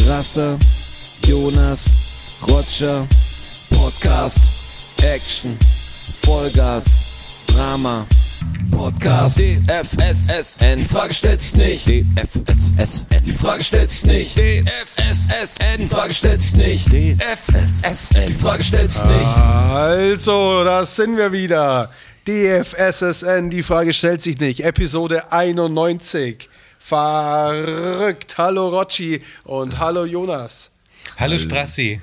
Straße, Jonas, Roger, Podcast, Action, Vollgas, Drama, Podcast, DFSSN, die Frage stellt sich nicht, DFSSN, die Frage stellt sich nicht, DFSSN, die Frage stellt sich nicht, DFSSN, die Frage stellt sich nicht. Also, da sind wir wieder. DFSSN, die Frage stellt sich nicht. Episode 91. Verrückt. Hallo Rocci und hallo Jonas. Hallo Strassi.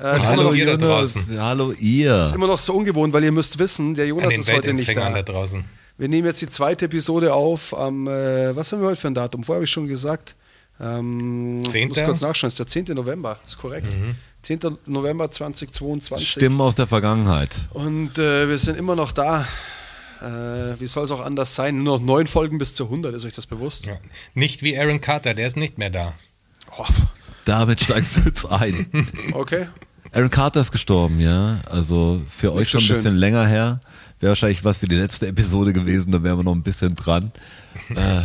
Äh, hallo ihr da Jonas, draußen. hallo ihr. ist immer noch so ungewohnt, weil ihr müsst wissen, der Jonas ist heute nicht da. da draußen. Wir nehmen jetzt die zweite Episode auf am, äh, was haben wir heute für ein Datum? Vorher habe ich schon gesagt. Ähm, ich Zehnter? muss kurz nachschauen, ist der 10. November, ist korrekt. Mhm. 10. November 2022. Stimmen aus der Vergangenheit. Und äh, wir sind immer noch da. Äh, wie soll es auch anders sein? Nur noch neun Folgen bis zu 100, ist euch das bewusst? Ja. Nicht wie Aaron Carter, der ist nicht mehr da. Oh, Damit steigst du jetzt ein. okay. Aaron Carter ist gestorben, ja. Also für euch so schon ein schön. bisschen länger her. Wäre wahrscheinlich was für die letzte Episode gewesen, da wären wir noch ein bisschen dran. äh,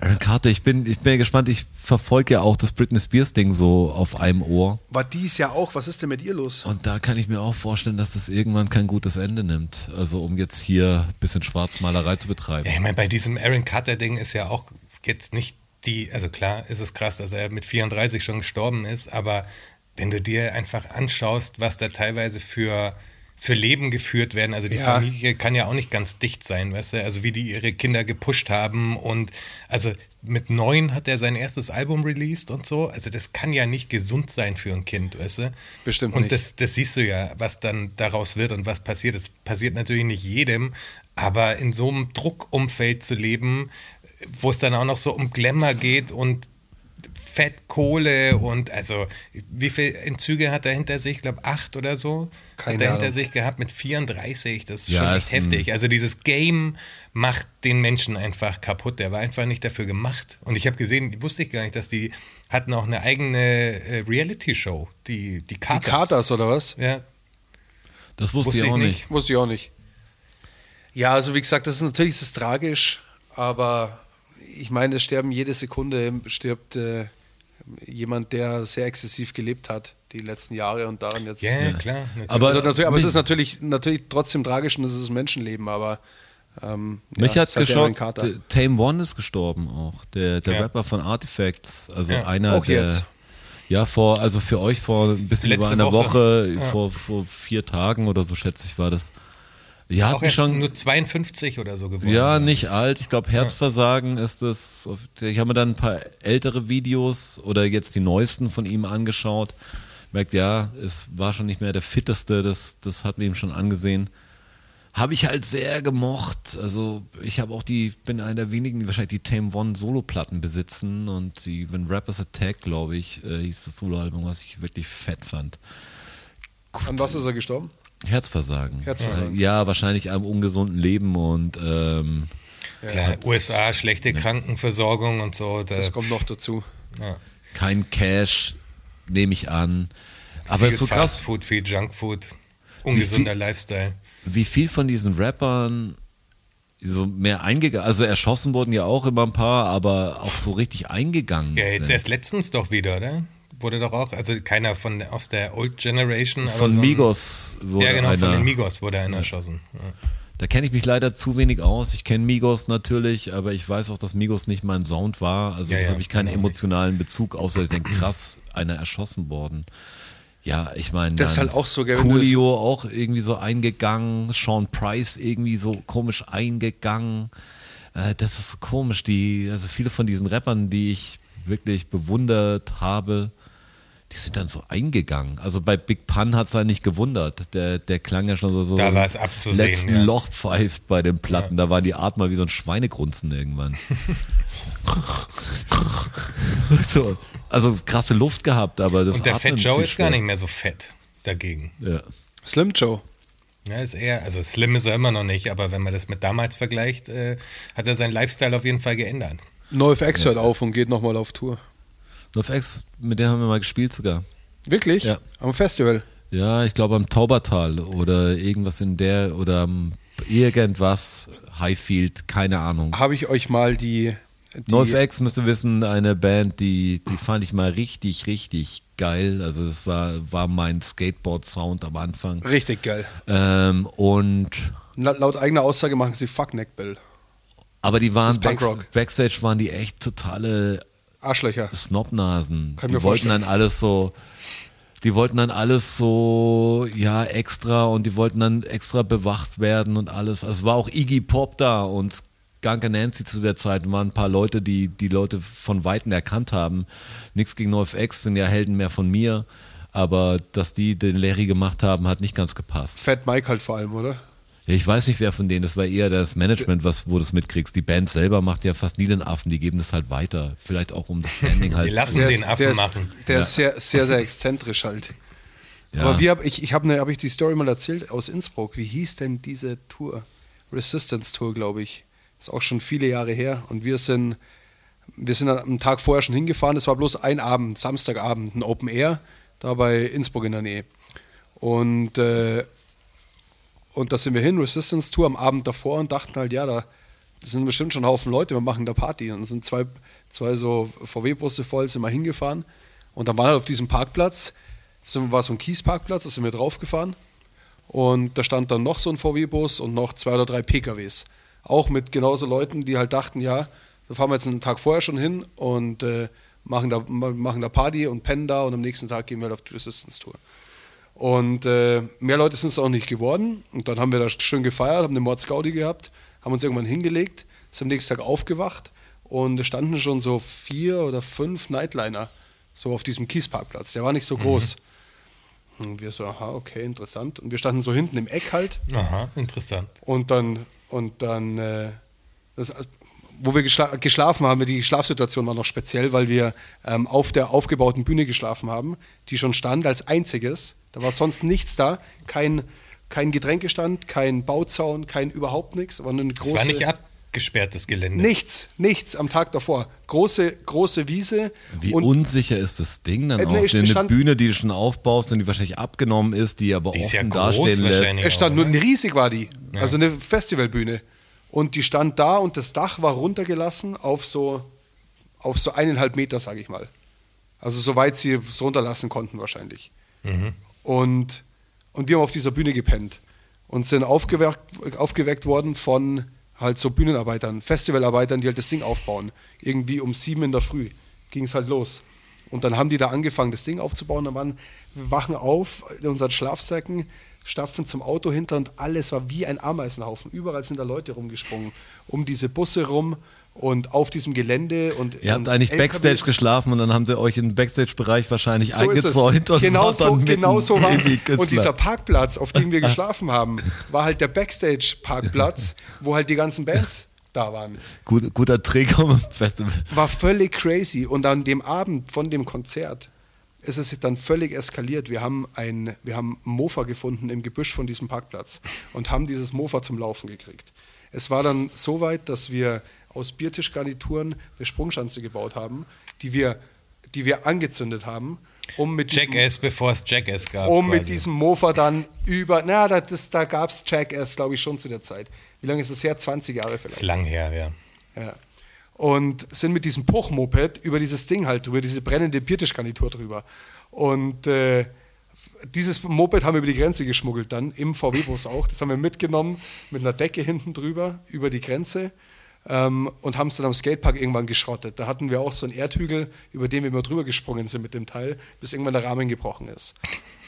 Aaron Carter, ich bin, ich bin ja gespannt, ich verfolge ja auch das Britney Spears Ding so auf einem Ohr. War dies ja auch. Was ist denn mit ihr los? Und da kann ich mir auch vorstellen, dass das irgendwann kein gutes Ende nimmt. Also um jetzt hier ein bisschen Schwarzmalerei zu betreiben. Ja, ich meine, bei diesem Aaron Carter-Ding ist ja auch jetzt nicht die, also klar ist es krass, dass er mit 34 schon gestorben ist, aber wenn du dir einfach anschaust, was da teilweise für, für Leben geführt werden, also die Ja. Familie kann ja auch nicht ganz dicht sein, weißt du, also wie die ihre Kinder gepusht haben und also mit neun hat er sein erstes Album released und so, also das kann ja nicht gesund sein für ein Kind, weißt du. Bestimmt und nicht. das, das siehst du ja, was dann daraus wird und was passiert. Das passiert natürlich nicht jedem, aber in so einem Druckumfeld zu leben, wo es dann auch noch so um Glamour geht und Fettkohle und also wie viele Entzüge hat er hinter sich? Ich glaube acht oder so. Keine hat er hinter Ahnung. sich gehabt mit 34. Das ist Ja, schon ist echt ein- heftig. Also dieses Game macht den Menschen einfach kaputt. Der war einfach nicht dafür gemacht. Und ich habe gesehen, wusste ich gar nicht, dass die hatten auch eine eigene äh, Reality-Show, die, die Die Carters. Katers oder was? Ja, Das wusste, Wusste ich ich auch nicht. nicht. Wusste ich auch nicht. Ja, also wie gesagt, das ist natürlich das ist tragisch, aber ich meine, es sterben jede Sekunde, stirbt äh, jemand, der sehr exzessiv gelebt hat die letzten Jahre und daran jetzt. ja, klar. natürlich. Aber- also natürlich, aber es ist natürlich, natürlich trotzdem tragisch und es ist ein Menschenleben, aber ähm, Mich ja, hat geschockt, Tame One ist gestorben auch, der, der Ja. Rapper von Artifacts, also Ja, einer auch der, jetzt. ja vor, also für euch vor ein bisschen Letzte über einer Woche. Woche, Ja. vor, vor vier Tagen oder so schätze ich war das. Ja, hat mich schon, nur 52 oder so geworden. ja, nicht alt, ich glaube Herzversagen ist das, ich habe mir dann ein paar ältere Videos oder jetzt die neuesten von ihm angeschaut, merkt ja, es war schon nicht mehr der fitteste, das, das hat mir ihm schon angesehen habe ich halt sehr gemocht. Also ich habe auch die, bin einer der wenigen, die wahrscheinlich die Tame One Solo-Platten besitzen und die When Rappers Attack, glaube ich, äh, hieß das Soloalbum, was ich wirklich fett fand. An was ist er gestorben? Herzversagen. Herzversagen. Ja, wahrscheinlich einem ungesunden Leben und ähm, Klar, USA, schlechte Krankenversorgung und so. Da, Das kommt noch dazu. ja. kein Cash, nehme ich an. Aber es ist so Fast krass, Food, viel Junkfood, ungesunder Lifestyle. wie viel von diesen Rappern so mehr eingegangen, also erschossen wurden ja auch immer ein paar, aber auch so richtig eingegangen. Ja, jetzt sind. erst letztens doch wieder, oder? Wurde doch auch, also keiner von aus der Old Generation. aber Von so ein- Migos wurde Ja, genau, einer. von den Migos wurde einer erschossen. Ja. Da kenne ich mich leider zu wenig aus. Ich kenne Migos natürlich, aber ich weiß auch, dass Migos nicht mein Sound war. Also Ja, da ja, habe ich keinen genau. emotionalen Bezug, außer ich denke, krass, einer erschossen worden. Ja, ich meine, Das ist halt auch so, Coolio auch irgendwie so eingegangen, Sean Price irgendwie so komisch eingegangen. Äh, das ist so komisch. Die, also viele von diesen Rappern, die ich wirklich bewundert habe, die sind dann so eingegangen. Also bei Big Pun hat es halt nicht gewundert. Der, der klang ja schon so, so Da war es abzusehen, letzten ja. Loch pfeift bei den Platten. Da war die Art mal wie so ein Schweinegrunzen irgendwann. so, also krasse Luft gehabt, aber das Und der Atmen Fat Joe ist gar nicht mehr so fett dagegen. Ja. Slim Joe. Ja, ist eher, also slim ist er immer noch nicht, aber wenn man das mit damals vergleicht, äh, hat er seinen Lifestyle auf jeden Fall geändert. NoFX hört auf und geht nochmal auf Tour. NoFX, mit dem haben wir mal gespielt sogar. Wirklich? Ja. Am Festival. Ja, ich glaube am Taubertal oder irgendwas in der oder am irgendwas, Highfield, keine Ahnung. Habe ich euch mal die Die- NoFX müsst ihr wissen, eine Band, die, die fand ich mal richtig, richtig geil. Also das war, war mein Skateboard-Sound am Anfang. Richtig geil. Ähm, und La- Laut eigener Aussage machen sie Fuck Neckbell. aber die waren Back. Backstage waren die echt totale Arschlöcher. Snobnasen. Kann die wollten dann alles so, die wollten dann alles so, ja, extra und die wollten dann extra bewacht werden und alles. Also es war auch Iggy Pop da und Skunk Nancy zu der Zeit waren ein paar Leute, die die Leute von Weitem erkannt haben. Nichts gegen NoFX, sind ja Helden mehr von mir. Aber dass die den Larry gemacht haben, hat nicht ganz gepasst. Fat Mike halt vor allem, oder? Ja, ich weiß nicht, wer von denen, das war eher das Management, was, wo du es mitkriegst. Die Band selber macht ja fast nie den Affen, die geben das halt weiter. Vielleicht auch um das Standing halt. Die lassen den ist, Affen der ist, machen. Der ist sehr, sehr, sehr exzentrisch halt. Ja. Aber wie hab ich, ich habe ne, hab ich die Story mal erzählt aus Innsbruck. Wie hieß denn diese Tour? Resistance Tour, glaube ich. Ist auch schon viele Jahre her. Und wir sind, wir sind am Tag vorher schon hingefahren. Es war bloß ein Abend, Samstagabend, ein Open Air, da bei Innsbruck in der Nähe. Und, äh, und da sind wir hin, Resistance Tour am Abend davor und dachten halt, ja, da sind bestimmt schon ein Haufen Leute, wir machen da Party. Und sind zwei, zwei so VW-Busse voll, sind wir hingefahren. Und dann waren halt auf diesem Parkplatz, sind, war so ein Kiesparkplatz, da sind wir draufgefahren. Und da stand dann noch so ein VW-Bus und noch zwei oder drei PKWs. Auch mit genauso Leuten, die halt dachten, ja, da fahren wir jetzt einen Tag vorher schon hin und äh, machen, da, ma- machen da Party und pennen da und am nächsten Tag gehen wir halt auf die Resistance-Tour. Und äh, mehr Leute sind es auch nicht geworden. Und dann haben wir da schön gefeiert, haben eine Mordsgaudi gehabt, haben uns irgendwann hingelegt, sind am nächsten Tag aufgewacht und es standen schon so vier oder fünf Nightliner so auf diesem Kiesparkplatz. Der war nicht so groß. Und wir so, aha, okay, interessant. Und wir standen so hinten im Eck halt Aha, interessant. und dann, und dann, äh, das, wo wir geschla geschlafen haben, die Schlafsituation war noch speziell, weil wir ähm, auf der aufgebauten Bühne geschlafen haben, die schon stand als einziges. Da war sonst nichts da, kein, kein Getränkestand, kein Bauzaun, kein überhaupt nichts, eine Es war nicht abgesperrtes Gelände. Nichts, nichts am Tag davor. Große, große Wiese. Wie und unsicher ist das Ding dann Äh, auch? es Denn eine Bühne, die du schon aufbaust und die wahrscheinlich abgenommen ist, die aber Die ist ja offen groß dastehen lässt. wahrscheinlich. Es stand nur, riesig war die. Also eine Festivalbühne. Und die stand da und das Dach war runtergelassen auf so, auf so eineinhalb Meter, sage ich mal. Also soweit sie es runterlassen konnten wahrscheinlich. Und, und wir haben auf dieser Bühne gepennt und sind aufgeweckt, aufgeweckt worden von halt so Bühnenarbeitern, Festivalarbeitern, die halt das Ding aufbauen. Irgendwie um sieben in der Früh ging es halt los. Und dann haben die da angefangen, das Ding aufzubauen. Dann waren, wir wachen auf in unseren Schlafsäcken, stapfen zum Auto hinter und alles war wie ein Ameisenhaufen. Überall sind da Leute rumgesprungen, um diese Busse rum und auf diesem Gelände. Und Ihr habt eigentlich LKWs. Backstage geschlafen und dann haben sie euch im Backstage-Bereich wahrscheinlich So eingezäunt und genau so, genau so war Und dieser Parkplatz, auf dem wir geschlafen haben, war halt der Backstage-Parkplatz, wo halt die ganzen Bands da waren. Gut, guter Trick am Festival. War völlig crazy. Und an dem Abend von dem Konzert ist es dann völlig eskaliert. Wir haben ein, wir haben Mofa gefunden im Gebüsch von diesem Parkplatz und haben dieses Mofa zum Laufen gekriegt. Es war dann so weit, dass wir aus Biertischgarnituren eine Sprungschanze gebaut haben, die wir, die wir angezündet haben, um mit diesem- Jackass, bevor es Jackass gab. um mit quasi. diesem Mofa dann über, na, das, da gab es Jackass, glaube ich, schon zu der Zeit. Wie lange ist das her? 20 Jahre ist vielleicht. lang her, ja. Ja. Und sind mit diesem Puch-Moped über dieses Ding halt drüber, diese brennende Biertischgarnitur drüber. Und äh, dieses Moped haben wir über die Grenze geschmuggelt dann, im VW-Bus auch. Das haben wir mitgenommen mit einer Decke hinten drüber über die Grenze ähm, und haben es dann am Skatepark irgendwann geschrottet. Da hatten wir auch so einen Erdhügel, über den wir immer drüber gesprungen sind mit dem Teil, bis irgendwann der Rahmen gebrochen ist.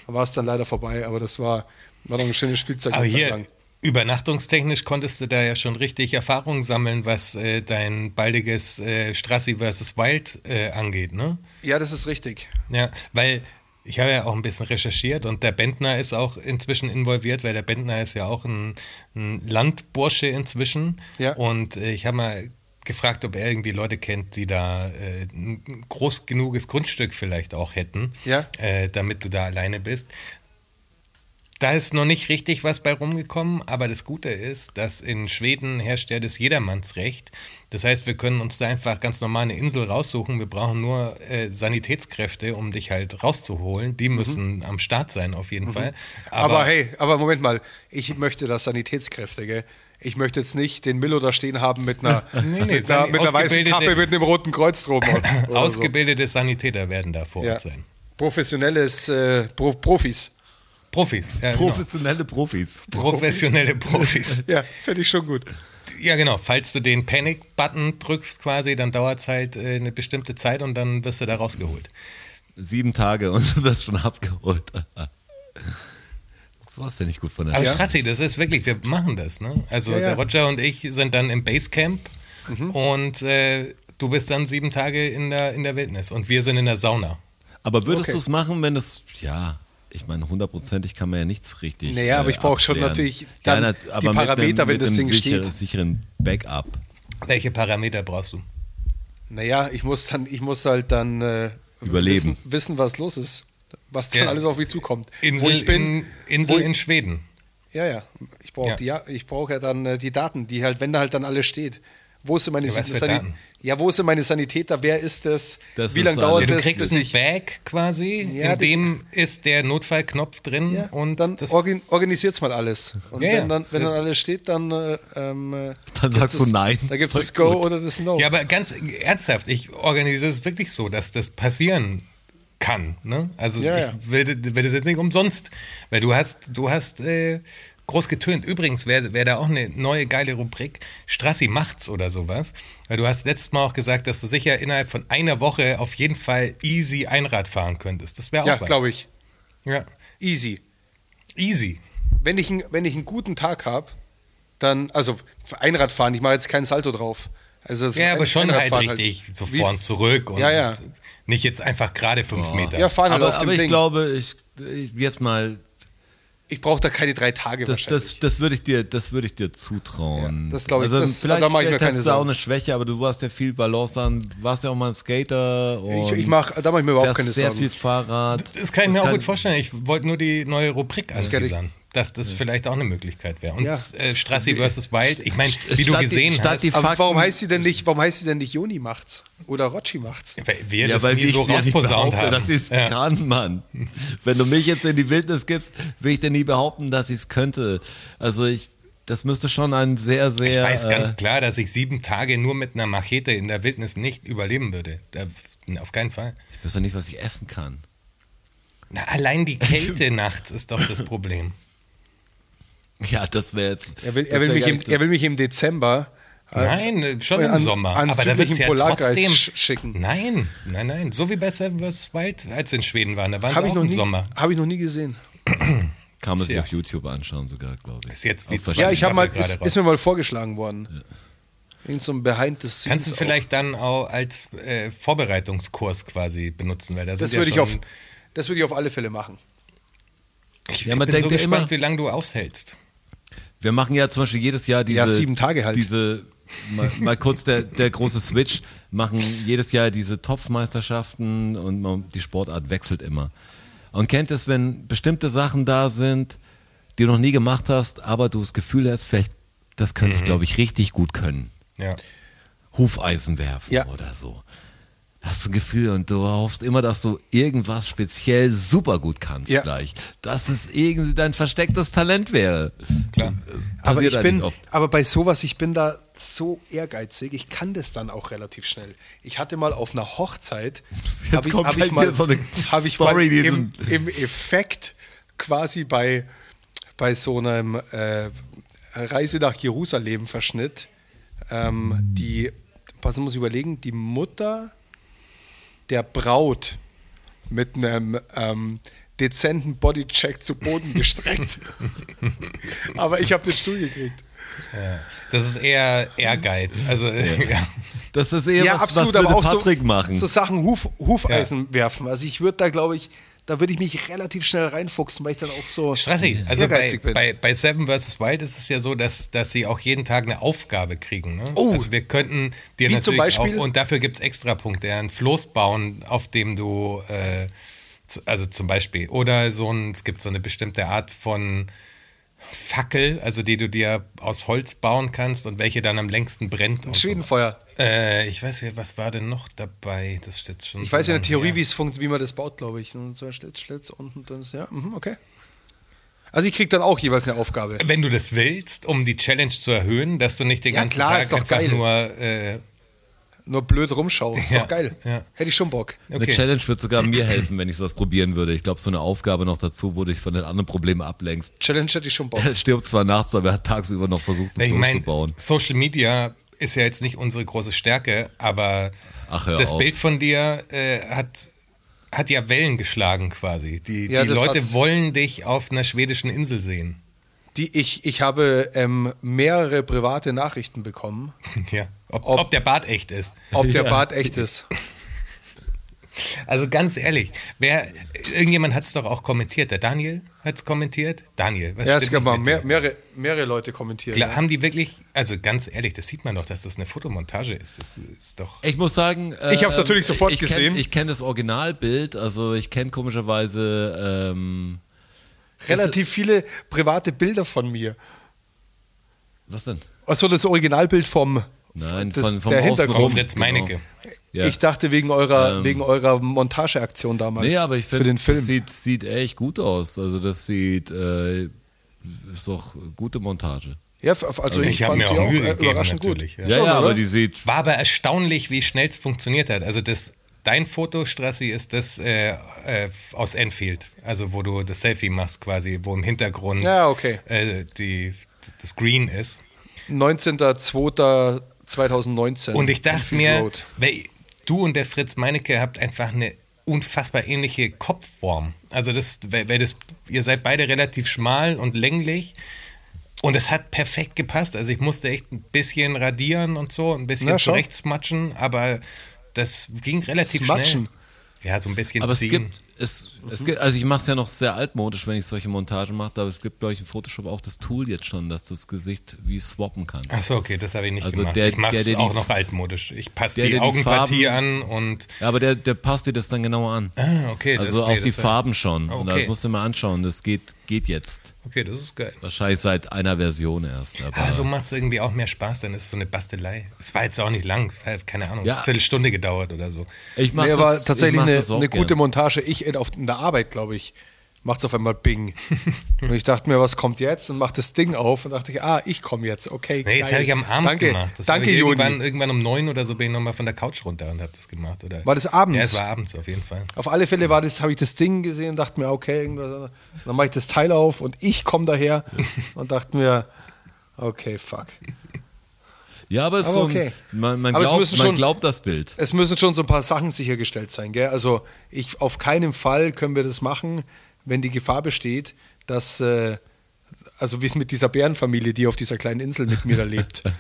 Da war es dann leider vorbei, aber das war, war noch ein schönes Spielzeug. Aber hier, lang. übernachtungstechnisch konntest du da ja schon richtig Erfahrung sammeln, was äh, dein baldiges äh, Strassi versus Wild äh, angeht, ne? Ja, das ist richtig. Ja, weil ich habe ja auch ein bisschen recherchiert und der Bentner ist auch inzwischen involviert, weil der Bentner ist ja auch ein, ein Landbursche inzwischen. Ja. Und äh, ich habe mal gefragt, ob er irgendwie Leute kennt, die da äh, ein groß genuges Grundstück vielleicht auch hätten, Ja. äh, damit du da alleine bist. Da ist noch nicht richtig was bei rumgekommen, aber das Gute ist, dass in Schweden herrscht ja das Jedermannsrecht. Das heißt, wir können uns da einfach ganz normal eine Insel raussuchen. Wir brauchen nur äh, Sanitätskräfte, um dich halt rauszuholen. Die müssen am Start sein, auf jeden Fall. Aber, hey, aber Moment mal, ich möchte das Sanitätskräfte, gell? ich möchte jetzt nicht den Milo da stehen haben mit einer, Nee, nee, mit einer, mit einer weißen ausgebildete- Kappe mit einem roten Kreuz drum. oder so. Ausgebildete Sanitäter werden da vor Ja. Ort sein. Professionelles äh, Pro Profis. Profis. Ja, genau. Professionelle Profis. Professionelle Profis. Ja, finde ich schon gut. Ja, genau. Falls du den Panic-Button drückst quasi, dann dauert es halt äh, eine bestimmte Zeit und dann wirst du da rausgeholt. Sieben Tage und du wirst schon abgeholt. So was finde ich gut von der Aber Ja. Strassi, das ist wirklich, wir machen das, ne? Also Ja, ja. der Roger und ich sind dann im Basecamp und äh, du bist dann sieben Tage in der, in der Wildnis und wir sind in der Sauna. Aber würdest Okay. du es machen, wenn es, ja, ich meine, hundertprozentig kann man ja nichts richtig. Naja, aber ich brauche schon natürlich dann na- die Parameter, einem, wenn mit das einem Ding sicher, steht. sicheren Backup. Welche Parameter brauchst du? Naja, ich muss dann, ich muss halt dann äh, Überleben. Wissen, wissen, was los ist. Was dann Ja. alles auf mich zukommt. Insel, wo ich bin. in, Insel wo ich, in Schweden. Ja, ja. Ich brauche Ja. die, ja, ich brauche ja dann äh, die Daten, die halt, wenn da halt dann alles steht. Wo sind meine Ja, was für Sani- Daten? Ja, wo sind meine Sanitäter? Wer ist das? Das Wie ist lange dauert alles- Du das? kriegst bis ein Bag quasi, Ja, in dem ist der Notfallknopf drin ja, und dann das organ, organisiert's mal alles. Und Ja, wenn dann, wenn dann Das- alles steht, dann, äh, ähm, äh, Dann sagst du das- nein. Da gibt es Go gut. oder das No. Ja, aber ganz ernsthaft, ich organisiere es wirklich so, dass das passieren kann. Ne? Also Ja, ich ja. will, will das jetzt nicht umsonst, weil du hast, du hast äh, groß getönt. Übrigens wäre wär da auch eine neue geile Rubrik, Strassi macht's oder sowas. Weil du hast letztes Mal auch gesagt, dass du sicher innerhalb von einer Woche auf jeden Fall easy Einrad fahren könntest. Das wäre auch ja, was. glaube ich. Ja, Easy. easy. Wenn ich, wenn ich einen guten Tag habe, dann, also Einradfahren, ich mache jetzt keinen Salto drauf. Also Ja, aber Ein- schon halt Einradfahren richtig, so Wie- vor und zurück und Ja, ja. nicht jetzt einfach gerade fünf Meter. Ja, fahren halt Aber, auf dem aber ich Ding. glaube, ich, ich jetzt mal, ich brauche da keine drei Tage das, wahrscheinlich. das, das würde ich dir, das würde ich dir zutrauen. Ja, das glaube ich, Also das- vielleicht, da mache ich mir keine hast du auch eine Schwäche, aber du hast ja viel Balance an, warst ja auch mal ein Skater und ich, ich mach, da mache ich mir überhaupt keine sehr Sorgen. viel Fahrrad. Das kann ich mir auch gut vorstellen. Ich wollte nur die neue Rubrik anteasern, dass das vielleicht auch eine Möglichkeit wäre. Und Ja. äh, Strassi vs. Wild, ich meine, wie du Statt die- gesehen statt hast, die Aber warum heißt sie denn nicht, warum heißt sie denn nicht Joni macht's? Oder Rotschi macht's? weil wir Ja, das weil nie ich so ja rausposaunt haben. dass ich es ja. kann, Mann. Wenn du mich jetzt in die Wildnis gibst, will ich dir nie behaupten, dass ich es könnte. Also ich, das müsste schon ein sehr, sehr. Ich weiß äh, ganz klar, dass ich sieben Tage nur mit einer Machete in der Wildnis nicht überleben würde. Da, auf keinen Fall. Ich weiß doch nicht, was ich essen kann. Na, allein die Kälte nachts ist doch das Problem. Ja, das wäre jetzt. Er will, er will, mich, im, er will mich im Dezember äh, Nein, äh, schon im an- Sommer. ans Aber da wird es ja trotzdem. sch- schicken. Nein, nein, nein. So wie bei Seven vs. Wild, als sie in Schweden waren. Da waren sie habe auch ich, noch im nie- Sommer. hab ich noch nie gesehen. Kann man sich auf YouTube anschauen, sogar, glaube ich. Ist jetzt die Ja, ich habe mal, ist, ist mir mal vorgeschlagen worden. Irgend so ein Behind the Scenes. Kannst du auch. vielleicht dann auch als äh, Vorbereitungskurs quasi benutzen, weil da Das ja würde ich, schon, auf, das würde ich auf alle Fälle machen. Ich Ja, man bin denkt so ja gespannt, immer- wie lange du aushältst. Wir machen ja zum Beispiel jedes Jahr diese. Ja, sieben Tage halt. Diese, mal, mal kurz der, der große Switch, machen jedes Jahr diese Topfmeisterschaften und die Sportart wechselt immer. Und kennt es, wenn bestimmte Sachen da sind, die du noch nie gemacht hast, aber du das Gefühl hast, vielleicht, das könnte ich, glaube ich, richtig gut können. Ja. Hufeisen werfen Ja. oder so. Hast du ein Gefühl und du hoffst immer, dass du irgendwas speziell super gut kannst Ja. gleich. Dass es irgendwie dein verstecktes Talent wäre. Klar. Aber, ich bin, aber bei sowas, ich bin da so ehrgeizig, ich kann das dann auch relativ schnell. Ich hatte mal auf einer Hochzeit, Jetzt hab ich, kommt hab gleich ich mal, so eine hab ich Story, mal im, im Effekt quasi bei, bei so einem äh, Reise nach Jerusalem Verschnitt, ähm, die, was muss ich überlegen, die Mutter der Braut mit einem ähm, dezenten Bodycheck zu Boden gestreckt. Aber ich habe den Stuhl gekriegt. Das ist eher Ehrgeiz. Also, ja. Das ist eher was, was würde Patrick so, machen. so Sachen Huf, Hufeisen werfen. Also ich würde da, glaube ich, da würde ich mich relativ schnell reinfuchsen, weil ich dann auch so Stressig. Also bei, bin. bei, bei Seven vs. Wild ist es ja so, dass, dass sie auch jeden Tag eine Aufgabe kriegen. Ne? Oh. Also wir könnten dir Wie natürlich zum Beispiel? auch, und dafür gibt es Extrapunkte, einen Floß bauen, auf dem du, äh, also zum Beispiel, oder so ein, es gibt so eine bestimmte Art von Fackel, also die du dir aus Holz bauen kannst und welche dann am längsten brennt. und Schwedenfeuer. Äh, ich weiß nicht, was war denn noch dabei? Das ist jetzt schon Ich so weiß ja in der Theorie, wie es funktioniert, wie man das baut, glaube ich. Und so Schlitz, Schlitz unten drin ist. Ja, mhm, okay. Also ich krieg dann auch jeweils eine Aufgabe. Wenn du das willst, um die Challenge zu erhöhen, dass du nicht den Ja, ganzen klar, Tag ist doch einfach geil. nur äh, Nur blöd rumschauen. Ist Ja, doch geil. ja. Hätte ich schon Bock. Eine Okay. Challenge wird sogar mir helfen, wenn ich sowas probieren würde. Ich glaube, so eine Aufgabe noch dazu, wo du dich von den anderen Problemen ablenkst. Challenge hätte ich schon Bock. Er stirbt zwar nachts, aber er hat tagsüber noch versucht, ich einen Floß meine, zu bauen. Social Media ist ja jetzt nicht unsere große Stärke, aber Ach, das auf. Bild von dir äh, hat, hat ja Wellen geschlagen quasi. Die, Ja, die das Leute hat's. wollen dich auf einer schwedischen Insel sehen. Die, ich, ich habe ähm, mehrere private Nachrichten bekommen, Ja. Ob, Ob- ob, der Bart echt ist. ob der Ja. Bart echt ist. Also ganz ehrlich, wer, irgendjemand hat es doch auch kommentiert. Der Daniel hat es kommentiert. Daniel, was Ja, es gab nicht mal mehr, mehrere, mehrere Leute kommentiert. Klar, haben die wirklich, also ganz ehrlich, das sieht man doch, dass das eine Fotomontage ist. Das ist doch. Ich muss sagen, äh, Ich hab's natürlich sofort ich kenn- gesehen. Ich kenne das Originalbild, also ich kenne komischerweise ähm, Relativ viele private Bilder von mir. was denn? Achso, das Originalbild vom, Nein, das, von- vom der. Hintergrund. Fritz genau. Meinecke. Ja. Ich dachte wegen eurer, Ähm. wegen eurer Montageaktion damals. Nee, aber ich für finde, den Film. das sieht, sieht echt gut aus. Also das sieht, äh, ist doch gute Montage. ja, f- also ich, ich habe mir auch auch Mühe äh, gegeben, überraschend natürlich. gut. Ja. Ja, Schon, ja, aber die sieht, War aber erstaunlich, wie schnell es funktioniert hat. Also das, dein Foto, Strassi, ist das äh, äh, aus Enfield. Also wo du das Selfie machst quasi, wo im Hintergrund Ja, okay. äh, die, das Green ist. 19.02.2019. Und ich dachte Enfield mir, Road. du und der Fritz Meinecke habt einfach eine unfassbar ähnliche Kopfform. Also das, weil, weil das, ihr seid beide relativ schmal und länglich. Und es hat perfekt gepasst. Also ich musste echt ein bisschen radieren und so, ein bisschen Na, zurechtsmatschen, aber das ging relativ Smatschen? schnell. Ja, so ein bisschen aber es ziehen. gibt, es, es gibt, also ich mache es ja noch sehr altmodisch, wenn ich solche Montagen mache, aber es gibt, glaube ich, in Photoshop auch das Tool jetzt schon, dass du das Gesicht wie swappen kannst. Ach so, okay, das habe ich nicht Also gemacht. der- ich mache der, es der die- auch noch altmodisch. Ich passe die die Augenpartie Farben- an und Ja, aber der, der passt dir das dann genauer an. ah, okay, das, also nee, auch die das- Farben schon. Und Okay. das musst du mal anschauen. Das geht, geht jetzt. Okay, das ist geil. Wahrscheinlich seit einer Version erst. Aber Ah, so macht es irgendwie auch mehr Spaß, dann ist es so eine Bastelei. Es war jetzt auch nicht lang, keine Ahnung, Ja. eine Viertelstunde gedauert oder so. ich mach Nee, das, aber ich tatsächlich mach eine, das auch eine gute gern. Montage. Ich auf, in der Arbeit, glaube ich, macht es auf einmal Bing. und ich dachte mir, was kommt jetzt? Und macht das Ding auf und dachte ich, ah, ich komme jetzt. Okay, Nee, jetzt habe ich am Abend Danke, gemacht. Das danke ich irgendwann, irgendwann um neun oder so bin ich nochmal von der Couch runter und habe das gemacht. Oder? War das abends? Ja, es war abends auf jeden Fall. Auf alle Fälle war das, habe ich das Ding gesehen und dachte mir, okay, irgendwas. Dann mache ich das Teil auf und ich komme daher und dachte mir, okay, fuck. Ja, aber, es Aber so ein, man, man, glaubt, man schon- glaubt das Bild. Es müssen schon so ein paar Sachen sichergestellt sein, gell? Also ich auf keinen Fall können wir das machen, wenn die Gefahr besteht, dass äh, also wie es mit dieser Bärenfamilie, die auf dieser kleinen Insel mit mir da lebt.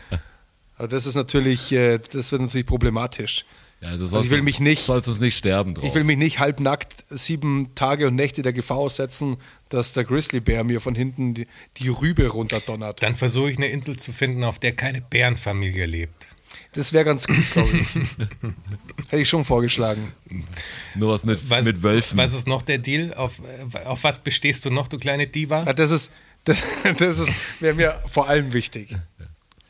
Das ist natürlich, äh, das wird natürlich problematisch. Ja, du Also sollst ich will mich nicht- sollst es nicht sterben drauf. Ich will mich nicht halbnackt sieben Tage und Nächte der Gefahr aussetzen, dass der Grizzlybär mir von hinten die, die Rübe runterdonnert. Dann versuche ich eine Insel zu finden, auf der keine Bärenfamilie lebt. Das wäre ganz gut, glaube ich. Hätte ich schon vorgeschlagen. Nur was mit, Was, mit Wölfen. Was ist noch der Deal? Auf, äh, auf was bestehst du noch, du kleine Diva? Ja, das ist, das, das ist, wäre mir vor allem wichtig.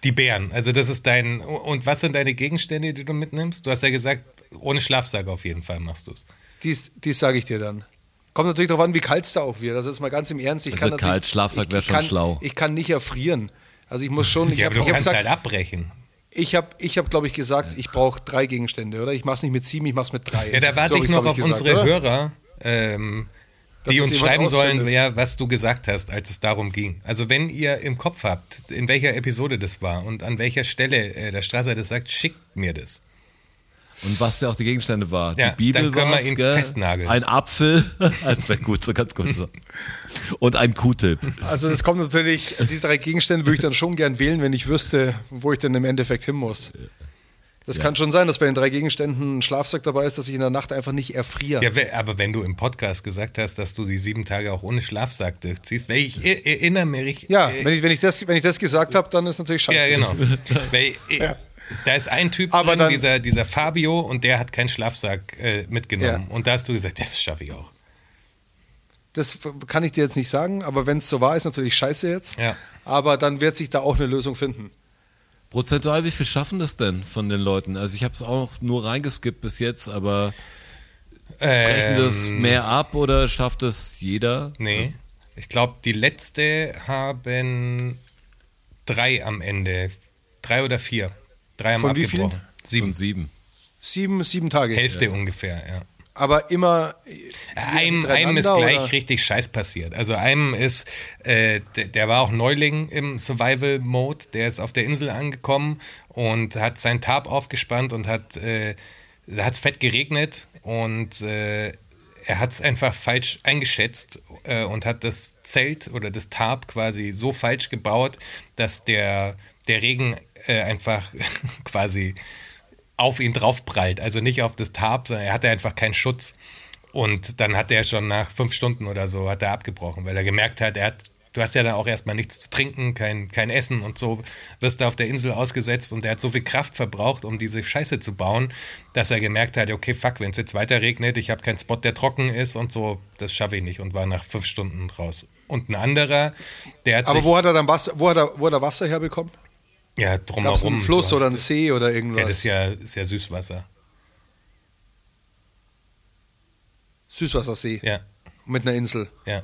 Die Bären. Also das ist dein. Und was sind deine Gegenstände, die du mitnimmst? Du hast ja gesagt, ohne Schlafsack auf jeden Fall machst du es. Dies, dies sage ich dir dann. Kommt natürlich darauf an, wie kalt es da auch wird. Also jetzt mal ganz im Ernst. Ich Es kann wird kalt, Schlafsack ich- wär ich schon schlau. Ich kann nicht erfrieren. Also ich muss schon. Ich Ja, habe aber du hab kannst gesagt, halt abbrechen. ich habe, ich hab, glaube ich, gesagt, ich brauche drei Gegenstände, oder? Ich mache es nicht mit sieben, ich mache es mit drei. Ja, da warte So hab ich noch glaub auf ich, gesagt, unsere oder? Hörer, ähm, die uns schreiben sollen, ja, was du gesagt hast, als es darum ging. Also wenn ihr im Kopf habt, in welcher Episode das war und an welcher Stelle äh, der Strasser das sagt, schickt mir das. Und was ja auch die Gegenstände war. Ja, die Bibel dann können wir war's, ihn gell? festnageln. Ein Apfel, das wäre gut, so ganz gut. so. Und ein Q-Tip. Also das kommt natürlich, die drei Gegenstände würde ich dann schon gern wählen, wenn ich wüsste, wo ich denn im Endeffekt hin muss. Das Ja. kann schon sein, dass bei den drei Gegenständen ein Schlafsack dabei ist, dass ich in der Nacht einfach nicht erfriere. Ja, aber wenn du im Podcast gesagt hast, dass du die sieben Tage auch ohne Schlafsack durchziehst, weil ich er- erinnere mich. Ja, äh, wenn ich, wenn ich, das, wenn ich das gesagt habe, dann ist natürlich scheiße. Ja, genau. Weil, äh, Da ist ein Typ Aber drin, dieser, dieser Fabio, und der hat keinen Schlafsack äh, mitgenommen. Ja. Und da hast du gesagt, das schaffe ich auch. Das kann ich dir jetzt nicht sagen, aber wenn es so war, ist natürlich scheiße jetzt. Ja. Aber dann wird sich da auch eine Lösung finden. Prozentual, wie viel schaffen das denn von den Leuten? Also ich habe es auch nur reingeskippt bis jetzt, aber brechen das Ähm, mehr ab oder schafft das jeder? Nee. Ich glaube, die letzte haben drei am Ende. Drei oder vier. Drei haben Von wie abgebrochen. vielen? Sieben. Und sieben. Sieben, sieben Tage. Hälfte ungefähr, ja. Aber immer. Einem, einem ist gleich oder? richtig Scheiß passiert. Also einem ist, äh, der, der war auch Neuling im Survival-Mode, der ist auf der Insel angekommen und hat sein Tarp aufgespannt und hat, äh, es fett geregnet und äh, er hat es einfach falsch eingeschätzt äh, und hat das Zelt oder das Tarp quasi so falsch gebaut, dass der, der Regen äh, einfach quasi auf ihn draufprallt. Also nicht auf das Tarp, sondern er hatte einfach keinen Schutz. Und dann hat er schon nach fünf Stunden oder so hat er abgebrochen, weil er gemerkt hat, er hat, du hast ja dann auch erstmal nichts zu trinken, kein, kein Essen und so, wirst du auf der Insel ausgesetzt und er hat so viel Kraft verbraucht, um diese Scheiße zu bauen, dass er gemerkt hat, okay, fuck, wenn es jetzt weiter regnet, ich habe keinen Spot, der trocken ist und so, das schaffe ich nicht und war nach fünf Stunden raus. Und ein anderer, der hat Aber wo hat er dann Wasser, wo hat er, wo hat er Wasser herbekommen? Ja, drumherum. einen Fluss oder einen See oder irgendwas? Ja, das ist ja, ist ja Süßwasser. Süßwassersee. Ja, Mit einer Insel. ja.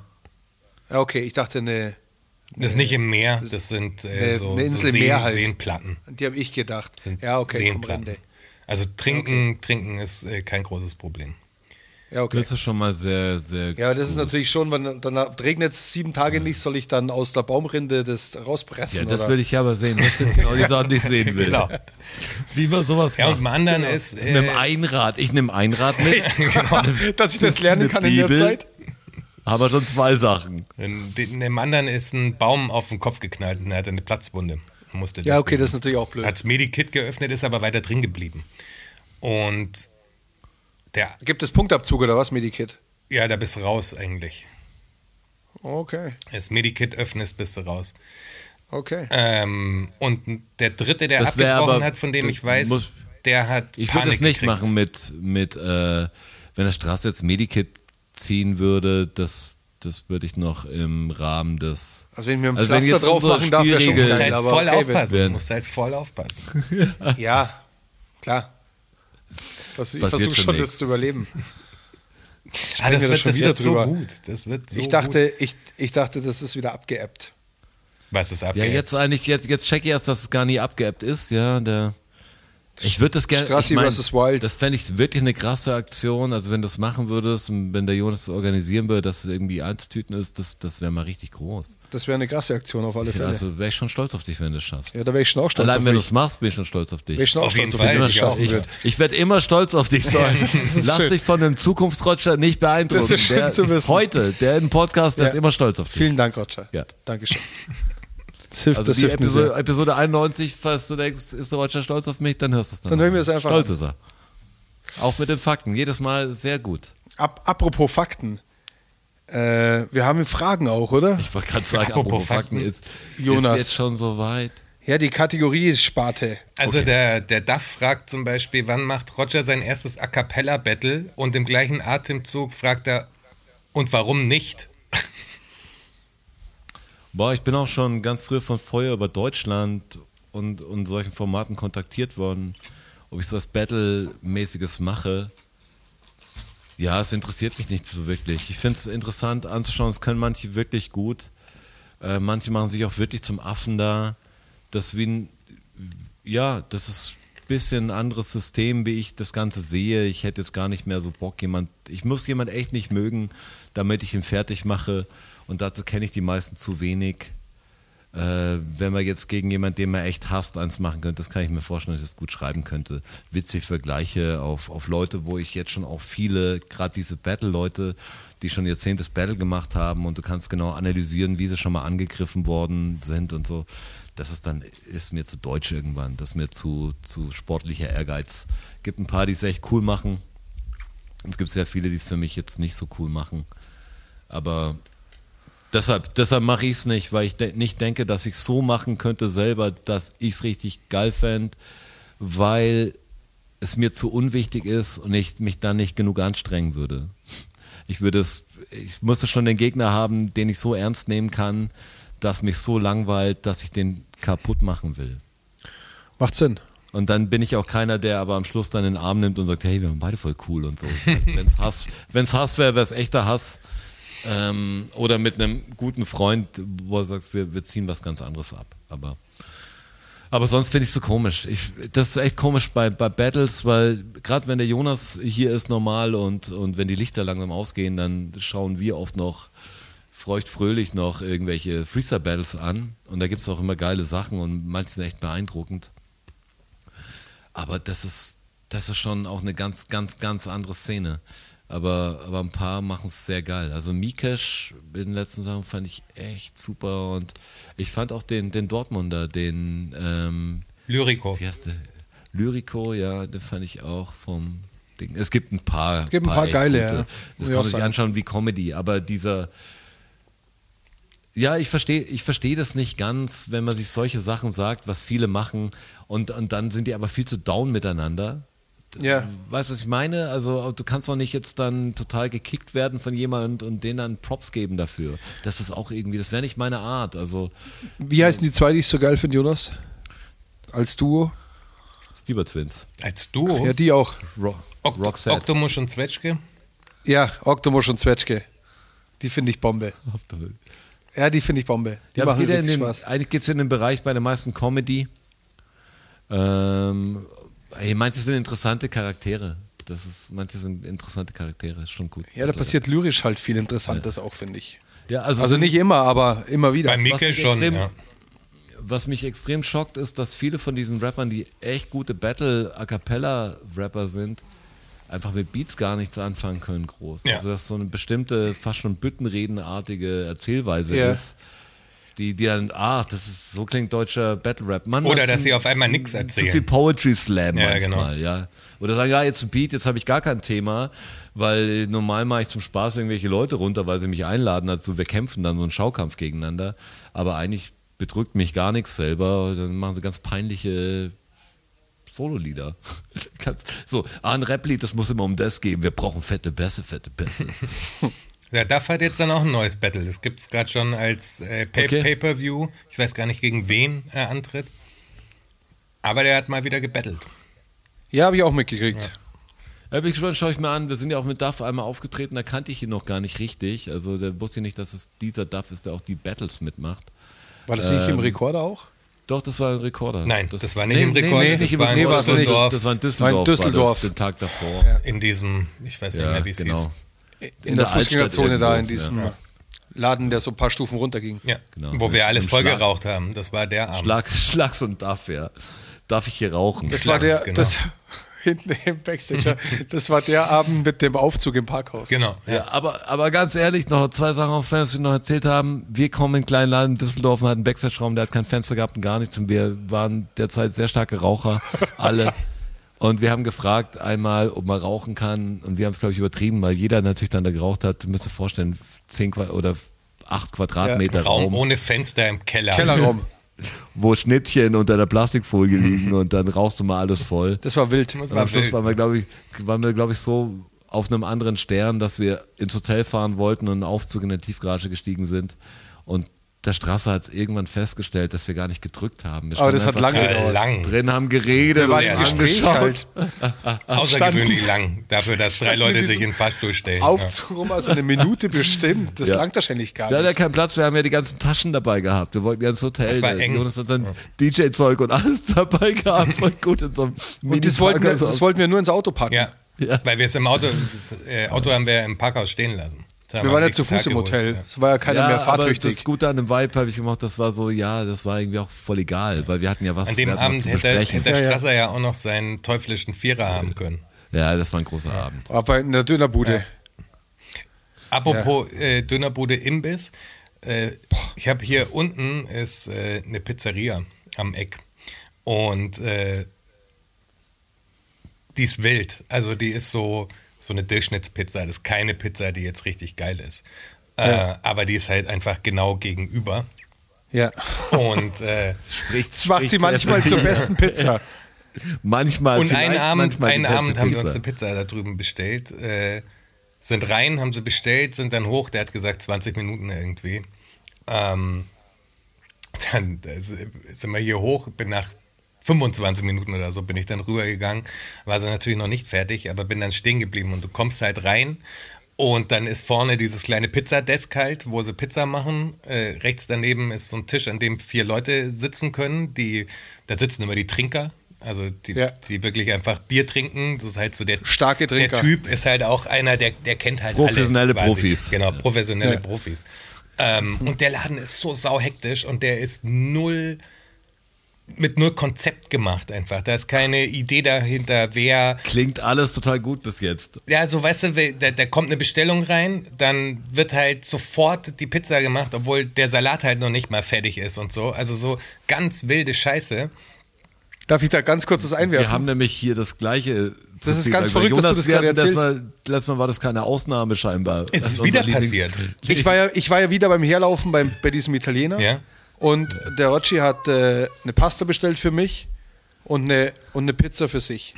Ja, okay, ich dachte eine. Das ist nicht im Meer, das sind äh, eine- so, eine so Insel im Seen, Meer halt. Seenplatten. Die habe ich gedacht. Sind ja, okay, Seenplatten. Also trinken, trinken ist äh, kein großes Problem. Ja, okay. Das ist schon mal sehr, sehr Ja, das ist gut. natürlich schon, wenn dann regnet es sieben Tage nicht, soll ich dann aus der Baumrinde das rauspressen? Ja, das oder? will ich aber sehen. Das sind genau die Sachen, die ich sehen will. Genau. Wie man sowas Ja, und macht. beim anderen ist. Mit dem Äh, Einrad. Ich nehme Einrad mit. Dass ich das lernen kann in der Bibel. Zeit. Aber schon zwei Sachen. in dem- dem anderen ist ein Baum auf den Kopf geknallt und er hatte eine Platzwunde. Und Musste Ja, okay, das ist natürlich auch blöd. Hat's Medikit geöffnet, ist aber weiter drin geblieben. Und der, Gibt es Punktabzug oder was, Medikit? ja, da bist du raus eigentlich. Okay, Das Medikit öffnest, bist du raus. okay. Ähm, und der dritte, der Das abgebrochen aber- hat, von dem ich weiß, muss- der hat. Ich würde das nicht gekriegt. machen mit, mit äh, wenn der Straße jetzt Medikit ziehen würde, das, das würde ich noch im Rahmen des. Also wenn wir ein Also wenn Pflaster jetzt drauf machen darf, wäre schon geil, halt aber voll okay, aufpassen. Du musst halt voll aufpassen. Ja, klar. Was, ich versuche schon das zu überleben. Ah, das wir da wird, das wieder wird so gut. Das wird so ich, gut. dachte, ich, ich dachte, das ist wieder abgeappt. Was ist Ja, abgeht? jetzt eigentlich, jetzt, jetzt check ich erst, dass es gar nie abgeappt ist, ja. Der, ich würde das gerne. Strassi ich mein, Wild. Das fände ich wirklich eine krasse Aktion. Also, wenn du das machen würdest und wenn der Jonas das organisieren würde, dass es irgendwie einzutüten ist, das, das wäre mal richtig groß. Das wäre eine krasse Aktion auf alle Ja, Fälle. also, wäre ich schon stolz auf dich, wenn du es schaffst. ja, da wäre ich schon auch stolz Allein auf wenn du es machst, bin ich schon stolz auf dich. Wäre ich schon auch Auf jeden Fall, wenn ich Ich, ich werde immer stolz auf dich sein. Lass schön. dich von dem Zukunftsroger nicht beeindrucken. Das ist schön der, zu wissen. Heute, der im Podcast, der Ja. ist immer stolz auf dich. Vielen Dank, Roger. Ja. Dankeschön. Das hilft, Also das die hilft mir Episode, sehr. Episode 91, falls du denkst, ist der Roger stolz auf mich, dann hörst du es dann. Dann hören wir es einfach Stolz an. ist er. Auch mit den Fakten, jedes Mal sehr gut. Ap apropos Fakten. Äh, wir haben Fragen auch, oder? Ich wollte gerade sagen, Apropos apropos Fakten, Fakten. ist, Jonas. ist jetzt schon so weit. Ja, die Kategorie ist Sparte. Also der, der Duff fragt zum Beispiel, wann macht Roger sein erstes A Cappella-Battle? Und im gleichen Atemzug fragt er, und warum nicht? Boah, ich bin auch schon ganz früh von Feuer über Deutschland und, und solchen Formaten kontaktiert worden, ob ich sowas Battle-mäßiges mache. Ja, es interessiert mich nicht so wirklich. Ich finde es interessant anzuschauen, es können manche wirklich gut. Äh, manche machen sich auch wirklich zum Affen da. Das wie ein, ja, das ist ein bisschen ein anderes System, wie ich das Ganze sehe. Ich hätte jetzt gar nicht mehr so Bock, jemand, ich muss jemand echt nicht mögen, damit ich ihn fertig mache. Und dazu kenne ich die meisten zu wenig. Äh, wenn man jetzt gegen jemanden, den man echt hasst, eins machen könnte, das kann ich mir vorstellen, dass ich das gut schreiben könnte. Witzig Vergleiche auf, auf Leute, wo ich jetzt schon auch viele, gerade diese Battle-Leute, die schon Jahrzehntes Battle gemacht haben und du kannst genau analysieren, wie sie schon mal angegriffen worden sind und so. Das ist dann, ist mir zu deutsch irgendwann, das ist mir zu, zu sportlicher Ehrgeiz. Gibt ein paar, die es echt cool machen. Und es gibt sehr viele, die es für mich jetzt nicht so cool machen. Aber Deshalb, deshalb mache ich es nicht, weil ich de nicht denke, dass ich es so machen könnte selber, dass ich es richtig geil fände, weil es mir zu unwichtig ist und ich mich dann nicht genug anstrengen würde. Ich würde es, ich musste schon den Gegner haben, den ich so ernst nehmen kann, dass mich so langweilt, dass ich den kaputt machen will. Macht Sinn. Und dann bin ich auch keiner, der aber am Schluss dann den Arm nimmt und sagt, hey, wir waren beide voll cool und so. Wenn es Hass, wenn's Hass wäre, wäre es echter Hass. Ähm, oder mit einem guten Freund, wo er sagt, wir, wir ziehen was ganz anderes ab. Aber, aber sonst finde ich es so komisch. Ich, das ist echt komisch bei, bei Battles, weil gerade wenn der Jonas hier ist normal und, und wenn die Lichter langsam ausgehen, dann schauen wir oft noch feuchtfröhlich noch irgendwelche Freestyle-Battles an. Und da gibt es auch immer geile Sachen und manche sind echt beeindruckend. Aber das ist, das ist schon auch eine ganz, ganz, ganz andere Szene. Aber, aber ein paar machen es sehr geil. Also Mikesh in den letzten Sachen fand ich echt super und ich fand auch den, den Dortmunder, den ähm, Lyrico. wie heißt der? Lyrico, ja, den fand ich auch vom Ding. Es gibt ein paar. Es gibt ein paar echt geile, gute. ja. Das kann man sich anschauen wie Comedy, aber dieser. Ja, ich verstehe ich verstehe das nicht ganz, wenn man sich solche Sachen sagt, was viele machen und, und dann sind die aber viel zu down miteinander. Ja. Weißt du, was ich meine? Also du kannst doch nicht jetzt dann total gekickt werden von jemandem und denen dann Props geben dafür. Das ist auch irgendwie, das wäre nicht meine Art. Also Wie heißen die zwei, die ich so geil finde, Jonas? Als Duo? Stieber Twins. Als Duo. Ja, die auch. Ro Ok Roxette. Octomusch und Zwetschge. Ja, Octomusch und Zwetschge. Die finde ich Bombe. Ja, die finde ich Bombe. Die Ja, machen geht ja in wirklich den, Spaß. eigentlich geht es in den Bereich bei der meisten Comedy. Ähm, ey, manche sind interessante Charaktere. Das ist, manche sind interessante Charaktere, ist schon gut. Ja, da passiert lyrisch halt viel Interessantes auch, finde ich. Ja, also, Also nicht immer, aber immer wieder. Bei mich schon, extrem- ja. was mich extrem schockt, ist, dass viele von diesen Rappern, die echt gute Battle-A Cappella-Rapper sind, einfach mit Beats gar nichts anfangen können, groß. Ja. Also, dass so eine bestimmte, fast schon büttenredenartige Erzählweise Ja. ist, die, die dann, ah, das ist, so klingt deutscher Battle-Rap. Man Oder dass zu- sie auf einmal nichts Zu erzählen. viel Poetry Slam Ja, manchmal, genau. ja. Oder sagen, ja, jetzt ein Beat, jetzt habe ich gar kein Thema, weil normal mache ich zum Spaß irgendwelche Leute runter, weil sie mich einladen dazu, wir kämpfen dann so einen Schaukampf gegeneinander. Aber eigentlich bedrückt mich gar nichts selber. Dann machen sie ganz peinliche Solo-Lieder. So, ah, ein Rap-Lied, das muss immer um das gehen. Wir brauchen fette Bässe, fette Bässe. Ja, DAF hat jetzt dann auch ein neues Battle. Das gibt es gerade schon als äh, Pay Okay. Pay-Per-View. Ich weiß gar nicht, gegen wen er antritt. Aber der hat mal wieder gebettelt. Ja, habe ich auch mitgekriegt. Ja, bin ich gespannt, schaue ich mir an. Wir sind ja auch mit Duff einmal aufgetreten, da kannte ich ihn noch gar nicht richtig. Also da wusste ich nicht, dass es dieser Duff ist, der auch die Battles mitmacht. War das nicht im Ähm, Rekorder auch? Doch, das war ein Rekorder. Nein, das war nicht im Nee, Rekorder, nee, das nicht im war in Rekorder, Nee, war's nicht. Düsseldorf. Das war in Düsseldorf. War in Düsseldorf. War das, den Tag davor. In diesem, ich weiß nicht Ja, mehr, wie es genau. hieß. In, der, Fußgängerzone da, in diesem ja. Laden, der so ein paar Stufen runterging. Ja, Genau. wo wir alles Im voll Schlag- geraucht haben. Das war der Abend. Schlag, Schlags und Duff, ja. Darf ich hier rauchen? Das war der, genau. das, hinten im Backstage, das war der Abend mit dem Aufzug im Parkhaus. Genau. Ja. Ja, aber, aber ganz ehrlich, noch zwei Sachen auf Fans, die wir noch erzählt haben. Wir kommen in einen kleinen Laden in Düsseldorf und hatten einen Backstage-Raum, der hat kein Fenster gehabt und gar nichts. Und wir waren derzeit sehr starke Raucher, alle. Und wir haben gefragt einmal, ob man rauchen kann. Und wir haben es, glaube ich, übertrieben, weil jeder natürlich dann da geraucht hat. Du müsst dir vorstellen, zehn Qua oder acht Quadratmeter Raum Raum, ohne Fenster im Keller. Kellerraum. wo Schnittchen unter der Plastikfolie liegen und dann rauchst du mal alles voll. Das war wild. Das Und war am Schluss wild. waren wir, glaube ich, waren wir, glaube ich, so auf einem anderen Stern, dass wir ins Hotel fahren wollten und in einen Aufzug in der Tiefgarage gestiegen sind. Und der Straße hat es irgendwann festgestellt, dass wir gar nicht gedrückt haben. Wir Aber das hat lange gedauert. lang. Drin haben geredet im Gespräch angeschaut. halt. Außergewöhnlich lang. Dafür, dass drei Leute sich in den Fahrstuhl stellen. Aufzug rum, also eine Minute bestimmt. Das Ja. langt wahrscheinlich gar Da hat er nicht. keinen Platz, wir haben ja die ganzen Taschen dabei gehabt. Wir wollten ja ins Hotel. Das war eng. Jonas hat dann DJ-Zeug und alles dabei gehabt. Voll gut in so einem Und das wollten, wir, das wollten wir nur ins Auto packen. Ja. Ja. Weil wir es im Auto, das äh, Auto haben wir im Parkhaus stehen lassen. Wir waren ja zu Fuß im Hotel. ja. Es war ja keiner mehr aber fahrtüchtig. das Gute an dem Vibe habe ich gemacht, das war so, ja, das war irgendwie auch voll egal, weil wir hatten ja was, An dem Abend zu hätte, besprechen. hätte Ja, ja. Strasser ja auch noch seinen teuflischen Vierer haben können. Ja, das war ein großer Abend. Aber in der Dönerbude. Apropos äh, Dönerbude Imbiss. Äh, ich habe hier unten ist äh, eine Pizzeria am Eck. Und äh, die ist wild. Also die ist so, so eine Durchschnittspizza. Das ist keine Pizza, die jetzt richtig geil ist. Äh, Ja. aber die ist halt einfach genau gegenüber. Ja. Und äh, Spricht, Das macht sie manchmal zur besten Pizza. Manchmal. Und einen Abend, einen Abend haben wir Pizza. uns eine Pizza da drüben bestellt. Äh, sind rein, haben sie bestellt, sind dann hoch. Der hat gesagt 20 Minuten irgendwie. Ähm, dann äh, sind wir hier hoch, bin nach 25 Minuten oder so bin ich dann rübergegangen. War sie natürlich noch nicht fertig, aber bin dann stehen geblieben. Und du kommst halt rein Und dann ist vorne dieses kleine Pizzadesk halt, wo sie Pizza machen. Äh, rechts daneben ist so ein Tisch, an dem vier Leute sitzen können. Die, da sitzen immer die Trinker. Also die, Ja. die wirklich einfach Bier trinken. Das ist halt so der Starke Trinker. Der Typ ist halt auch einer, der, der kennt halt Professionelle alle quasi. Profis. Genau, professionelle Ja. Profis. Ähm, und der Laden ist so sauhektisch und der ist null mit null Konzept gemacht einfach. Da ist keine Idee dahinter, wer Klingt alles total gut bis jetzt. ja, so weißt du, we- da, da kommt eine Bestellung rein, dann wird halt sofort die Pizza gemacht, obwohl der Salat halt noch nicht mal fertig ist und so. Also so ganz wilde Scheiße. Darf ich da ganz kurz das einwerfen? Wir haben nämlich hier das gleiche. Das ist ganz Bei verrückt, dass du Jonas, das wir gerade erzählst. Mal, letztes Mal war das keine Ausnahme scheinbar. Es ist wieder passiert. Ich war ja, ich war ja wieder beim Herlaufen beim, bei diesem Italiener. Ja. Und der Rocci hat äh, eine Pasta bestellt für mich und eine, und eine Pizza für sich.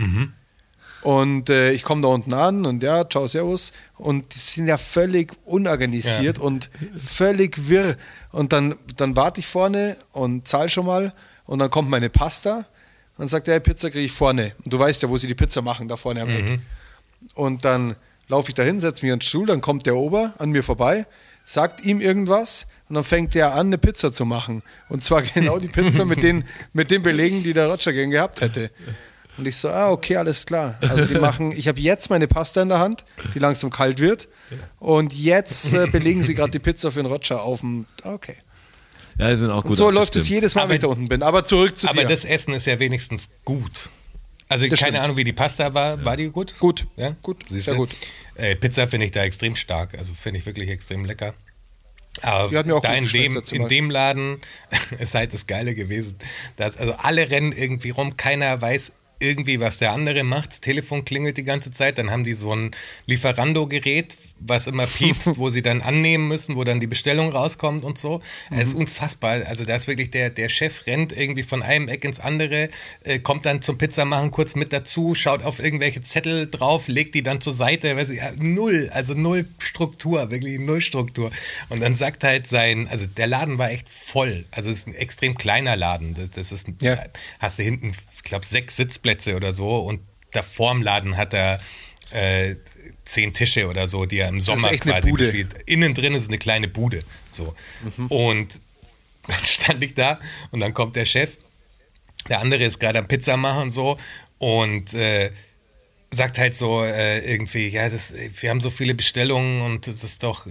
Und äh, ich komme da unten an und ja, ciao, servus. Und die sind ja völlig unorganisiert Ja. und völlig wirr. Und dann, dann warte ich vorne und zahl schon mal. Und dann kommt meine Pasta. Dann sagt er, Pizza kriege ich vorne. Und du weißt ja, wo sie die Pizza machen, da vorne am Eck. Und dann laufe ich dahin, setze mich an den Stuhl, dann kommt der Ober an mir vorbei, sagt ihm irgendwas und dann fängt der an, eine Pizza zu machen. Und zwar genau die Pizza mit den, mit den Belegen, die der Roger gern gehabt hätte. Und ich so, ah, okay, alles klar. Also die machen, ich habe jetzt meine Pasta in der Hand, die langsam kalt wird. Und jetzt äh, belegen sie gerade die Pizza für den Roger auf dem. Okay. Ja, die sind auch gut. Und so läuft es jedes Mal, Aber- wenn ich da unten bin. Aber zurück zu Aber dir. das Essen ist ja wenigstens gut. Also Das keine stimmt. Ahnung, wie die Pasta war. War die gut? Gut. Ja? Gut. Siehst Sehr du? gut. Äh, Pizza finde ich da extrem stark. Also finde ich wirklich extrem lecker. Aber da in dem, in dem Laden ist halt das Geile gewesen. Dass, also alle rennen irgendwie rum, keiner weiß irgendwie, was der andere macht. Das Telefon klingelt die ganze Zeit, dann haben die so ein Lieferando-Gerät, was immer piepst, wo sie dann annehmen müssen, wo dann die Bestellung rauskommt und so. Es Mhm. ist unfassbar. Also da ist wirklich der, der Chef rennt irgendwie von einem Eck ins andere, äh, kommt dann zum Pizzamachen kurz mit dazu, schaut auf irgendwelche Zettel drauf, legt die dann zur Seite. Weiß ich, ja, null, also null Struktur, wirklich null Struktur. Und dann sagt halt sein, also der Laden war echt voll. Also es ist ein extrem kleiner Laden. Das, das ist, Ja. hast du hinten, ich glaube, sechs Sitzplätze oder so und davor im Laden hat er äh, zehn Tische oder so, die er im Sommer quasi Bude. bespielt. Innen drin ist eine kleine Bude. So. Mhm. Und dann stand ich da und dann kommt der Chef, der andere ist gerade am Pizza machen und so und äh, sagt halt so äh, irgendwie, ja, das, wir haben so viele Bestellungen und das ist doch,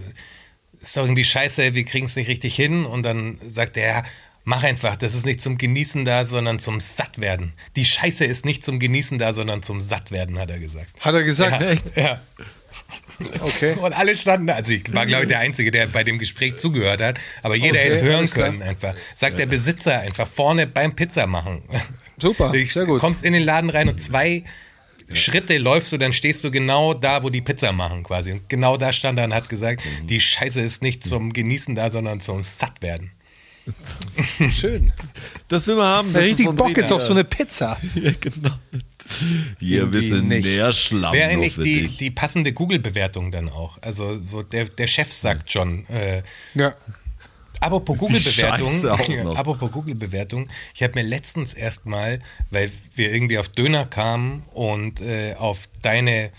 ist doch irgendwie scheiße, wir kriegen es nicht richtig hin. Und dann sagt er, ja, mach einfach, das ist nicht zum Genießen da, sondern zum Sattwerden. Die Scheiße ist nicht zum Genießen da, sondern zum Sattwerden, hat er gesagt. Hat er gesagt? Ja, Echt? Ja. Okay. Und alle standen da. Also ich war, glaube ich, der Einzige, der bei dem Gespräch zugehört hat. Aber jeder Okay, hätte es hören können einfach. Sagt der Besitzer einfach vorne beim Pizza machen. Super, Du sehr gut. kommst in den Laden rein und zwei Schritte läufst du, dann stehst du genau da, wo die Pizza machen quasi. Und genau da stand er und hat gesagt, Mhm. die Scheiße ist nicht zum Genießen da, sondern zum Sattwerden. Schön. Das will man haben. Das Richtig Bock jetzt richtiger- auf so eine Pizza. Ja, genau. Hier ein bisschen. Nährschlamm Wäre eigentlich die, die passende Google-Bewertung dann auch. Also so der, der Chef sagt schon, äh, Ja. Apropos Google-Bewertung, apropos Google-Bewertung, ich habe mir letztens erstmal, weil wir irgendwie auf Döner kamen und äh, auf deine,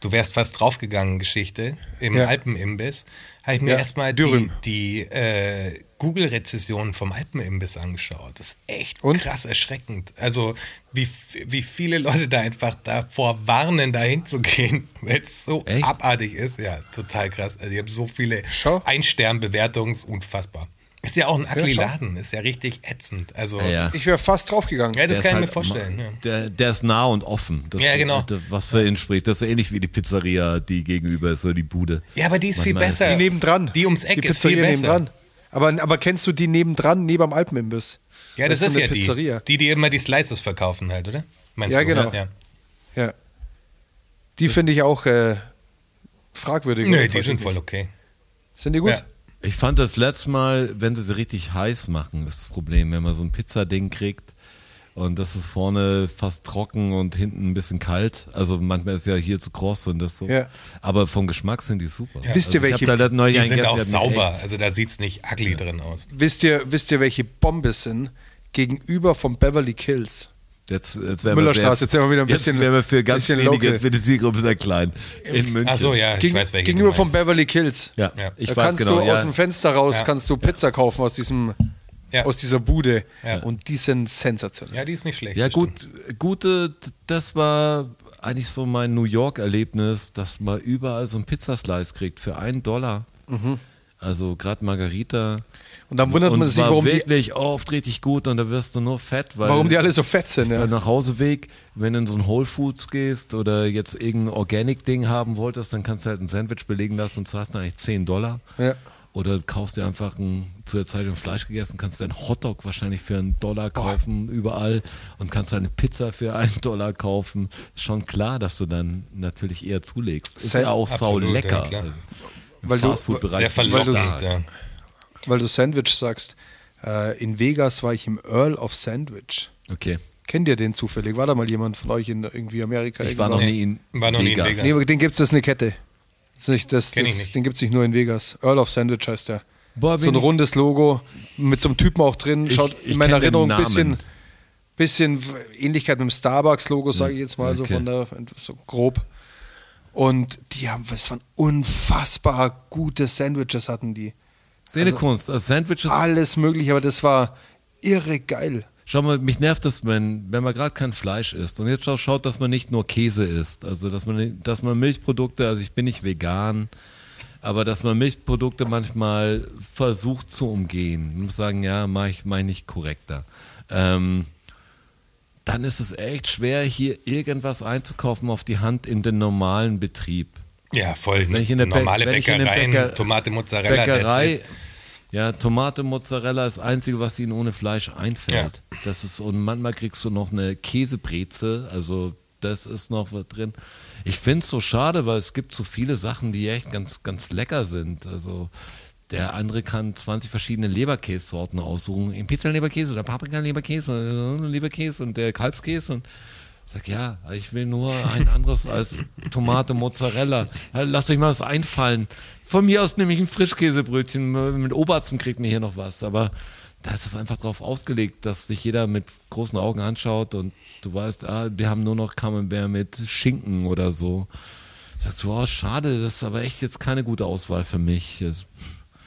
du wärst fast draufgegangen Geschichte im Ja. Alpenimbiss, habe ich mir Ja, erstmal die, die äh, Google-Rezession vom Alpenimbiss angeschaut. Das ist echt Und? krass erschreckend. Also wie, wie viele Leute da einfach davor warnen, da hinzugehen, weil es so Echt? abartig ist. Ja, total krass. Also ich habe so viele Schau. ein-Stern-Bewertungen, ist unfassbar. Ist ja auch ein ugly. Laden, ist ja richtig ätzend. Also, Ja, ja. Ich wäre fast draufgegangen. ja, das Der kann ich ist mir halt vorstellen. Ja. Der, der ist nah und offen. Das, Ja, genau. Das, was für ihn spricht. Das ist ähnlich wie die Pizzeria, die gegenüber ist, so die Bude. ja, aber die ist viel Manchmal ist besser. es- Die nebendran. Die ums Eck die ist viel besser. nebendran. Aber, aber kennst du die nebendran, neben dem Alpenimbiss? Ja, das, ist, so ja eine die. Pizzeria. Die, die immer die Slices verkaufen halt, oder? Meinst Ja, du? genau. Ja. Ja. Die finde ich auch äh, fragwürdig. Nö, oder? die sind voll okay. Sind die gut? Ja. Ich fand das letzte Mal, wenn sie sie richtig heiß machen, ist das Problem, wenn man so ein Pizzading kriegt und das ist vorne fast trocken und hinten ein bisschen kalt. Also manchmal ist ja hier zu kross und das so. Ja. Aber vom Geschmack sind die super. Wisst ihr, also ich welche- da neulich Die sind auch sauber. Also da sieht es nicht ugly drin aus. Wisst, ihr, wisst ihr, welche Bombe sind? Gegenüber von Beverly Kills. Jetzt, jetzt wären wir Müllerstraße, jetzt wären wir wieder ein bisschen- Jetzt wären wir für ganz wenige, local. jetzt wird die Zielgruppe sehr klein. In München. Ach so, ja, ich Gegen, weiß, welche gegenüber meinst. Beverly Hills. Ja, Ja. ich da weiß kannst genau. du ja. aus dem Fenster raus, Ja. kannst du Pizza kaufen aus diesem, Ja. aus dieser Bude. Ja. Und die sind sensationell. Ja, die ist nicht schlecht. Ja, gut, gute, das war eigentlich so mein New York-Erlebnis, dass man überall so einen Pizzaslice kriegt für einen Dollar. Also gerade Margarita. Und dann wundert und man sich, war warum die, wirklich oft richtig gut und da wirst du nur fett, weil warum die alle so fett sind. Ja. Nachhauseweg, wenn du in so ein Whole Foods gehst oder jetzt irgendein Organic-Ding haben wolltest, dann kannst du halt ein Sandwich belegen lassen und zahlst dann eigentlich 10 Dollar. Ja. Oder kaufst dir einfach ein, zu der Zeit ein Fleisch gegessen, kannst deinen Hotdog wahrscheinlich für einen Dollar kaufen, überall und kannst deine Pizza für einen Dollar kaufen. Ist schon klar, dass du dann natürlich eher zulegst. Ist Sa- ja auch sau absolut, lecker. ja. Im Weil du- Sehr stark. Ja. Weil du Sandwich sagst. Äh, in Vegas war ich im Earl of Sandwich. Okay. Kennt ihr den zufällig? War da mal jemand von euch in irgendwie Amerika? Ich war noch nie in War noch nie in Vegas. Vegas. Nee, aber den gibt es, das ist eine Kette. Das das, Kenn ich das, nicht. Den gibt es nicht nur in Vegas. Earl of Sandwich heißt der. Boah, so ein rundes Logo mit so einem Typen auch drin. Ich- Schaut ich in meiner Erinnerung ein bisschen, bisschen Ähnlichkeit mit dem Starbucks-Logo, sage ich jetzt mal, so Okay. von der, so grob. Und die haben, das waren unfassbar gute Sandwiches hatten die. Szenekunst, also Sandwiches. Alles mögliche, aber das war irre geil. Schau mal, mich nervt das, wenn, wenn man gerade kein Fleisch isst. Und jetzt schau, schaut, dass man nicht nur Käse isst. Also, dass man, dass man Milchprodukte, also ich bin nicht vegan, aber dass man Milchprodukte manchmal versucht zu umgehen. Ich muss sagen, ja, mache ich, mach ich nicht korrekter. Ähm, dann ist es echt schwer, hier irgendwas einzukaufen auf die Hand in den normalen Betrieb. ja, voll. Wenn ich in der Normale Bäckereien, Bäcker- Tomate, Mozzarella. Bäckerei. Ja, Tomate, Mozzarella ist das Einzige, was ihnen ohne Fleisch einfällt. Das ist, und manchmal kriegst du noch eine Käsebreze, also das ist noch was drin. Ich finde es so schade, weil es gibt so viele Sachen, die echt ganz, ganz lecker sind. Also der andere kann 20 verschiedene Leberkässorten aussuchen. Imperial-Leberkäse oder Paprika-Leberkäse oder Leberkäse und der Kalbskäse und ich sag, ja, ich will nur ein anderes als Tomate, Mozzarella. Lasst euch mal was einfallen. Von mir aus nehme ich ein Frischkäsebrötchen. Mit Obersten kriegt mir hier noch was. Aber da ist es einfach drauf ausgelegt, dass sich jeder mit großen Augen anschaut und du weißt, ah, wir haben nur noch Camembert mit Schinken oder so. Sagst du, oh, schade, das ist aber echt jetzt keine gute Auswahl für mich.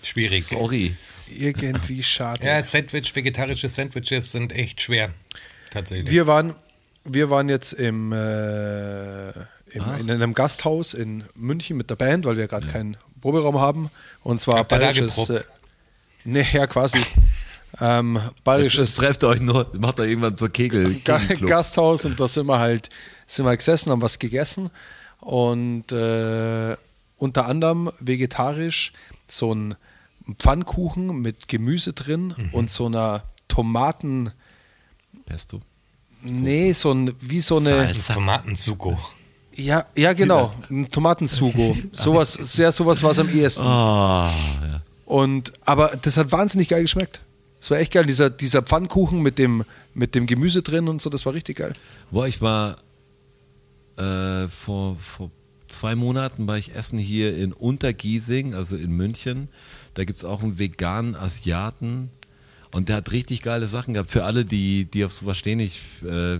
Schwierig. Sorry. Irgendwie schade. Ja, Sandwich, vegetarische Sandwiches sind echt schwer. Tatsächlich. Wir waren, wir waren jetzt im, äh, im, in einem Gasthaus in München mit der Band, weil wir gerade keinen Proberaum haben. Und zwar Habt bayerisches. Äh, nee, ja, quasi. ähm, bayerisches trefft euch nur, macht da irgendwann so Kegel. Gasthaus und da sind wir halt sind wir gesessen, haben was gegessen und äh, unter anderem vegetarisch so ein Pfannkuchen mit Gemüse drin Mhm. und so einer Tomaten, Pesto. nee, so ein, wie so eine, Salsa. Tomatensuko. Ja, ja genau, ein Tomatensugo, sowas, sehr sowas war es am ehesten. Ah, ja. Und, aber das hat wahnsinnig geil geschmeckt. Es war echt geil, dieser, dieser Pfannkuchen mit dem, mit dem Gemüse drin und so, das war richtig geil. Boah, ich war äh, vor, vor zwei Monaten war ich essen hier in Untergiesing, also in München. Da gibt es auch einen veganen Asiaten und der hat richtig geile Sachen gehabt. Für alle, die, die auf sowas stehen, ich, äh,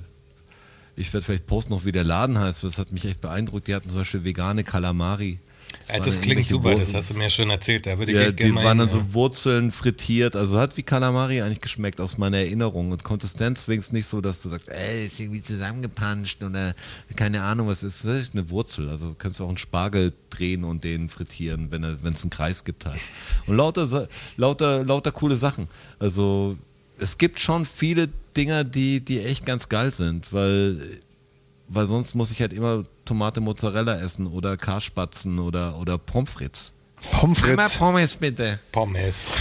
ich werde vielleicht posten noch, wie der Laden heißt, das hat mich echt beeindruckt. Die hatten zum Beispiel vegane Kalamari. Ja, waren das klingt super, das Wurzeln. hast du mir schon erzählt. Da würde ich Ja, die gerne mal waren dann so Wurzeln frittiert, also hat wie Kalamari eigentlich geschmeckt aus meiner Erinnerung und Konsistenz wenigstens nicht so, dass du sagst, ey, ist irgendwie zusammengepanscht oder keine Ahnung, was ist das? ist eine Wurzel, also du kannst auch einen Spargel drehen und den frittieren, wenn es einen Kreis gibt halt. Und lauter, lauter, lauter coole Sachen. Also es gibt schon viele Dinger, die, die echt ganz geil sind, weil weil sonst muss ich halt immer Tomate Mozzarella essen oder Karspatzen oder, oder Pommes frites. Pommes frites. Pommes bitte. Pommes.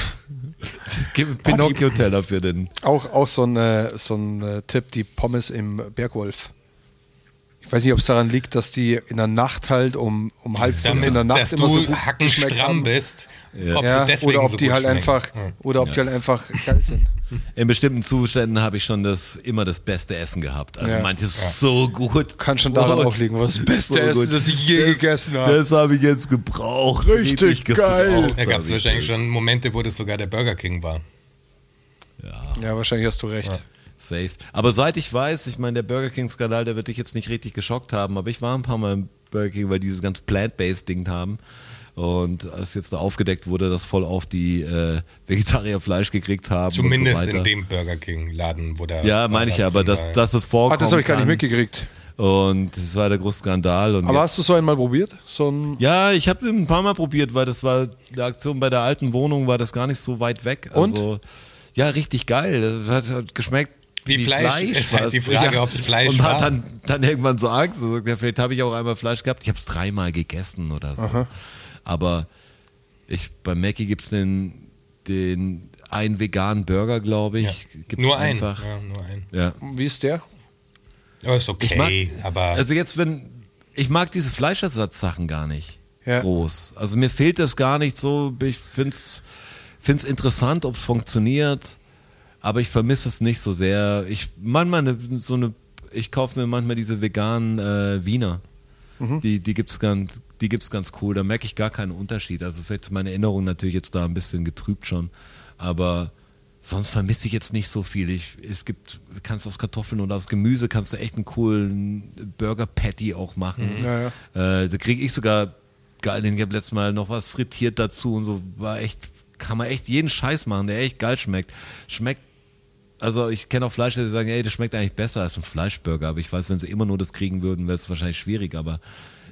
Gib Pinocchio-Teller für den. Auch, auch so ein, äh, so ein äh, Tipp, die Pommes im Bergwolf. Ich weiß nicht, ob es daran liegt, dass die in der Nacht halt um, um halb fünf in der Nacht dass immer so du gut geschmeckt hackenstramm haben. bist, Ja. ob Ja, sie deswegen oder ob so die gut halt schmecken. einfach Ja. oder ob die halt einfach geil sind. In bestimmten Zuständen habe ich schon das immer das beste Essen gehabt. Also Ja. manches so gut. Kann schon so, daran aufliegen, was das beste Essen, das ich je gegessen habe. Das habe ich jetzt gebraucht. Richtig geil. gebraucht Da gab es wahrscheinlich das. schon Momente, wo das sogar der Burger King war. Ja, wahrscheinlich hast du recht. Safe. Aber seit ich weiß, ich meine, der Burger King-Skandal, der wird dich jetzt nicht richtig geschockt haben, aber ich war ein paar Mal im Burger King, weil die dieses ganz Plant-Based-Ding haben. Und als jetzt da aufgedeckt wurde, dass voll auf die äh, Vegetarier Fleisch gekriegt haben. Zumindest und so in dem Burger King-Laden, wo der. Ja, meine ich ja, aber dass, dass es vorkommt. Ach, das habe ich gar nicht mitgekriegt. Und das war der große Skandal. Und Aber hast du so einmal probiert? So ein Ja, ich habe den ein paar Mal probiert, weil das war, die Aktion bei der alten Wohnung war das gar nicht so weit weg. Und? Also, ja, richtig geil. Das hat, hat geschmeckt. Wie Fleisch. Ist halt die Frage, ob's Fleisch Und man war. hat dann, dann irgendwann so Angst. So, ja, vielleicht habe ich auch einmal Fleisch gehabt. Ich habe es dreimal gegessen oder so. Aber ich, bei Mackie gibt's den, den einen veganen Burger, glaube ich. Ja. Gibt's Nur ein. einfach. Ja, nur ein. Ja. wie ist der? Aber ist Ich okay, mag, aber. also jetzt, wenn, ich mag diese Fleischersatzsachen gar nicht Ja. groß. Also mir fehlt das gar nicht so. Ich find's, find's interessant, ob es funktioniert, aber ich vermisse es nicht so sehr. Ich manchmal eine, so eine, ich kaufe mir manchmal diese veganen äh, Wiener. Die, die gibt's ganz, die gibt's ganz cool. Da merke ich gar keinen Unterschied. Also vielleicht ist meine Erinnerung natürlich jetzt da ein bisschen getrübt schon, aber sonst vermisse ich jetzt nicht so viel. Ich, es gibt, kannst aus Kartoffeln oder aus Gemüse kannst du echt einen coolen Burger Patty auch machen. Ja, Äh, da kriege ich sogar geil. Ich habe letztes Mal noch was frittiert dazu und so war echt, kann man echt jeden Scheiß machen, der echt geil schmeckt. Schmeckt also ich kenne auch Fleisch, die sagen, ey, das schmeckt eigentlich besser als ein Fleischburger, aber ich weiß, wenn sie immer nur das kriegen würden, wäre es wahrscheinlich schwierig, aber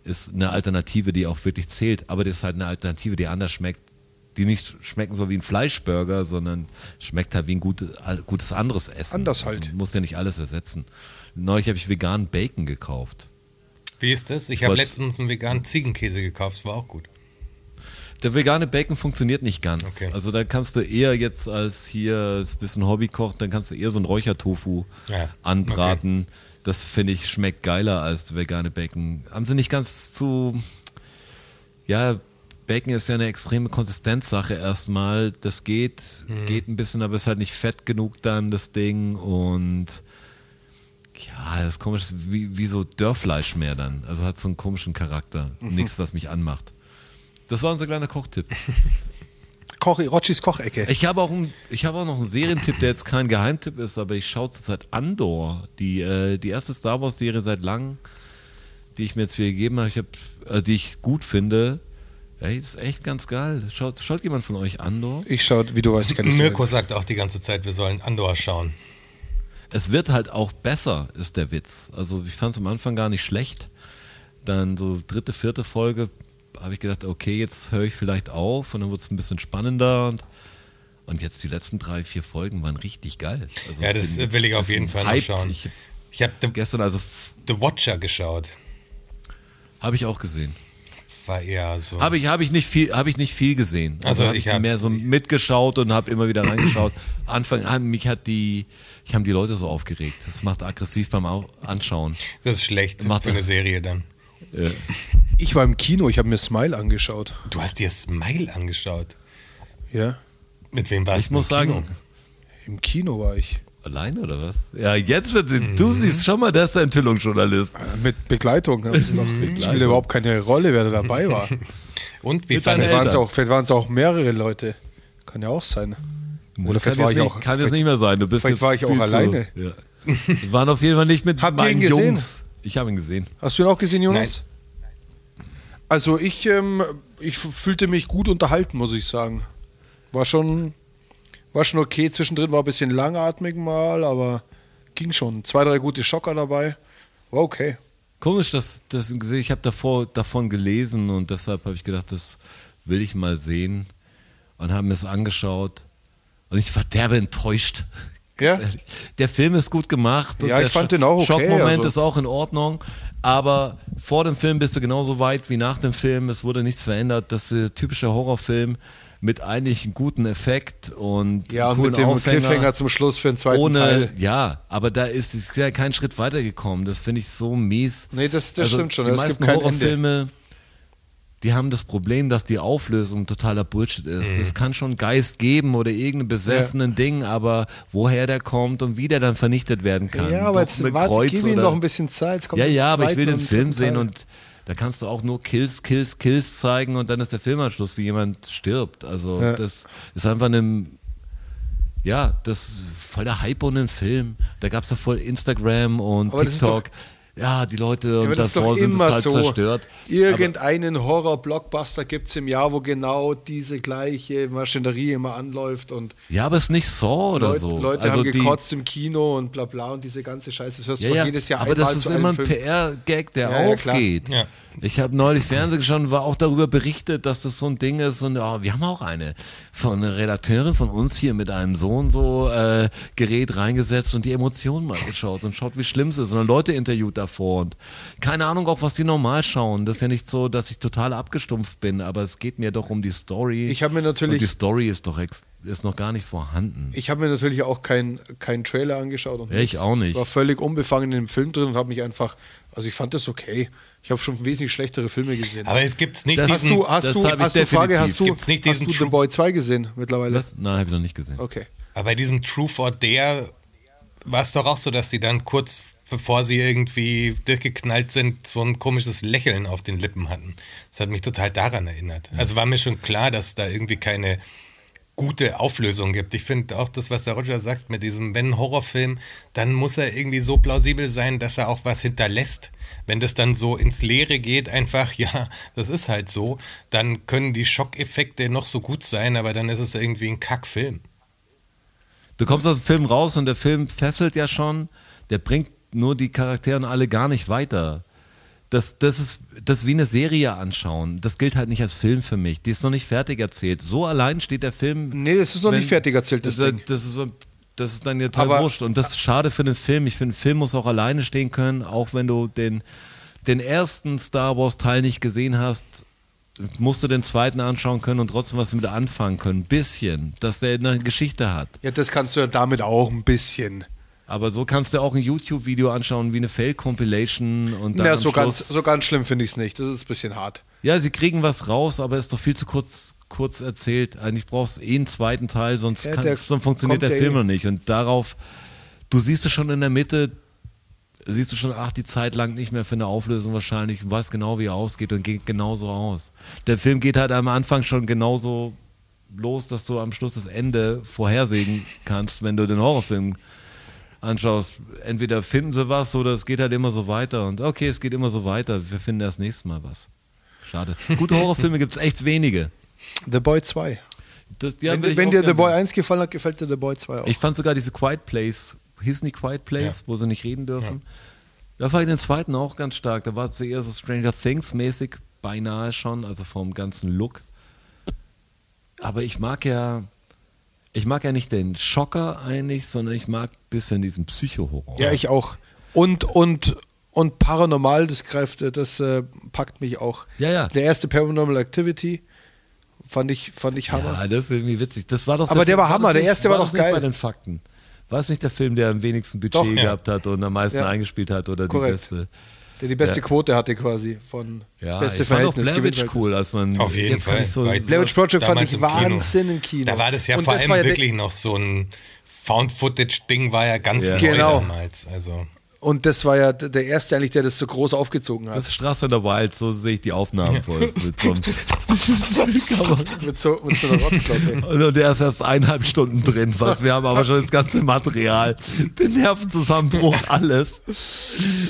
ist eine Alternative, die auch wirklich zählt, aber das ist halt eine Alternative, die anders schmeckt, die nicht schmecken so wie ein Fleischburger, sondern schmeckt halt wie ein gute, gutes anderes Essen. Anders halt. Also, muss ja nicht alles ersetzen. Neulich habe ich veganen Bacon gekauft. Wie ist das? Ich habe letztens einen veganen Ziegenkäse gekauft, das war auch gut. Der vegane Bacon funktioniert nicht ganz. Okay. Also da kannst du eher jetzt als hier als bisschen Hobbykoch, dann kannst du eher so ein Räuchertofu Ja, anbraten. Das finde ich schmeckt geiler als vegane Bacon. Haben sie nicht ganz zu ja, Bacon ist ja eine extreme Konsistenzsache erstmal. Das geht, Mhm. geht ein bisschen, aber ist halt nicht fett genug dann, das Ding. Und ja, das ist komisch, wie, wie so Dörrfleisch mehr dann. Also hat so einen komischen Charakter. Mhm. Nichts, was mich anmacht. Das war unser kleiner Kochtipp. Koch, Rotschis Kochecke. Ich habe auch, ein, ich habe auch noch einen Serientipp, der jetzt kein Geheimtipp ist, aber ich schaue zurzeit Andor, die, äh, die erste Star Wars Serie seit langem, die ich mir jetzt wieder gegeben habe, ich hab, äh, die ich gut finde. Ey, das ist echt ganz geil. Schaut, schaut jemand von euch Andor? Ich schaue, wie du weißt, ich kann nicht Mirko sagt auch die ganze Zeit, wir sollen Andor schauen. Es wird halt auch besser, ist der Witz. Also ich fand es am Anfang gar nicht schlecht. Dann so dritte, vierte Folge habe ich gedacht, okay, jetzt höre ich vielleicht auf und dann wird es ein bisschen spannender und, und jetzt die letzten drei, vier Folgen waren richtig geil. Also Ja, das will ich auf jeden Fall noch schauen. Ich Ich habe gestern also The Watcher geschaut. habe ich auch gesehen. War eher so. Habe ich habe ich nicht viel habe ich nicht viel gesehen. Also, Also habe ich ich hab- mehr so mitgeschaut und habe immer wieder reingeschaut. Anfang an mich hat die ich haben die Leute so aufgeregt. Das macht aggressiv beim Au- Anschauen. das ist schlecht Macht für eine Serie dann. Ich war im Kino, ich habe mir Smile angeschaut. Du hast dir Smile angeschaut. Ja, Mit wem warst Ich muss im Kino? sagen, im Kino war ich. Alleine oder was? Ja, jetzt wird Mhm. du siehst schon mal, der ist der Enthüllungsjournalist. Äh, Mit Begleitung. Das doch, Begleitung. spielt überhaupt keine Rolle, wer da dabei war. Und wie Vielleicht waren es auch, vielleicht auch mehrere Leute. Kann ja auch sein. Oder kann vielleicht war ich nicht, auch. kann jetzt vielleicht- nicht mehr sein. Du bist vielleicht jetzt war ich auch alleine. Zu, ja. Wir waren auf jeden Fall nicht mit Habt ihr meinen ihn gesehen? Jungs. Ich habe ihn gesehen. Hast du ihn auch gesehen, Jonas? Also ich, ähm, ich fühlte mich gut unterhalten, muss ich sagen. War schon, war schon okay. Zwischendrin war ein bisschen langatmig mal, aber ging schon. Zwei, drei gute Schocker dabei. War okay. Komisch, dass das gesehen. Ich habe davor davon gelesen und deshalb habe ich gedacht, das will ich mal sehen und habe mir es angeschaut und ich war derbe enttäuscht. Ja? Der Film ist gut gemacht und Ja, der ich fand Scho- den auch okay, Schockmoment also. ist auch in Ordnung, aber vor dem Film bist du genauso weit wie nach dem Film. Es wurde nichts verändert. Das ist ein typischer Horrorfilm mit eigentlich einem guten Effekt und Ja, und mit dem Aufhänger Cliffhanger zum Schluss für den zweiten ohne, Teil. ja, aber da ist ist ja kein Schritt weitergekommen. Das finde ich so mies. Nee, das- das also stimmt schon. Die Es gibt meisten. Horrorfilme, die haben das Problem, dass die Auflösung totaler Bullshit ist. Mhm. Es kann schon Geist geben oder irgendeinen besessenen Ding, aber woher der kommt und wie der dann vernichtet werden kann. Ja, aber Durch jetzt ein warte, gib ihm noch ein bisschen Zeit. Kommt ja, ja, aber ich will den und Film sehen Teil. und da kannst du auch nur Kills, Kills, Kills zeigen und dann ist der Film am Schluss, wie jemand stirbt. Also Ja. das ist einfach eine, ja, das ist voll der Hype um den Film. Da gab es ja voll Instagram und Aber TikTok. Ja, die Leute Ja, davor sind immer total so. zerstört. Irgendeinen Horror-Blockbuster gibt es im Jahr, wo genau diese gleiche Maschinerie immer anläuft und Ja, aber es ist nicht Saw oder Leute, so. Leute also haben die, gekotzt im Kino und bla bla und diese ganze Scheiße. Das hörst du Ja, doch ja, jedes Jahr aber einmal das ist zu immer ein. PR-Gag, der Ja, ja, klar. aufgeht. Ich habe neulich Fernsehen geschaut und war auch darüber berichtet, dass das so ein Ding ist. Und ja, wir haben auch eine von einer Redakteurin von uns hier mit einem so und so äh, Gerät reingesetzt und die Emotionen mal geschaut und schaut, wie schlimm es ist. Und dann Leute interviewt davor und keine Ahnung auch, was die normal schauen. Das ist ja nicht so, dass ich total abgestumpft bin, aber es geht mir doch um die Story. Ich hab mir natürlich- Und die Story ist doch ist noch gar nicht vorhanden. Ich habe mir natürlich auch keinen kein Trailer angeschaut. Und ich auch nicht. War völlig unbefangen in dem Film drin und habe mich einfach, also ich fand das okay. Ich habe schon wesentlich schlechtere Filme gesehen. Aber es gibt nicht Das- hast diesen. du, hast das du, hast du Frage, definitiv. hast du, Gibt's nicht hast diesen du The True- Boy 2 gesehen mittlerweile? Was? Nein, habe ich noch nicht gesehen. Okay. Aber bei diesem Truth or Dare war es doch auch so, dass sie dann kurz bevor sie irgendwie durchgeknallt sind, so ein komisches Lächeln auf den Lippen hatten. Das hat mich total daran erinnert. Also war mir schon klar, dass da irgendwie keine gute Auflösung gibt. Ich finde auch das, was der Roger sagt, mit diesem, wenn Horrorfilm, dann muss er irgendwie so plausibel sein, dass er auch was hinterlässt. Wenn das dann so ins Leere geht, einfach, ja, das ist halt so, dann können die Schockeffekte noch so gut sein, aber dann ist es irgendwie ein Kackfilm. Du kommst aus dem Film raus und der Film fesselt ja schon, der bringt nur die Charaktere alle gar nicht weiter. Das, das, ist, das ist wie eine Serie anschauen. Das gilt halt nicht als Film für mich. Die ist noch nicht fertig erzählt. So allein steht der Film. Nee, das ist noch wenn- nicht fertig erzählt, das das, Ding. das, ist, so- das ist dann ja total Aber- wurscht. Und das ist schade für den Film. Ich finde, ein Film muss auch alleine stehen können, auch wenn du den, den ersten Star Wars Teil nicht gesehen hast. Musst du den zweiten anschauen können und trotzdem was damit anfangen können. Ein bisschen, dass der eine Geschichte hat. Ja, das kannst du ja damit auch ein bisschen. Aber so kannst du auch ein YouTube-Video anschauen, wie eine Fail-Compilation und dann Ja, so ganz, so ganz schlimm finde ich es nicht. Das ist ein bisschen hart. Ja, sie kriegen was raus, aber ist doch viel zu kurz, kurz erzählt. Eigentlich brauchst du eh einen zweiten Teil, sonst, Ja, kann, der sonst funktioniert der ja Film eh. noch nicht. Und darauf, du siehst es schon in der Mitte, siehst du schon, ach, die Zeit lang nicht mehr für eine Auflösung wahrscheinlich und weißt genau, wie er ausgeht und geht genauso aus. Der Film geht halt am Anfang schon genauso los, dass du am Schluss das Ende vorhersehen kannst, wenn du den Horrorfilm anschaust. Entweder finden sie was oder es geht halt immer so weiter und okay, es geht immer so weiter, wir finden das nächste Mal was. Schade. Gute Horrorfilme gibt es echt wenige. The Boy 2. Das, ja, wenn wenn dir The Boy sehen. 1 gefallen hat, gefällt dir The Boy 2 auch. Ich fand sogar diese Quiet Place, hieß nicht Quiet Place, Ja. wo sie nicht reden dürfen. Da fand ich den zweiten auch ganz stark. Da war es eher so Stranger Things mäßig, beinahe schon, also vom ganzen Look. Aber ich mag ja, ich mag ja nicht den Schocker eigentlich, sondern ich mag ein bisschen diesen Psycho-Horror. ja, ich auch. Und, und, und paranormal, das greift, das äh, packt mich auch. Ja, ja. Der erste Paranormal Activity fand ich, fand ich Hammer. Ja, das ist irgendwie witzig. Das war doch Aber der Film- war Hammer, der nicht- erste war das doch geil. bei den Fakten. War es nicht der Film, der am wenigsten Budget Doch, ja. gehabt hat und am meisten Ja. eingespielt hat oder Korrekt. die beste? Der die beste Ja. Quote hatte quasi von Ja, beste ich fand auch Verhältnis. Blair Witch cool, als man Auf jeden Fall. so, Blair Witch Project fand ich im Kino. Wahnsinn im Kino. Da war das ja Und vor das allem war ja wirklich noch so ein Found-Footage-Ding, war ja ganz Ja. neu Genau. damals. Also. Und das war ja der erste eigentlich, der das so groß aufgezogen hat. Das ist Straße in der Wild, so sehe ich die Aufnahmen voll. Mit so einem mit, so, mit so einer Rotzglocke. und der ist erst eineinhalb Stunden drin, was wir haben aber schon das ganze Material, den Nervenzusammenbruch, alles.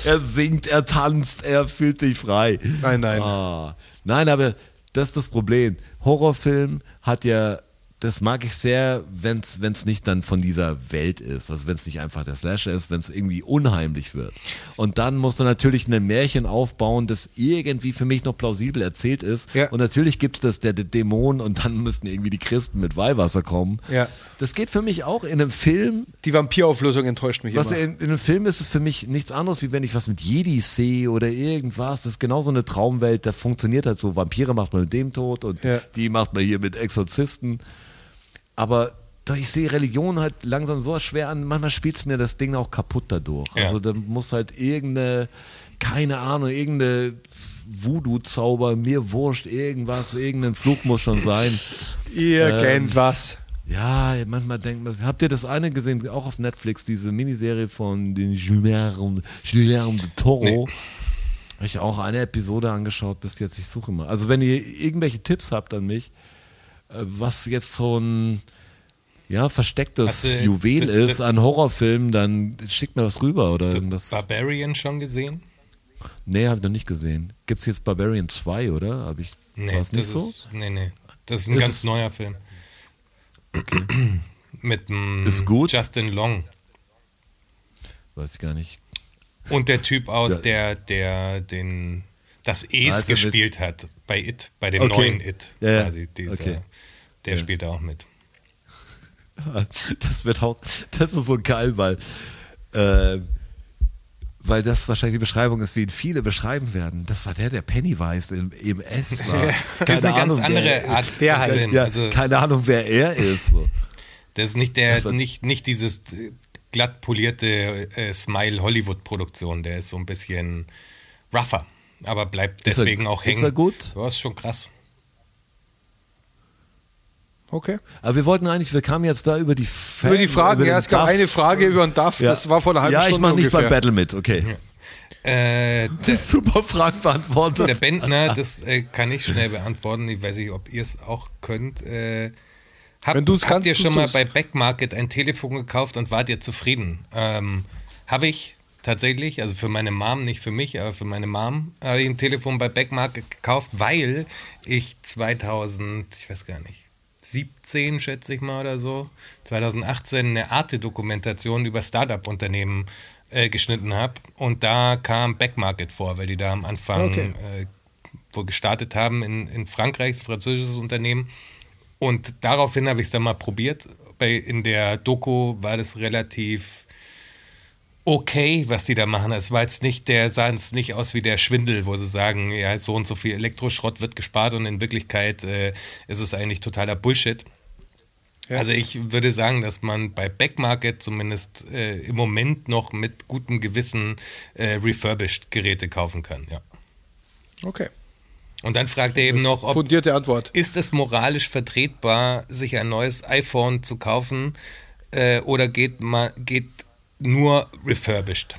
Er singt, er tanzt, er fühlt sich frei. Nein, nein. Ah. Nein, aber das ist das Problem. Horrorfilm hat ja, das mag ich sehr, wenn es nicht dann von dieser Welt ist. Also wenn es nicht einfach der Slasher ist, wenn es irgendwie unheimlich wird. Und dann musst du natürlich ein Märchen aufbauen, das irgendwie für mich noch plausibel erzählt ist. Ja. Und natürlich gibt es das der, der Dämon und dann müssen irgendwie die Christen mit Weihwasser kommen. Ja. Das geht für mich auch in einem Film Die Vampirauflösung enttäuscht mich was immer. in, in einem Film ist es für mich nichts anderes, wie wenn ich was mit Jedi sehe oder irgendwas. Das ist genauso eine Traumwelt, da funktioniert halt so. Vampire macht man mit dem tot und Ja. die macht man hier mit Exorzisten. Aber ich sehe Religion halt langsam so schwer an, manchmal spielt es mir das Ding auch kaputt dadurch. Ja. Also da muss halt irgendeine, keine Ahnung, irgendeine Voodoo-Zauber, mir wurscht, irgendwas, irgendein Fluch muss schon sein. Ihr Ähm, kennt was. Ja, manchmal denkt man, habt ihr das eine gesehen, auch auf Netflix, diese Miniserie von den Guillermo de Toro? Nee. Habe ich auch eine Episode angeschaut bis jetzt, ich suche mal. Also wenn ihr irgendwelche Tipps habt an mich, was jetzt so ein ja, verstecktes Hast du- Juwel ist an Horrorfilmen, dann schickt mir was rüber oder irgendwas. Barbarian schon gesehen? Nee, habe ich noch nicht gesehen. Gibt es jetzt Barbarian 2, oder? Hab ich, war es nicht so? Ist, nee, nee. Das ist ein Ist ganz neuer Film. Mit dem Ist gut? Justin Long. Weiß ich gar nicht. Und der Typ aus, Ja. der, der den das Es Also gespielt hat bei It, bei dem Okay. neuen It. Ja. Quasi, dieser, Okay. Der Ja. spielt da auch mit. Das wird auch, das ist so geil, weil, äh, weil das wahrscheinlich die Beschreibung ist, wie ihn viele beschreiben werden. Das war der, der Pennywise im, im S war. Das ist eine ganz andere wer, Art halt. Film. Ja, also, keine Ahnung, wer er ist. So. das ist nicht, der, nicht, nicht dieses äh, glatt polierte äh, Smile-Hollywood-Produktion. Der ist so ein bisschen rougher, aber bleibt Ist er- deswegen auch ist hängen. er gut? Ja, ist schon krass. Okay. Aber wir wollten eigentlich, wir kamen jetzt da über die Fan, Über die Fragen, über ja, es gab eine Frage über den Duff, Ja. das war vor einer halben Ja, ich Stunde mache nicht beim Battle mit, okay. Äh, Das ist super Fragen beantwortet. Der Bentner, das äh, kann ich schnell beantworten. Ich weiß nicht, ob ihr es auch könnt. Äh, hab, Wenn du's habt kannst, ihr tust schon mal bei Backmarket ein Telefon gekauft und wart ihr zufrieden? Ähm, Habe ich tatsächlich, also für meine Mom, nicht für mich, aber für meine Mom, habe ich ein Telefon bei Backmarket gekauft, weil ich 2000, ich weiß gar nicht, 17 schätze ich mal oder so, 2018 eine Arte-Dokumentation über Startup-Unternehmen äh, geschnitten habe und da kam Backmarket vor, weil die da am Anfang Okay. äh, wo gestartet haben in, in Frankreich, ein französisches Unternehmen. Und daraufhin habe ich es dann mal probiert. Bei, in der Doku war das relativ okay, was die da machen. Es war jetzt nicht, der sah jetzt nicht aus wie der Schwindel, wo sie sagen, ja, so und so viel Elektroschrott wird gespart und in Wirklichkeit äh, ist es eigentlich totaler Bullshit. Ja. Also ich würde sagen, dass man bei Backmarket zumindest äh, im Moment noch mit gutem Gewissen äh, refurbished Geräte kaufen kann, ja. Okay. Und dann fragt er eben noch, ob Fundierte Antwort. ist es moralisch vertretbar, sich ein neues iPhone zu kaufen äh, oder geht, ma, geht nur refurbished?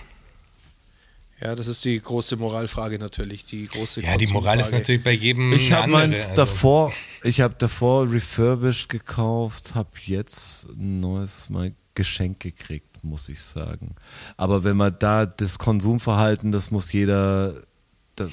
Ja, das ist die große Moralfrage natürlich. Die große Ja, die Moral ist natürlich bei jedem Ich habe meins also- davor, ich habe davor refurbished gekauft, habe jetzt ein neues mal Geschenk gekriegt, muss ich sagen. Aber wenn man da das Konsumverhalten, das muss jeder, das,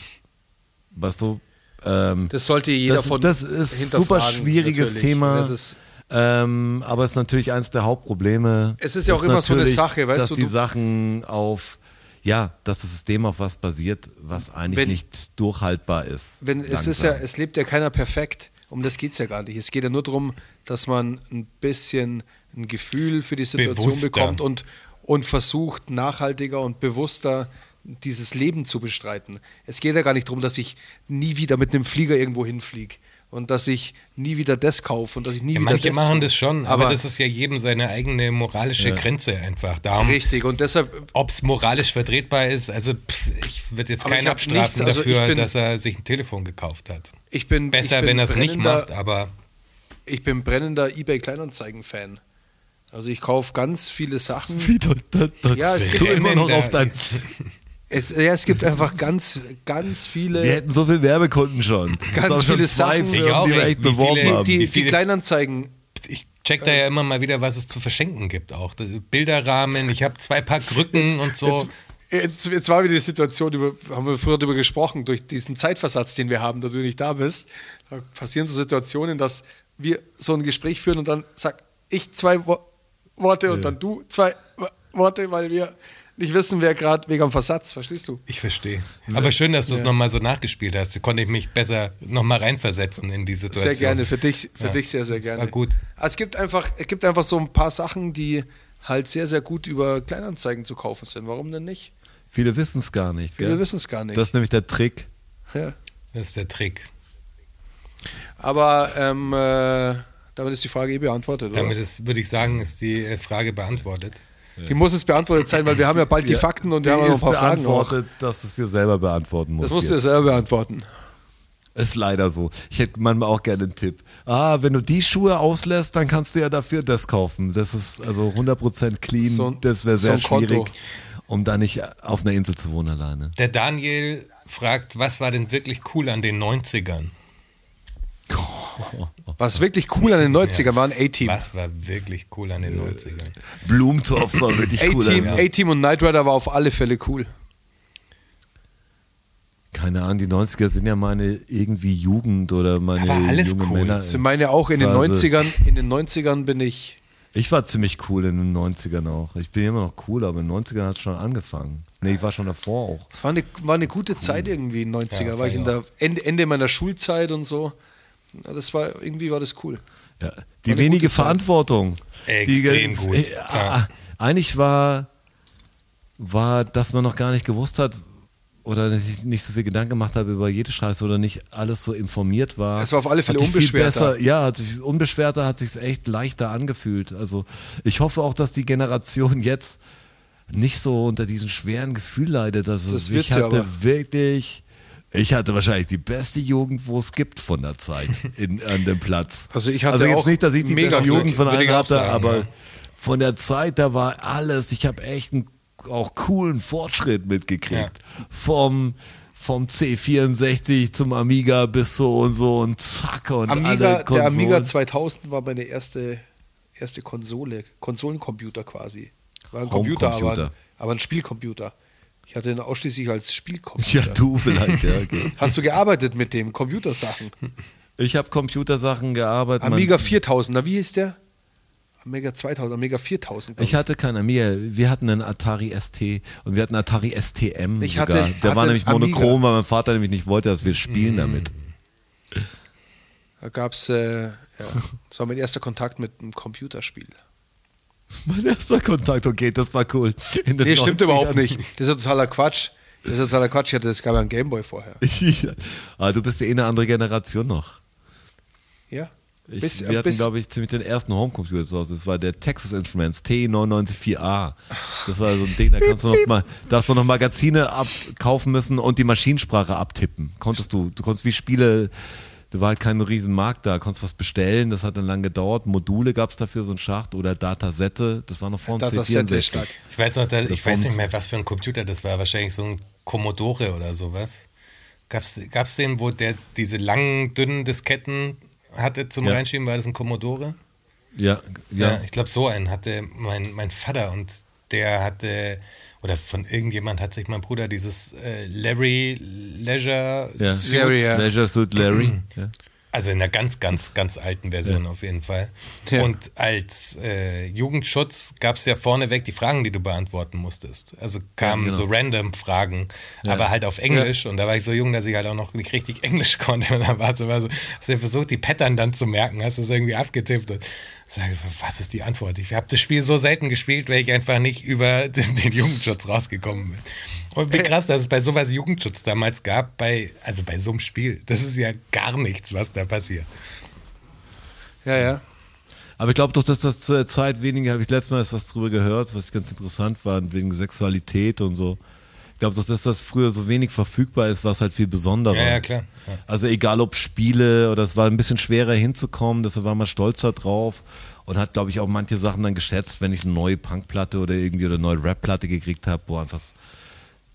was so, ähm, Das sollte jeder das, von das ist super hinterfragen, schwieriges natürlich. Thema. Das ist, ähm, aber es ist natürlich eines der Hauptprobleme. Es ist ja auch immer so eine Sache, weißt dass du, die du- Sachen auf, ja, dass das System auf was basiert, was eigentlich Wenn- nicht durchhaltbar ist. wenn, es ist ja, langsam. es lebt ja keiner perfekt. Um das geht es ja gar nicht. Es geht ja nur darum, dass man ein bisschen ein Gefühl für die Situation Bewusster. bekommt und, und versucht, nachhaltiger und bewusster dieses Leben zu bestreiten. Es geht ja gar nicht darum, dass ich nie wieder mit einem Flieger irgendwo hinfliege und dass ich nie wieder das kaufe und dass ich nie Ja, wieder manche das machen tue. das schon, aber, das ist ja jedem seine eigene moralische Grenze einfach. Darum, richtig und deshalb ob es moralisch vertretbar ist, also pff, ich würde jetzt Aber ich keinen abstrafen nichts, also ich dafür, bin- dass er sich ein Telefon gekauft hat. ich bin Besser, ich bin wenn er es nicht brennender- macht, aber Ich bin brennender eBay Kleinanzeigen-Fan. Also ich kaufe ganz viele Sachen. Wie, da, da, da, Ja, es du immer noch auf dein. Es, ja, es gibt einfach ganz, ganz viele. Wir hätten so viele Werbekunden schon. Ganz sind schon viele zwei Sachen. Firmen, die wir echt beworben viele- haben. die, die viele- Kleinanzeigen. ich check da ja immer mal wieder, was es zu verschenken gibt auch. Bilderrahmen, ich habe zwei Paar Krücken und so. Jetzt, jetzt, jetzt war wieder die Situation, über, haben wir früher darüber gesprochen, durch diesen Zeitversatz, den wir haben, da du nicht da bist, da passieren so Situationen, dass wir so ein Gespräch führen und dann sag ich zwei Wo Worte und dann du zwei Wo Worte, weil wir nicht wissen, wer gerade wegen am Versatz, verstehst du? Ich verstehe. Aber schön, dass du es nochmal so nachgespielt hast. Da konnte ich mich besser nochmal reinversetzen in die Situation. Sehr gerne, für dich, für Ja. dich sehr, sehr gerne. War gut. Also es gibt einfach, es gibt einfach so ein paar Sachen, die halt sehr, sehr gut über Kleinanzeigen zu kaufen sind. Warum denn nicht? Viele wissen es gar nicht. Viele wissen es gar nicht. Das ist nämlich der Trick. Ja. Das ist der Trick. Aber ähm, äh, damit ist die Frage eh beantwortet, oder? Damit ist, würde ich sagen, ist die äh, Frage beantwortet. Die muss jetzt beantwortet sein, weil wir haben ja bald die Fakten und wir haben Die auch noch ein paar Fragen. Auch. beantwortet, dass du es dir selber beantworten musst. Das musst du jetzt. selber beantworten. Ist leider so. Ich hätte manchmal auch gerne einen Tipp. Ah, wenn du die Schuhe auslässt, dann kannst du ja dafür das kaufen. Das ist also 100% clean. So ein- das wäre so sehr Konto. schwierig, um da nicht auf einer Insel zu wohnen alleine. Der Daniel fragt, was war denn wirklich cool an den 90ern? Was wirklich cool an den 90ern waren A-Team. Was war wirklich cool an den 90ern? Blumentopf war wirklich cool. A-Team, ja. A-Team und Knight Rider war auf alle Fälle cool. Keine Ahnung, die 90er sind ja meine irgendwie Jugend oder meine Da war alles junge cool. Männer. Ich meine auch in den Phase. 90ern, in den 90ern bin ich Ich war ziemlich cool in den 90ern auch. Ich bin immer noch cool, aber in den 90ern hat es schon angefangen. Nee, ich war schon davor auch. Es war eine, war eine gute Zeit irgendwie in den 90er. Ja, war ich in der Ende, Ende meiner Schulzeit und so. Das war, irgendwie war das cool. Ja, die wenige. Verantwortung. Extrem die, gut. Äh, Ja. Eigentlich war, war, dass man noch gar nicht gewusst hat oder sich nicht so viel Gedanken gemacht habe über jede Scheiße oder nicht alles so informiert war. Es war auf alle Fälle unbeschwerter. Besser, ja, hat sich, unbeschwerter hat sich echt leichter angefühlt. Also ich hoffe auch, dass die Generation jetzt nicht so unter diesem schweren Gefühl leidet. Also Das ich hatte aber. wirklich, ich hatte wahrscheinlich die beste Jugend, wo es gibt von der Zeit in, an dem Platz. Also ich hatte also jetzt auch nicht, dass ich die beste Glück, Jugend von allen hatte, sagen, aber ja. von der Zeit, da war alles. Ich habe echt einen auch coolen Fortschritt mitgekriegt. Ja. Vom vom C64 zum Amiga bis so und so und zack und Amiga, alle der Konsolen. Amiga 2000 war meine erste, erste Konsole, Konsolencomputer quasi. War ein Computer, aber, aber ein Spielcomputer. Ich hatte ihn ausschließlich als Spielcomputer. Ja, du vielleicht, ja. Okay. Hast du gearbeitet mit dem Computersachen? Ich habe Computersachen gearbeitet. Amiga 4000, na wie hieß der? Amiga 2000, Amiga 4000. glaub Ich hatte keinen Amiga. Wir hatten einen Atari ST und wir hatten Atari STM Ich sogar. hatte- Der war hatte nämlich Amiga. monochrom, weil mein Vater nämlich nicht wollte, dass wir spielen damit. Da gab es, äh, ja, das war mein erster Kontakt mit einem Computerspiel. Mein erster Kontakt, okay, das war cool. In Nee, stimmt 90ern. überhaupt nicht. Das ist totaler Quatsch. Das ist totaler Quatsch. Ich hatte das ja einen Gameboy vorher. ah, du bist ja eh eine andere Generation noch. Ja. Ich, Bis- wir hatten, glaube ich, ziemlich den ersten Homecomputer zu Hause. Das war der Texas Instruments T994A. Das war so ein Ding, da kannst du noch mal, da hast du noch Magazine abkaufen müssen und die Maschinensprache abtippen. Konntest du, du konntest wie Spiele, da war halt kein riesen Markt da, konntest was bestellen, das hat dann lang gedauert. Module gab es dafür, so ein Schacht oder Datasette, das war noch vor dem Datasette ist C64. stark. Ich weiß noch, da, ich weiß nicht mehr, was für ein Computer das war. Wahrscheinlich so ein Commodore oder sowas. Gab's, gab's den, wo der diese langen, dünnen Disketten hatte zum Ja. Reinschieben? War das ein Commodore? Ja, Ja, ja. ich glaube, so einen hatte mein, mein Vater und der hatte, oder von irgendjemand hat sich mein Bruder dieses äh, Larry Leisure ja. Suit, Larry, ja. Leisure Suit Larry. ja. also in einer ganz, ganz, ganz alten Version auf jeden Fall. Ja. Und als äh, Jugendschutz gab es ja vorneweg die Fragen, die du beantworten musstest. Also kamen Ja, genau. so random Fragen, Ja. aber halt auf Englisch. Und da war ich so jung, dass ich halt auch noch nicht richtig Englisch konnte. Und dann war es immer so, hast du versucht, die Pattern dann zu merken, hast es irgendwie abgetippt und sage, was ist die Antwort? Ich habe das Spiel so selten gespielt, weil ich einfach nicht über den, den Jugendschutz rausgekommen bin. Und wie krass, dass es bei sowas Jugendschutz damals gab, bei, also bei so einem Spiel. Das ist ja gar nichts, was da passiert. Ja, ja. Aber ich glaube doch, dass das zur Zeit weniger, habe ich letztes Mal erst was drüber gehört, was ganz interessant war, wegen Sexualität und so. Ich glaube dass das früher so wenig verfügbar ist, was halt viel besonderer. Ja, ja, klar. Ja. Also egal ob Spiele oder es war ein bisschen schwerer hinzukommen, deshalb war man stolzer drauf und hat, glaube ich, auch manche Sachen dann geschätzt, wenn ich eine neue Punkplatte oder irgendwie oder eine neue Rapplatte gekriegt habe, wo einfach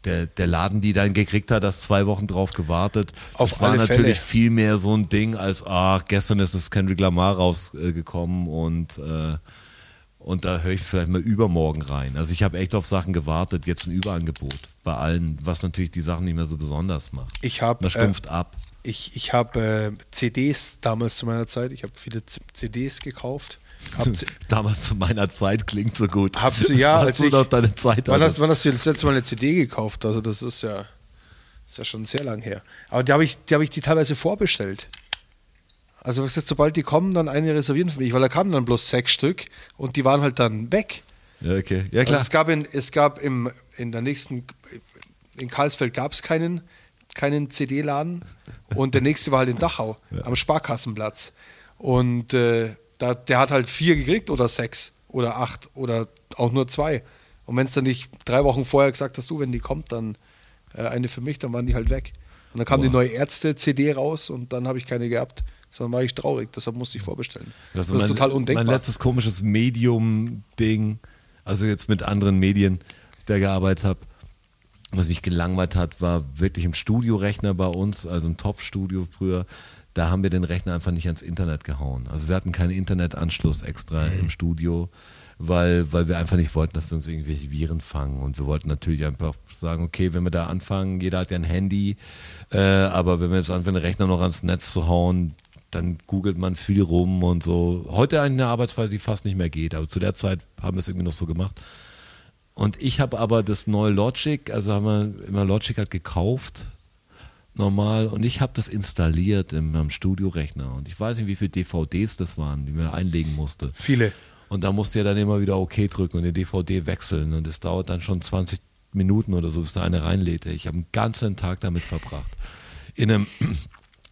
der, der Laden, die dann gekriegt hat, das zwei Wochen drauf gewartet. Auf das war natürlich Fälle. viel mehr so ein Ding als, ach, gestern ist das Kendrick Lamar rausgekommen und, äh, und da höre ich vielleicht mal übermorgen rein. Also ich habe echt auf Sachen gewartet, jetzt ein Überangebot bei allen, was natürlich die Sachen nicht mehr so besonders macht. Ich habe Man äh, stumpft ab. ich, ich hab, äh, CDs damals zu meiner Zeit. Ich habe viele CDs gekauft. Hab, Damals zu meiner Zeit klingt so gut. Hast du- ja, Hast du ich- noch deine Zeit wann, hast, wann hast du das letzte Mal eine CD gekauft? Also das ist ja, ist ja schon sehr lang her. Aber die habe ich, die habe ich die teilweise vorbestellt. Also wie gesagt, sobald die kommen, dann eine reservieren für mich, weil da kamen dann bloß sechs Stück und die waren halt dann weg. Ja, okay. Ja, klar. Also es gab in, es gab im, in der nächsten, in Karlsfeld gab es keinen, keinen CD-Laden und der nächste war halt in Dachau am Sparkassenplatz. Und äh, da, der hat halt vier gekriegt oder sechs oder acht oder auch nur zwei. Und wenn es dann nicht drei Wochen vorher gesagt hast, du, wenn die kommt, dann äh, eine für mich, dann waren die halt weg. Und dann kam die neue Ärzte-CD raus und dann habe ich keine gehabt. Sondern war ich traurig, deshalb musste ich vorbestellen. Das, Also ist mein- total undenkbar. Mein letztes komisches Medium-Ding, also jetzt mit anderen Medien, die ich da gearbeitet habe, was mich gelangweilt hat, war wirklich im Studiorechner bei uns, also im Top-Studio früher, da haben wir den Rechner einfach nicht ans Internet gehauen. Also wir hatten keinen Internetanschluss extra im Studio, weil, weil wir einfach nicht wollten, dass wir uns irgendwelche Viren fangen. Und wir wollten natürlich einfach sagen, okay, wenn wir da anfangen, jeder hat ja ein Handy, äh, aber wenn wir jetzt anfangen, den Rechner noch ans Netz zu hauen, dann googelt man viel rum und so. Heute eine Arbeitsweise, die fast nicht mehr geht, aber zu der Zeit haben wir es irgendwie noch so gemacht. Und ich habe aber das neue Logic, also haben wir immer Logic halt gekauft, normal, und ich habe das installiert in meinem Studiorechner. Und ich weiß nicht, wie viele DVDs das waren, die man einlegen musste. Viele. Und da musste ja dann immer wieder OK drücken und die DVD wechseln. Und es dauert dann schon 20 Minuten oder so, bis da eine reinlädt. Ich habe einen ganzen Tag damit verbracht. In einem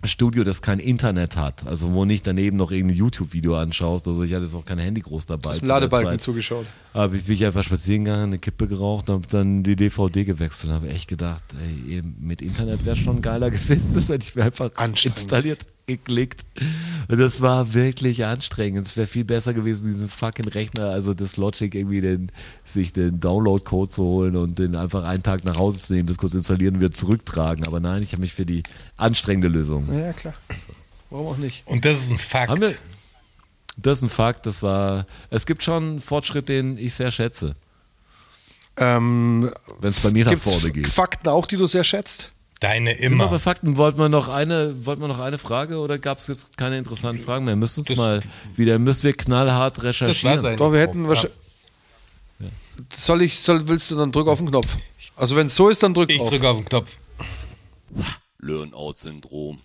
Studio, das kein Internet hat, also wo nicht daneben noch irgendein YouTube-Video anschaust. Also ich hatte jetzt auch kein Handy groß dabei. der Ladebalken zugeschaut. Habe ich bin ich einfach spazieren gegangen, eine Kippe geraucht, habe dann die DVD gewechselt, habe echt gedacht, ey, mit Internet wäre schon geiler gewesen. Das hätte ich mir einfach installiert, geklickt. Und das war wirklich anstrengend. Es wäre viel besser gewesen, diesen fucking Rechner, also das Logic irgendwie den, sich den Download-Code zu holen und den einfach einen Tag nach Hause zu nehmen, das kurz installieren und wieder zurücktragen. Aber nein, ich habe mich für die anstrengende Lösung. Ja, klar. Warum auch nicht? Und das ist ein Fakt. Haben wir, das ist ein Fakt, das war, es gibt schon einen Fortschritt, den ich sehr schätze, Ähm, wenn es bei mir nach vorne geht. Fakten auch, die du sehr schätzt? Deine Sind wir bei immer. Fakten? Wollten wir noch eine, wollten wir noch eine Frage oder gab es jetzt keine interessanten Fragen mehr? Müsst uns Das- mal wieder, müssen wir knallhart Das recherchieren. sein. Doch, wir hätten wahrscheinlich. Soll ich, soll, willst du dann drück auf den Knopf? Also wenn es so ist, dann drück Ich auf. drücke auf den Knopf. Learn-out-Syndrom.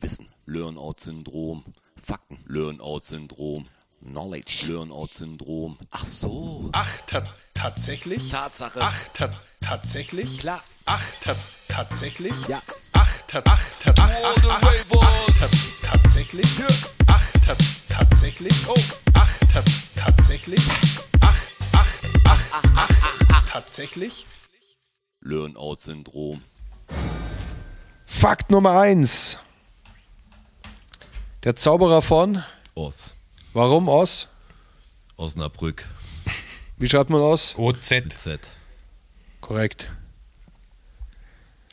Wissen. Learn-out-Syndrom. Fakten. Learn-out-Syndrom. Knowledge. Learn-out-Syndrom. Ach so. Ach, ta tatsächlich? Tatsache. Ach, ta tatsächlich? Klar. Ach, ta tatsächlich? Ja. Ach, ta ach, ta ach, ach, ach, ach, ach, ta tatsächlich? Ach, ta tatsächlich? Oh. Ach, ta tatsächlich? Ach, ach, ach, ach, ach, ach, tatsächlich? Learn-out-Syndrom. Fakt Nummer eins. Der Zauberer von. Os. Warum aus? Osnabrück. Wie schreibt man aus? OZ. Z. Korrekt.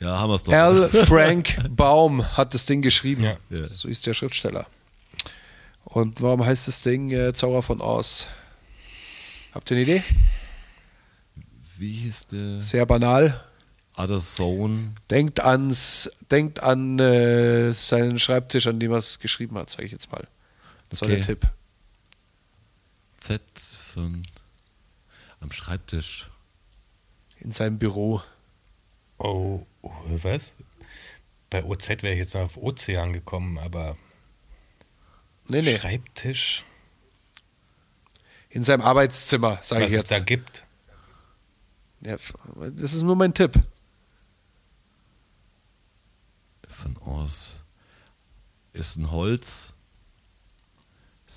Ja, haben wir es doch. L. Frank Baum hat das Ding geschrieben. Ja. Ja. So ist der Schriftsteller. Und warum heißt das Ding äh, Zauberer von Oz? Habt ihr eine Idee? Wie hieß der? Sehr banal. Other Zone. Denkt ans, denkt an äh, seinen Schreibtisch, an dem er es geschrieben hat, sage ich jetzt mal. Das war Okay. der Tipp. Z von am Schreibtisch. In seinem Büro. Oh, was? Bei OZ wäre ich jetzt noch auf Ozean gekommen, aber Nee, nee. Schreibtisch, In seinem Arbeitszimmer, sage was ich es jetzt. da gibt. Ja, das ist nur mein Tipp. Von Os. Ist ein Holz.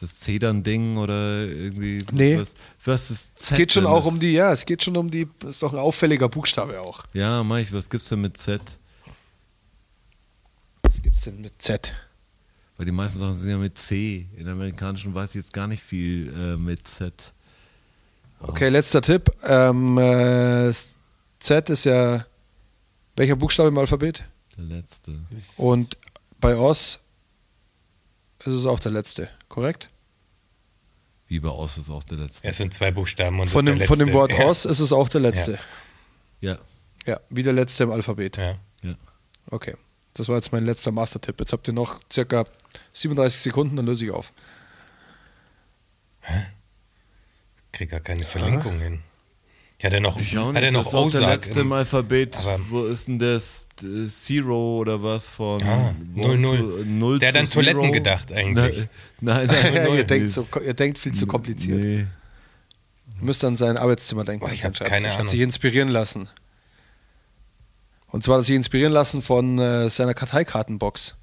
Das Zedern-Ding oder irgendwie. Nee. Was, was ist Z? Es geht schon auch um die, ja, es geht schon um die, das ist doch ein auffälliger Buchstabe auch. Ja, Mike, was gibt's denn mit Z? Was gibt's denn mit Z? Weil die meisten Sachen sind ja mit C. In amerikanischen weiß ich jetzt gar nicht viel äh, mit Z. Okay, letzter Tipp. Ähm, äh, Z ist ja welcher Buchstabe im Alphabet? Der letzte. Und bei Oz ist es auch der letzte, korrekt? Wie bei Ost ist auch der letzte. Es sind zwei Buchstaben und Von dem, der von dem letzte. Wort ja. Oz ist es auch der letzte. Ja. Ja, wie der letzte im Alphabet. Ja. ja. Okay, das war jetzt mein letzter Master-Tipp. Jetzt habt ihr noch circa 37 Sekunden, dann löse ich auf. Krieg gar keine Verlinkung hin. Hat er noch, Ich auch hat er noch das ist auch der Ozark letzte im im, Alphabet. Wo ist denn das? Zero oder was von? One 0-0. to- null Der hat an Toiletten Zero? gedacht eigentlich. Nein, nein, nein. ihr, nein, denkt das- so, ihr denkt viel zu kompliziert. Nee. Ihr müsst an sein Arbeitszimmer denken. Boah, ich seinen hab keine Schreibtisch. Hat Ahnung. sich inspirieren lassen. Und zwar hat sich inspirieren lassen von äh, seiner Karteikartenbox,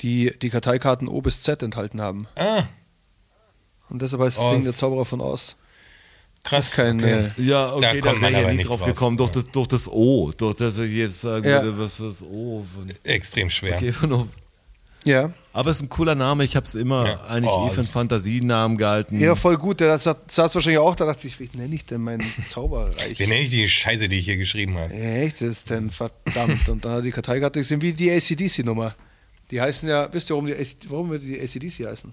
die die Karteikarten O bis Z enthalten haben. Ah, Und deshalb heißt das. Ding der Zauberer von Oz. Krass. kein, okay. äh, Ja, okay, da, kommt wäre man ich ja aber nie nicht drauf drauf. gekommen, durch das, durch das O. Durch das ich jetzt sagen Ja. würde, was was O. Von, Extrem schwer. okay, von. Ja. Aber es ist ein cooler Name, ich habe es immer Ja. eigentlich Oh, eh für einen Fantasienamen gehalten. Ja, voll gut. Der saß, saß wahrscheinlich auch, da dachte ich, wie nenne ich denn meinen Zauberreich? Wie nenne ich die Scheiße, die ich hier geschrieben habe? Echt, das ist denn verdammt. Und dann hat die Karteikarte gesehen, wie die ACDC-Nummer. Die heißen ja, wisst ihr, warum die, warum wir die ACDC heißen?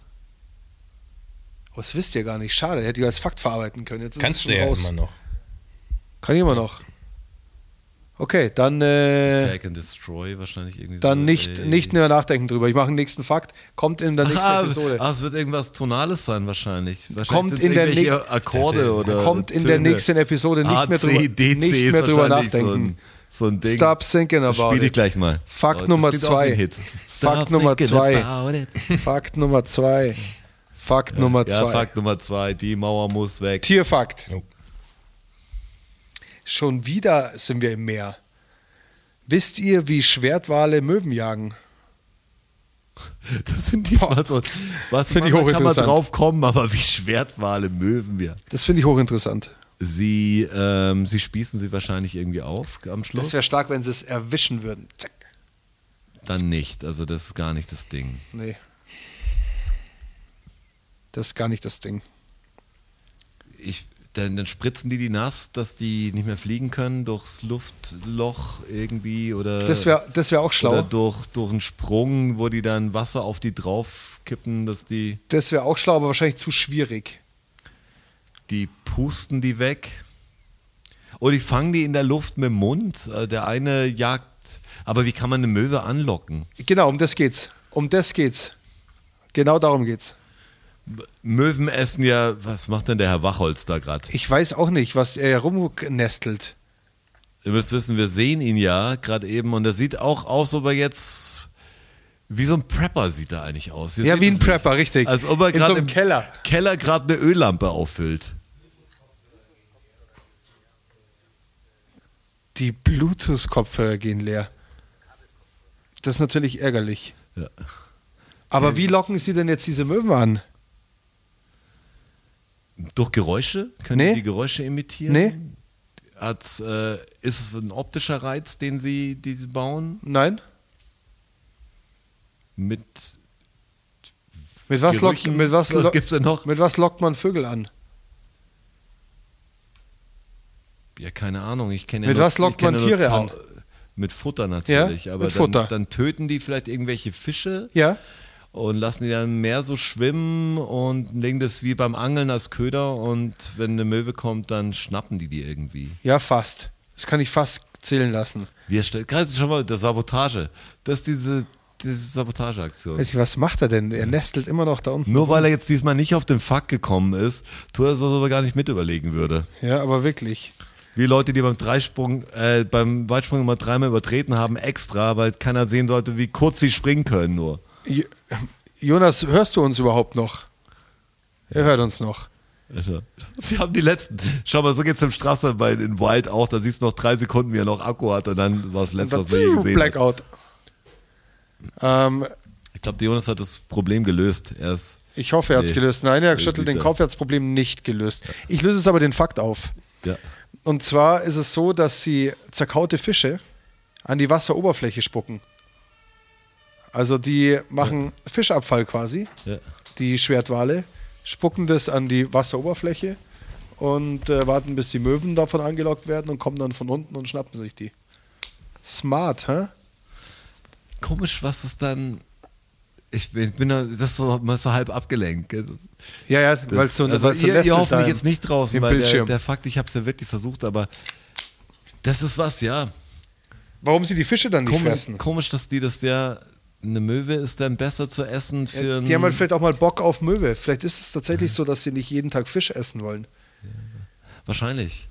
Oh, das wisst ihr gar nicht. Schade, hätte ich als Fakt verarbeiten können. Jetzt ist es Kannst schon du ja raus. immer noch. Kann ich immer noch. Okay, dann, äh, Attack and Destroy wahrscheinlich irgendwie dann so. nicht, ey. nicht mehr nachdenken drüber. Ich mache den nächsten Fakt. Kommt in der nächsten Ah, Episode. ah, es wird irgendwas Tonales sein wahrscheinlich. wahrscheinlich Kommt in der irgendwelche nächsten- Akkorde oder Kommt in der Töne. nächsten Episode nicht A, mehr C, drüber, D, C nicht mehr drüber nachdenken. So ein, so ein Ding. Stop thinking about spiele ich gleich mal. Fakt Oh, Nummer zwei. Fakt Nummer zwei. Fakt Nummer zwei. Fakt Nummer Ja, zwei. Fakt Nummer zwei. Die Mauer muss weg. Tierfakt. Jo. Schon wieder sind wir im Meer. Wisst ihr, wie Schwertwale Möwen jagen? Das sind die so. Was Finde ich man- kann man hochinteressant. drauf kommen, aber wie Schwertwale möwen wir. Das finde ich hochinteressant. Sie, ähm, sie spießen sie wahrscheinlich irgendwie auf am Schluss. Das wäre stark, wenn sie es erwischen würden. Zack. Dann nicht. Also das ist gar nicht das Ding. Nee. Das ist gar nicht das Ding. Ich, dann, dann spritzen die die nass, dass die nicht mehr fliegen können durchs Luftloch irgendwie oder Das wäre das wär auch schlau. oder durch, durch einen Sprung, wo die dann Wasser auf die draufkippen, dass die Das wäre auch schlau, aber wahrscheinlich zu schwierig. die pusten die weg. Oder die fangen die in der Luft mit dem Mund. Äh, Der eine jagt. Aber wie kann man eine Möwe anlocken? Genau, um das geht's. Um das geht's. Genau darum geht's. Möwen essen ja, was macht denn der Herr Wachholz da gerade? Ich weiß auch nicht, was er rumnestelt. Ihr müsst wissen, wir sehen ihn ja gerade eben und er sieht auch aus, ob er jetzt wie so ein Prepper sieht er eigentlich aus. Ihr Ja, wie ein nicht. Prepper, richtig. Als ob er so gerade einem im Keller. Keller gerade eine Öllampe auffüllt. Die Bluetooth-Kopfhörer gehen leer. Das ist natürlich ärgerlich. Ja. Aber wie locken Sie denn jetzt diese Möwen an? Durch Geräusche? Können Nee. die, Geräusche imitieren? Nee. Hat, äh, ist es ein optischer Reiz, den sie, die sie bauen? Nein? Mit Mit was, lockt, mit, was, Was gibt's denn noch? mit was lockt man Vögel an? Ja, keine Ahnung. Ich kenne ja Mit nur- was lockt man Tiere an? Mit Futter natürlich. Ja, aber mit dann, Futter. dann töten die vielleicht irgendwelche Fische Ja? Und lassen die dann mehr so schwimmen und legen das wie beim Angeln als Köder und wenn eine Möwe kommt, dann schnappen die die irgendwie. Ja, fast. Das kann ich fast zählen lassen. Wir stellen, gerade schon mal, der Sabotage. Das ist diese, diese Sabotageaktion. Weiß ich, was macht er denn? Er nestelt immer noch da unten. Nur weil er jetzt diesmal nicht auf den Fakt gekommen ist, tut er ob er gar nicht mit überlegen würde. Ja, aber wirklich. Wie Leute, die beim Dreisprung, äh, beim Weitsprung immer dreimal übertreten haben, extra, weil keiner sehen sollte, wie kurz sie springen können nur. Jo- Jonas, hörst du uns überhaupt noch? Er hört uns noch. Also, wir haben die letzten. Schau mal, so geht's im Straße bei in Wild auch. Da siehst du noch drei Sekunden, wie er noch Akku hat und dann war das letzte, was wir je gesehen. Blackout. Ähm, Ich glaube, der Jonas hat das Problem gelöst. Er ist, ich hoffe, er hat es Nee. gelöst. Nein, er schüttelt den. Kopf, er hat das Problem nicht gelöst. Ich löse jetzt aber den Fakt auf. ja. Und zwar ist es so, dass sie zerkaute Fische an die Wasseroberfläche spucken. Also die machen Fischabfall quasi, Ja. die Schwertwale, spucken das an die Wasseroberfläche und äh, warten, bis die Möwen davon angelockt werden und kommen dann von unten und schnappen sich die. Smart, hä? Komisch, was es dann. Ich bin, bin da, das ist so, ist so halb abgelenkt. gell. Ja, ja, Das- weil so, also weil's so ihr, ihr hofft mich jetzt nicht draußen, weil der, Bildschirm. der Fakt, ich habe es ja wirklich versucht, aber das ist was, ja. Warum sie die Fische dann nicht Komisch, fressen? komisch, dass die das ja. Eine Möwe ist dann besser zu essen für Ja, die haben halt vielleicht auch mal Bock auf Möwe. Vielleicht ist es tatsächlich so, dass sie nicht jeden Tag Fisch essen wollen. Wahrscheinlich.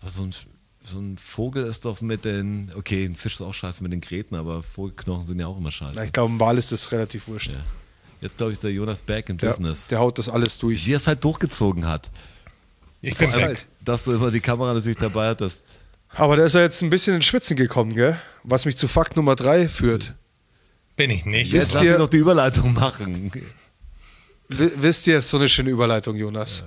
Aber so ein, so ein Vogel ist doch mit den. Okay, ein Fisch ist auch scheiße mit den Gräten, aber Vogelknochen sind ja auch immer scheiße. Na, ich glaube, ein Wal ist das relativ wurscht. ja. Jetzt glaube ich, ist der Jonas back in Der, Business. der haut das alles durch. Wie er es halt durchgezogen hat. Ich bin Ist weg. kalt. Dass du immer die Kamera natürlich dabei hattest. Aber da ist er jetzt ein bisschen ins Schwitzen gekommen, gell? Was mich zu Fakt Nummer drei führt. Bin ich nicht. Wisst Jetzt lass ihr- ihn doch die Überleitung machen. Wisst ihr, so eine schöne Überleitung, Jonas.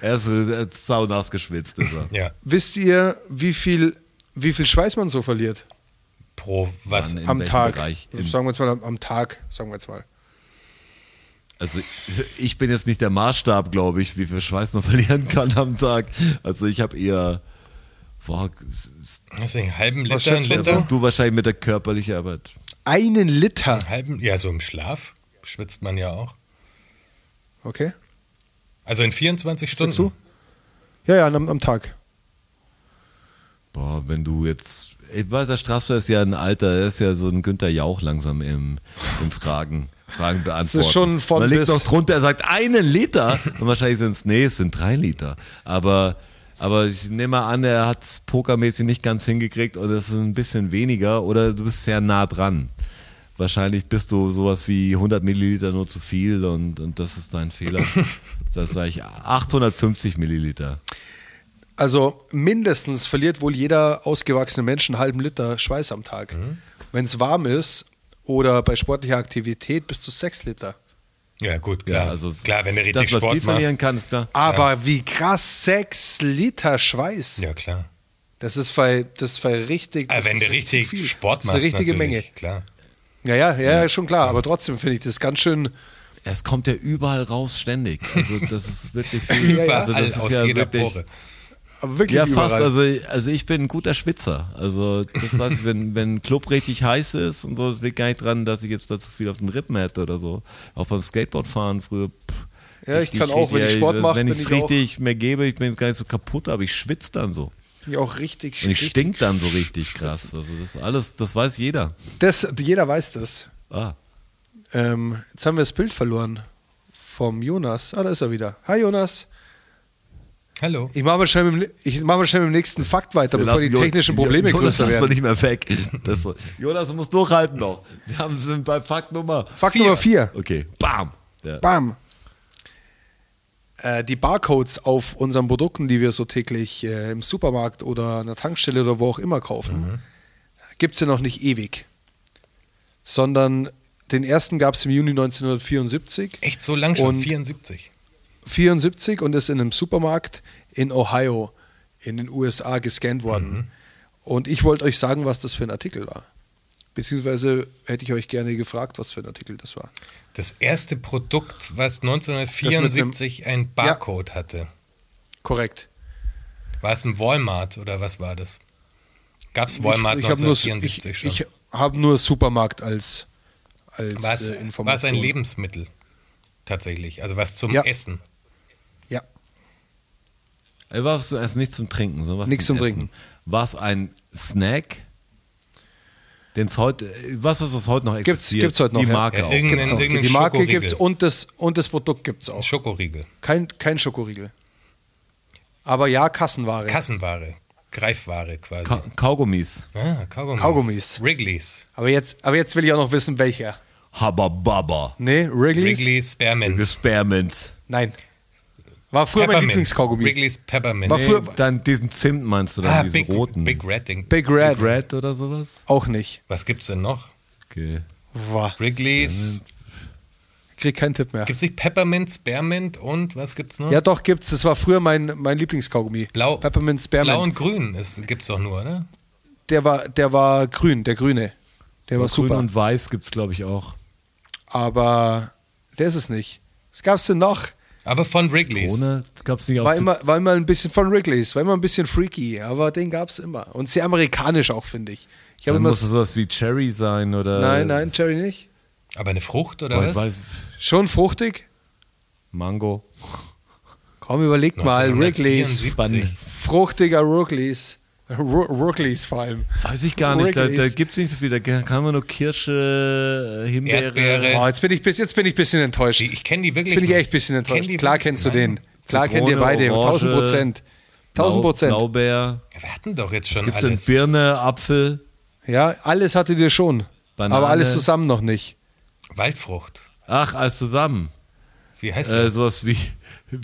Er ist, er ist saunass geschwitzt. Ist er. Ja. Wisst ihr, wie viel, wie viel Schweiß man so verliert? Pro was? Mann, In am Tag. Bereich? Im- sagen wir jetzt mal am, am Tag, sagen wir jetzt mal. Also ich bin jetzt nicht der Maßstab, glaube ich, wie viel Schweiß man verlieren kann am Tag. Also ich habe eher Boah, Das ist einen halben Was Liter, ein schätzt du? da Liter. bist du wahrscheinlich mit der körperlichen Arbeit. Einen Liter. Einen halben, ja, so im Schlaf schwitzt man ja auch. Okay. Also in 24 Sagst du? Stunden. Ja, ja, am, am Tag. Boah, wenn du jetzt. Ich weiß, der Strasser ist ja ein Alter, er ist ja so ein Günther Jauch langsam im, im Fragen, Fragen beantworten. schon von Man liegt noch drunter, er sagt einen Liter und wahrscheinlich sind es, nee, es sind drei Liter. Aber, aber ich nehme mal an, er hat es pokermäßig nicht ganz hingekriegt oder es ist ein bisschen weniger oder du bist sehr nah dran. Wahrscheinlich bist du sowas wie 100 Milliliter nur zu viel und, und das ist dein Fehler. Das sage ich 850 Milliliter. Also mindestens verliert wohl jeder ausgewachsene Mensch einen halben Liter Schweiß am Tag. Wenn es warm ist oder bei sportlicher Aktivität bis zu sechs Liter. Ja, gut, klar. Ja, also klar, wenn du richtig was Sport viel verlieren machst. kann, ist klar. Aber wie krass, sechs Liter Schweiß. Ja, klar. Das ist bei, das ist bei richtig. Aber das wenn du richtig viel. Sport das ist machst, eine richtige Menge. klar. Ja, ja, ja, ja, schon klar. Aber trotzdem finde ich das ganz schön. Es kommt ja überall raus, ständig. Also das ist wirklich viel. Ja, ja. Also Überall das ist aus ja jeder wirklich, Pore. Aber wirklich Ja, fast. überall. Also, also ich bin ein guter Schwitzer. Also das weiß ich, wenn, wenn ein Club richtig heiß ist und so, das liegt gar nicht dran, dass ich jetzt da zu viel auf den Rippen hätte oder so. Auch beim Skateboardfahren früher. Pff, Ja, ich kann auch, wenn ich Sport mache, Wenn ich es ich richtig mir gebe, ich bin gar nicht so kaputt, aber ich schwitze dann so. ja, auch richtig. Und ich richtig stink dann so richtig krass. Also das alles, das weiß jeder. Das, jeder weiß das. Ah. Ähm, jetzt haben wir das Bild verloren vom Jonas. Ah, da ist er wieder. Hi Jonas. Hallo. Ich mache mal, schnell mit dem- ich mach mal schnell mit dem nächsten Fakt weiter, bevor die technischen Probleme Jonas größer wir werden. nicht mehr weg. Das so. Jonas, du musst durchhalten noch. Wir haben sind bei Fakt Nummer. Fakt Vier. Nummer vier. Okay, bam. Ja. Bam. Äh, die Barcodes auf unseren Produkten, die wir so täglich äh, im Supermarkt oder an der Tankstelle oder wo auch immer kaufen, gibt es ja noch nicht ewig. Sondern den ersten gab es im Juni 1974. Echt so lang schon? Und- 74. 74 und ist in einem Supermarkt in Ohio in den USA gescannt worden. Und ich wollte euch sagen, was das für ein Artikel war. Beziehungsweise hätte ich euch gerne gefragt, was für ein Artikel das war. Das erste Produkt, was 1974 ein Barcode hatte. Korrekt. War es ein Walmart oder was war das? Gab es Walmart ich, ich habe nur, 1974 ich, schon? ich hab nur Supermarkt als, als war, es, äh, war es Information. ein Lebensmittel? Tatsächlich. Also was zum Ja. Essen. War es erst nicht zum Trinken, sondern was Nichts zum Trinken. War es ein Snack? Den's heute, äh, was ist das heute noch Gibt's- existiert? gibt's heute noch, Die. Marke Ja, auch. Gibt's auch. irgendein Die Marke Schokoriegel. gibt es und das, und das Produkt gibt es auch. Schokoriegel. Kein, kein Schokoriegel. Aber ja, Kassenware. Kassenware. Greifware quasi. Ka Kaugummis. ah, Kaugummis. Kaugummis. Wrigley's. aber, jetzt, aber jetzt will ich auch noch wissen, welcher. Habababa. Nee, Wrigley's? Wrigley's Spearmint. Spearmint. Nein. War früher mein Peppermint. Lieblingskaugummi. Wrigley's Peppermint. War Nee, frühr- dann diesen Zimt meinst du dann, ah, diesen Big, roten. Big Red Ding. Big Red. Big Red oder sowas? Auch nicht. Was gibt's denn noch? Okay. Boah. Wrigley's. Krieg keinen Tipp mehr. Gibt's nicht Peppermint, Spearmint und was gibt's noch? Ja, doch, gibt's. Das war früher mein, mein Lieblingskaugummi. Blau. Peppermint Spearmint. Blau und Grün ist, gibt's doch nur, oder? der, war, der war grün, der grüne. Der war Grün super. und Weiß gibt es, glaube ich, auch. Aber der ist es nicht. Was gab's denn noch? Aber von Wrigley's. Ohne gab es nicht auch War immer, war immer ein bisschen von Wrigley's, war immer ein bisschen freaky, aber den gab's immer. Und sehr amerikanisch auch, finde ich. Ich Dann immer. muss es sowas wie Cherry sein oder. Nein, nein, Cherry nicht. Aber eine Frucht oder Boah, was? weiß, Schon fruchtig? Mango. Komm, überlegt mal, Wrigley's. 1974. Fruchtiger Wrigley's. Wrigley's vor allem. Weiß ich gar nicht, da, da Wrigley's. gibt es nicht so viel. Da kann man nur Kirsche, Himbeere. Erdbeere. Oh, jetzt bin ich bis jetzt bin ich ein bisschen enttäuscht. Die- Ich kenne die wirklich Jetzt bin ich echt ein bisschen Kenn enttäuscht. die Klar wirklich- kennst du Nein. den. Klar kennt ihr Zitrone, beide. Orange, 1000 Prozent. 1000 Blau- Prozent. Blaubeer. Ja, Wir hatten doch jetzt schon Gibt es denn alles. Birne, Apfel? Ja, alles hattet ihr schon. Banane. Aber alles zusammen noch nicht. Waldfrucht. Ach, alles zusammen. Wie heißt Äh, der? sowas wie,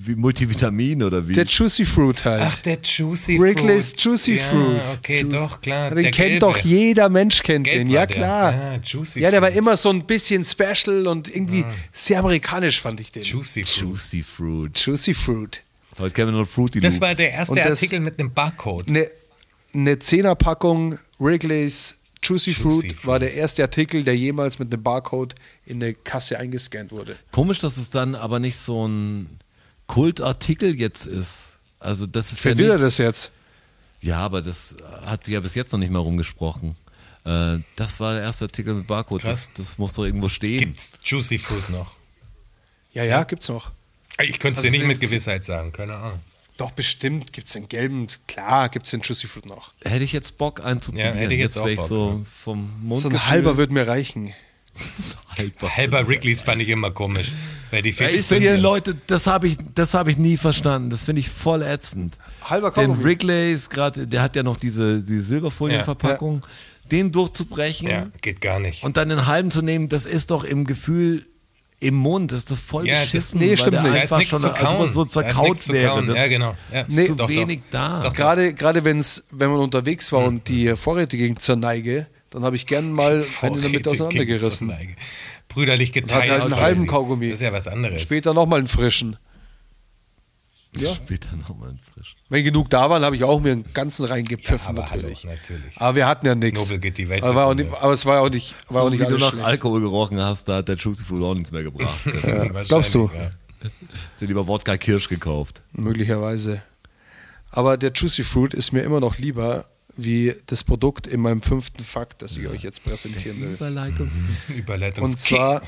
wie Multivitamin oder wie? Der Juicy Fruit halt. Ach, der Juicy Wrigley's Fruit. Juicy ja, Fruit. Okay, doch, klar. den der kennt gelbe. doch jeder Mensch kennt Gelb den. war Ja, der. klar. Ja, Juicy ja, der war Fruit. immer so ein bisschen special und irgendwie sehr amerikanisch fand ich den. Juicy Fruit. Juicy Fruit. Juicy Fruit. Heute kennen wir nur Fruity Das Loops. war der erste Artikel mit einem Barcode. Eine eine Zehnerpackung Wrigley's Juicy, Juicy Fruit, Fruit. war der erste Artikel, der jemals mit einem Barcode in eine Kasse eingescannt wurde. Komisch, dass es dann aber nicht so ein Kultartikel jetzt ist. Also das ist Wer ja will er nichts- das jetzt? Ja, aber das hat sich ja bis jetzt noch nicht mal rumgesprochen. Äh, das war der erste Artikel mit Barcode. Das, das muss doch irgendwo stehen. Gibt's Juicy Fruit noch? Ja, ja, gibt's noch. Ich könnte es Also dir nicht mit Gewissheit sagen, keine Ahnung. Doch, bestimmt gibt's den gelben. Klar, gibt's den Juicy Fruit noch. Hätte ich jetzt Bock einzuprobieren. Ja, hätte ich jetzt auch wär ich Bock, so vom Mund. So ein halber wird mir reichen. Halber. Halber Wrigley's fand ich immer komisch. Weil die Ich finde, sind. Leute, das habe ich, das habe ich nie verstanden. Das finde ich voll ätzend. Halber Den Kaugummi. Wrigley ist gerade, der hat ja noch diese, diese Silberfolienverpackung. Den durchzubrechen Ja, geht gar nicht. und dann den halben zu nehmen, das ist doch im Gefühl im Mund, das ist doch voll Ja, das- beschissen, nee, weil stimmt der nicht. Einfach schon zu also kauen. so zerkaut wäre. Das Ja, genau. Ja. ist Nee, zu doch, doch. wenig da. Doch, Gerade, gerade wenn's, wenn man unterwegs war und die Vorräte gingen zur Neige, dann habe ich gern mal einen in der Mitte auseinandergerissen. Brüderlich hat geteilt. halt einen halben Kaugummi. Das ist ja was anderes. Später nochmal einen frischen. Ja. Später nochmal frisch. Wenn genug da waren, habe ich auch mir einen ganzen Ja, reingepfiffen aber natürlich. hallo, natürlich. Aber wir hatten ja nichts. Nobel geht die Welt aber, auch nicht, aber es war auch nicht, war auch So nicht wie du nach schlecht. Alkohol gerochen hast, da hat der Juicy Fruit auch nichts mehr gebracht. Wahrscheinlich, glaubst du? Ja. sind lieber Wodka Kirsch gekauft. Möglicherweise. Aber der Juicy Fruit ist mir immer noch lieber wie das Produkt in meinem fünften Fakt, das ich euch jetzt präsentieren will. Überleitungs Überleitung. Und zwar,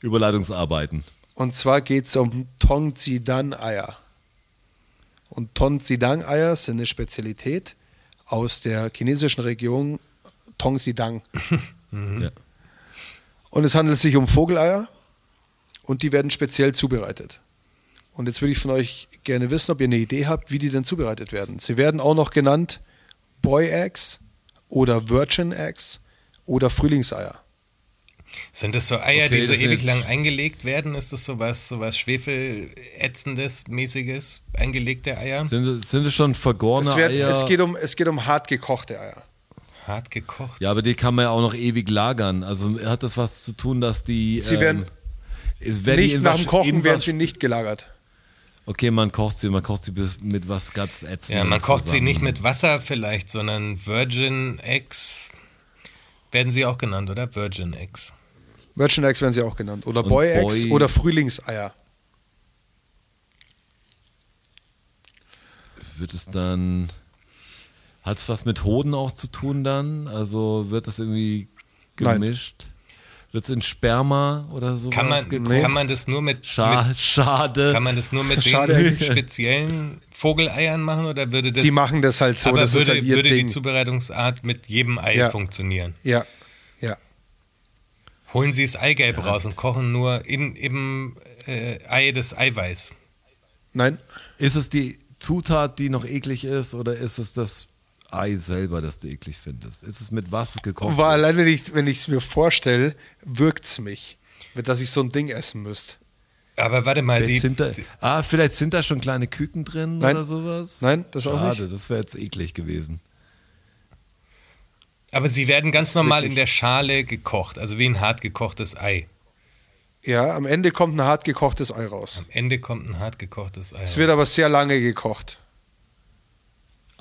Überleitungsarbeiten. und zwar geht es um Tongzidang-Eier. Und Tongzidang-Eier sind eine Spezialität aus der chinesischen Region Tongzidang. Ja. Und es handelt sich um Vogeleier und die werden speziell zubereitet. Und jetzt würde ich von euch gerne wissen, ob ihr eine Idee habt, wie die denn zubereitet werden. Sie werden auch noch genannt Boy Eggs oder Virgin Eggs oder Frühlingseier. Sind das so Eier, Okay, die so ewig lang eingelegt werden? Ist das sowas, sowas Schwefelätzendes, mäßiges, eingelegte Eier? Sind, es- sind es schon vergorene Es, wird, Eier? es, geht um, es geht um hart gekochte Eier. Hart gekocht. ja, aber die kann man ja auch noch ewig lagern. Also hat das was zu tun, dass die. Sie werden es- werden nicht nach dem Kochen werden sie nicht gelagert. Okay, man kocht sie, man kocht sie bis- mit was ganz ätzendem Ja, man kocht sie zusammen. nicht mit Wasser vielleicht, sondern Virgin Eggs werden sie auch genannt, oder? Virgin Eggs. Virgin Eggs werden sie auch genannt. Oder Und Boy Eggs Boy- oder Frühlingseier. Wird es dann. Hat es was mit Hoden auch zu tun dann? Also wird das irgendwie Nein. Wird es in Sperma oder so? Kann man, kann man das nur mit, Scha mit schade. kann man das nur mit Schade den speziellen Vogeleiern machen oder würde das Die machen das halt so. aber das würde, ist halt ihr würde die. Zubereitungsart mit jedem Ei Ja. funktionieren? Ja, ja. Holen Sie das Eigelb raus und kochen nur in, im äh, Ei das Eiweiß. Nein, Ist es die Zutat, die noch eklig ist, oder ist es das Ei selber, das du eklig findest? Ist es mit was gekocht? war allein, wenn ich wenn es mir vorstelle, wirkt es mich, dass ich so ein Ding essen müsste. Aber warte mal, die, Vielleicht sind da, ah, vielleicht sind da schon kleine Küken drin Nein. oder sowas? Nein, das auch Schade, das wäre jetzt eklig gewesen. aber sie werden ganz normal wirklich- in der Schale gekocht, also wie ein hart gekochtes Ei. Ja, am Ende kommt ein hart gekochtes Ei raus. Am Ende kommt ein hart gekochtes Ei. Es wird aber sehr lange gekocht.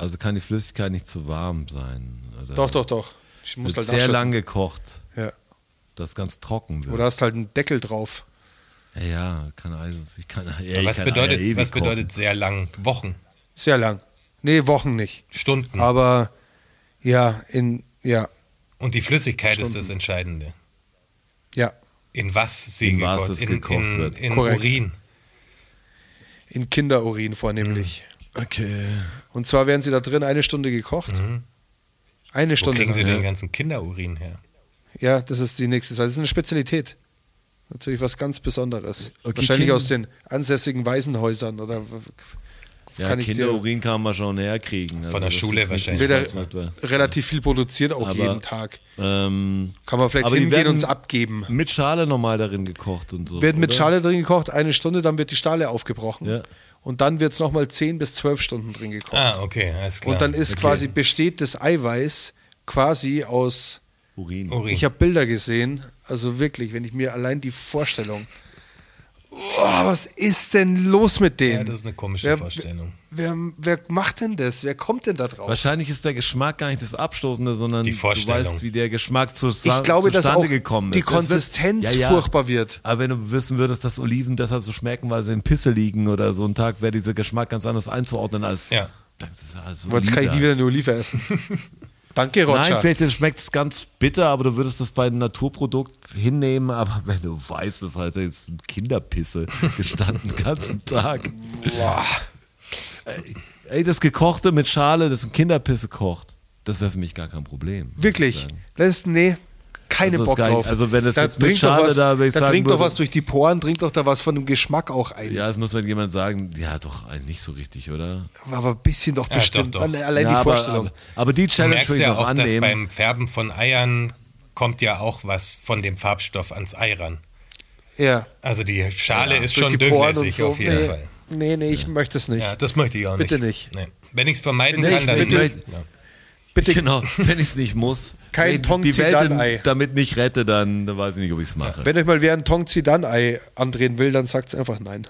Also kann die Flüssigkeit nicht zu warm sein. Oder Doch, doch, doch. Ich muss Wird halt sehr lang gekocht, Ja. dass ganz trocken wird. Oder hast halt einen Deckel drauf. Ja, ja, kann also, ich kann, ja, was kann bedeutet, was kochen. bedeutet sehr lang? Wochen, Sehr lang. Nee, Wochen nicht. Stunden. Aber ja, in ja, Und die Flüssigkeit ist Stunden. das Entscheidende. ja. In was sie In was gekocht, es in, gekocht in, wird. In Korrekt. Urin. In Kinderurin vornehmlich. Okay. Und zwar werden sie da drin eine Stunde gekocht. Eine Mhm. Wo Stunde. kriegen sie lang. den ganzen Kinderurin her? Ja, das ist die nächste Sache. Das ist eine Spezialität. Natürlich was ganz Besonderes. Okay, Wahrscheinlich Kind- aus den ansässigen Waisenhäusern oder Ja, Kann ich dir- Kinderurin kann man schon herkriegen. Also Von der Schule wahrscheinlich. wird relativ viel produziert auch Aber- jeden Tag. Ähm, Kann man vielleicht aber die hingehen werden und es abgeben. Mit Schale normal darin gekocht und so. Wird mit oder? Schale drin gekocht, eine Stunde, dann wird die Schale aufgebrochen. Ja. Und dann wird es nochmal 10 bis 12 Stunden drin gekocht. Ah, okay, alles klar. und dann ist Okay. quasi, besteht das Eiweiß quasi aus, Urin. Urin. ich habe Bilder gesehen, also wirklich, wenn ich mir allein die Vorstellung, oh, was ist denn los mit denen? ja, das ist eine komische Wer- Vorstellung. Wer, wer macht denn das? Wer kommt denn da drauf? Wahrscheinlich ist der Geschmack gar nicht das Abstoßende, sondern Die du weißt, wie der Geschmack zu, Ich glaube, dass zustande auch gekommen ist. die Das wird- Konsistenz furchtbar wird. Aber wenn du wissen würdest, dass Oliven deshalb so schmecken, weil sie in Pisse liegen oder so ein Tag, wäre dieser Geschmack ganz anders einzuordnen als Ja. Das ist also Jetzt kann ich nie wieder eine Olive essen. Danke, Roger. Nein, vielleicht schmeckt es ganz bitter, aber du würdest das bei einem Naturprodukt hinnehmen. Aber wenn du weißt, das hat jetzt ein Kinderpisse gestanden den ganzen Tag. Ey, Ey, das Gekochte mit Schale, das ein Kinderpisse kocht, das wäre für mich gar kein Problem. Wirklich. Das ist, nee, keine Also das Bock ist gar nicht- drauf. also wenn es da jetzt mit Schale was, da, wenn ich da sagen dringt doch was durch die Poren, dringt doch da was von dem Geschmack auch ein. Ja, das muss man jemand sagen, ja, doch, eigentlich nicht so richtig, oder? Aber ein bisschen doch Ja, bestimmt. doch, doch. Allein ja, die aber, Vorstellung. aber, aber die Du Challenge merkst will ich ja noch auch, dass annehmen. beim Färben von Eiern kommt ja auch was von dem Farbstoff ans Ei ran. ja. Also die Schale ist Durch schon die Poren dünnlässig so. auf jeden nee, Fall. Nee, nee, ich möchte es nicht. Ja, das möchte ich auch nicht. Bitte nicht. Nee. Wenn ich es vermeiden Nee, kann, ich dann möchte- ja. Bitte, Genau, wenn ich es nicht muss. Kein Tong die Welt Zidane-Ei. damit nicht rette, dann, dann weiß ich nicht, ob ich es mache. wenn euch mal wer ein Tong Zidane-Ei andrehen will, dann sagt es einfach nein.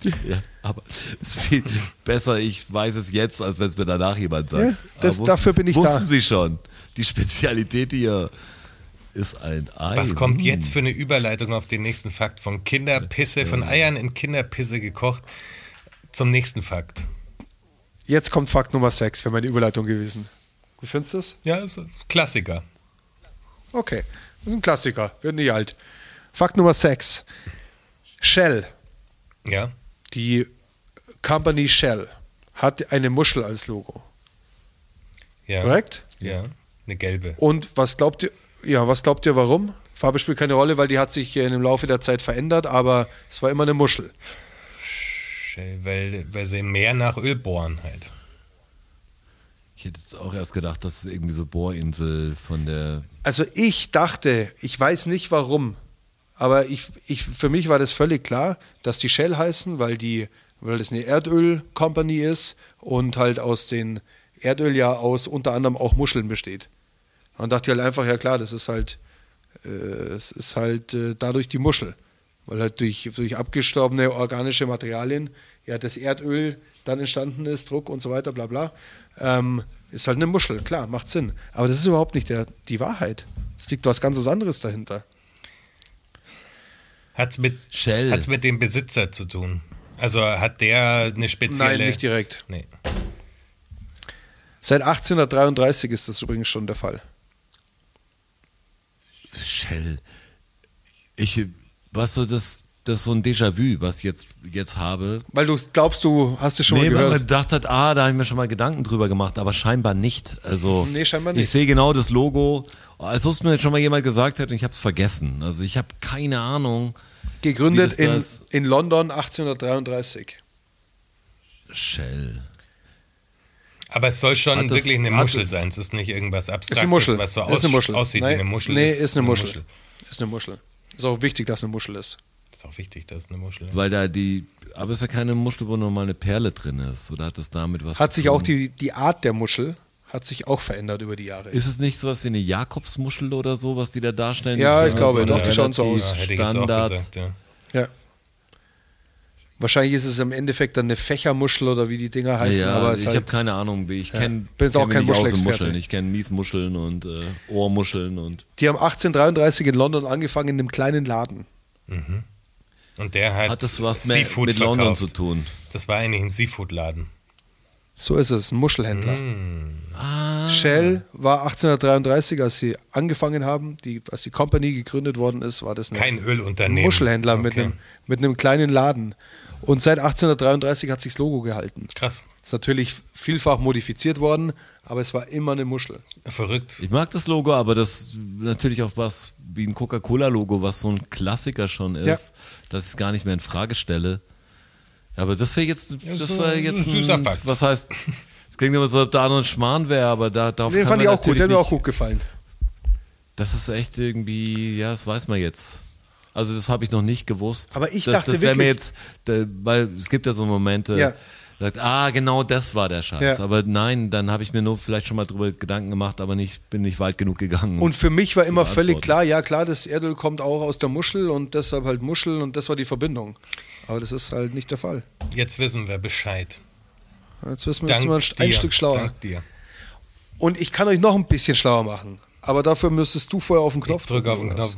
Ja, aber es ist viel besser, ich weiß es jetzt, als wenn es mir danach jemand sagt. Ja, das- Aber dafür bin ich wussten da. Sie schon, die Spezialität hier ist ein Ei. Was kommt Hm. jetzt für eine Überleitung auf den nächsten Fakt? Von Kinderpisse, von Eiern in Kinderpisse gekocht zum nächsten Fakt. Jetzt kommt Fakt Nummer 6, wäre meine Überleitung gewesen. Wie findest du das? Ja, ist ein Klassiker. Okay, das ist ein Klassiker, wird nicht alt. Fakt Nummer 6. Shell, Ja. die Company Shell, hat eine Muschel als Logo. ja. Korrekt? Ja. Eine gelbe. Und was glaubt ihr, ja, was glaubt ihr warum? Farbe spielt keine Rolle, weil die hat sich im Laufe der Zeit verändert, aber es war immer eine Muschel. Shell, Weil, weil sie mehr nach Öl bohren halt. Ich hätte jetzt auch erst gedacht, das ist irgendwie so Bohrinsel von der. Also ich dachte, ich weiß nicht warum, aber ich, ich, für mich war das völlig klar, dass die Shell heißen, weil, die, weil das eine Erdöl-Company ist und halt aus den Erdöl ja aus unter anderem auch Muscheln besteht. Und dachte halt einfach, ja klar, das ist halt, äh, es ist halt äh, dadurch die Muschel. Weil halt durch, durch abgestorbene organische Materialien ja das Erdöl dann entstanden ist, Druck und so weiter, bla bla. Ähm, ist halt eine Muschel, klar, macht Sinn. Aber das ist überhaupt nicht der, die Wahrheit. Es liegt was ganz anderes dahinter. Hat's mit, Shell. hat's mit dem Besitzer zu tun? Also hat der eine spezielle. Nein, nicht direkt. Nee. Seit 1833 ist das übrigens schon der Fall. Shell. Ich, was so das, das ist so ein Déjà-vu, was ich jetzt, jetzt habe. Weil du glaubst, du hast es schon nee, mal weil man gehört. gedacht hat, ah, da habe ich mir schon mal Gedanken drüber gemacht, aber scheinbar nicht. Also Nee, scheinbar ich nicht. sehe genau das Logo, als ob es mir jetzt schon mal jemand gesagt hat und ich habe es vergessen. Also ich habe keine Ahnung. Gegründet in, in London 1833. Shell. Aber es soll schon das- wirklich eine Muschel sein. Es ist nicht irgendwas Abstraktes, eine Muschel. was so ist aus, eine Muschel. aussieht Nein, wie eine Muschel. Nee, ist, ist eine Muschel. Ist eine Muschel. Ist auch wichtig, dass eine Muschel ist. Ist auch wichtig, dass es eine Muschel ist. Weil da die, aber es ist ja keine Muschel, wo nur mal eine Perle drin ist. Oder hat das damit was Hat zu sich tun? auch die, die Art der Muschel hat sich auch verändert über die Jahre. Ist es nicht sowas wie eine Jakobsmuschel oder so, was die da darstellen? Ja, ich glaube, so doch, die schauen so aus. Ja, Standard. gesagt, ja. Ja. Wahrscheinlich ist es im Endeffekt dann eine Fächermuschel oder wie die Dinger heißen. ja, aber ich halt, habe keine Ahnung. wie- Ich kenne Bin jetzt auch kein Muschelexperte. Muscheln. Ich kenne Miesmuscheln und äh, Ohrmuscheln und die haben 1833 in London angefangen in einem kleinen Laden. Und der hat, hat das was mehr Seafood mit London verkauft. zu tun? Das war eigentlich ein Seafood-Laden. So ist es, ein Muschelhändler. Mm. Ah. Shell war 1833, als sie angefangen haben, die, als die Company gegründet worden ist, war das ein Kein Ölunternehmen. Muschelhändler mit, Okay. einem, mit einem kleinen Laden. Und seit 1833 hat sich das Logo gehalten. Krass. Ist natürlich vielfach modifiziert worden, aber es war immer eine Muschel. Verrückt. Ich mag das Logo, aber das natürlich auch was wie ein Coca-Cola-Logo, was so ein Klassiker schon ist, Ja. dass ich es gar nicht mehr in Frage stelle. Aber das wäre jetzt, das war ein jetzt süßer ein, Fakt. was heißt, es klingt immer so, ob da noch ein Schmarrn wäre, aber da, darauf Den kann fand man ich auch gut, der hat mir auch gut gefallen. Das ist echt irgendwie, ja, das weiß man jetzt. Also das habe ich noch nicht gewusst. Aber ich das, dachte das wäre mir jetzt, weil es gibt ja so Momente, Ja. Sagt, ah, genau das war der Scheiß. Ja. Aber nein, dann habe ich mir nur vielleicht schon mal drüber Gedanken gemacht, aber nicht, bin nicht weit genug gegangen. Und für mich war immer völlig klar, ja klar, das Erdöl kommt auch aus der Muschel und deshalb halt Muschel und das war die Verbindung. Aber das ist halt nicht der Fall. Jetzt wissen wir Bescheid. Jetzt wissen wir jetzt Dank mal ein dir. Stück schlauer. Dank dir. Und ich kann euch noch ein bisschen schlauer machen. Aber dafür müsstest du vorher auf den Knopf Ich drücke auf den. Knopf.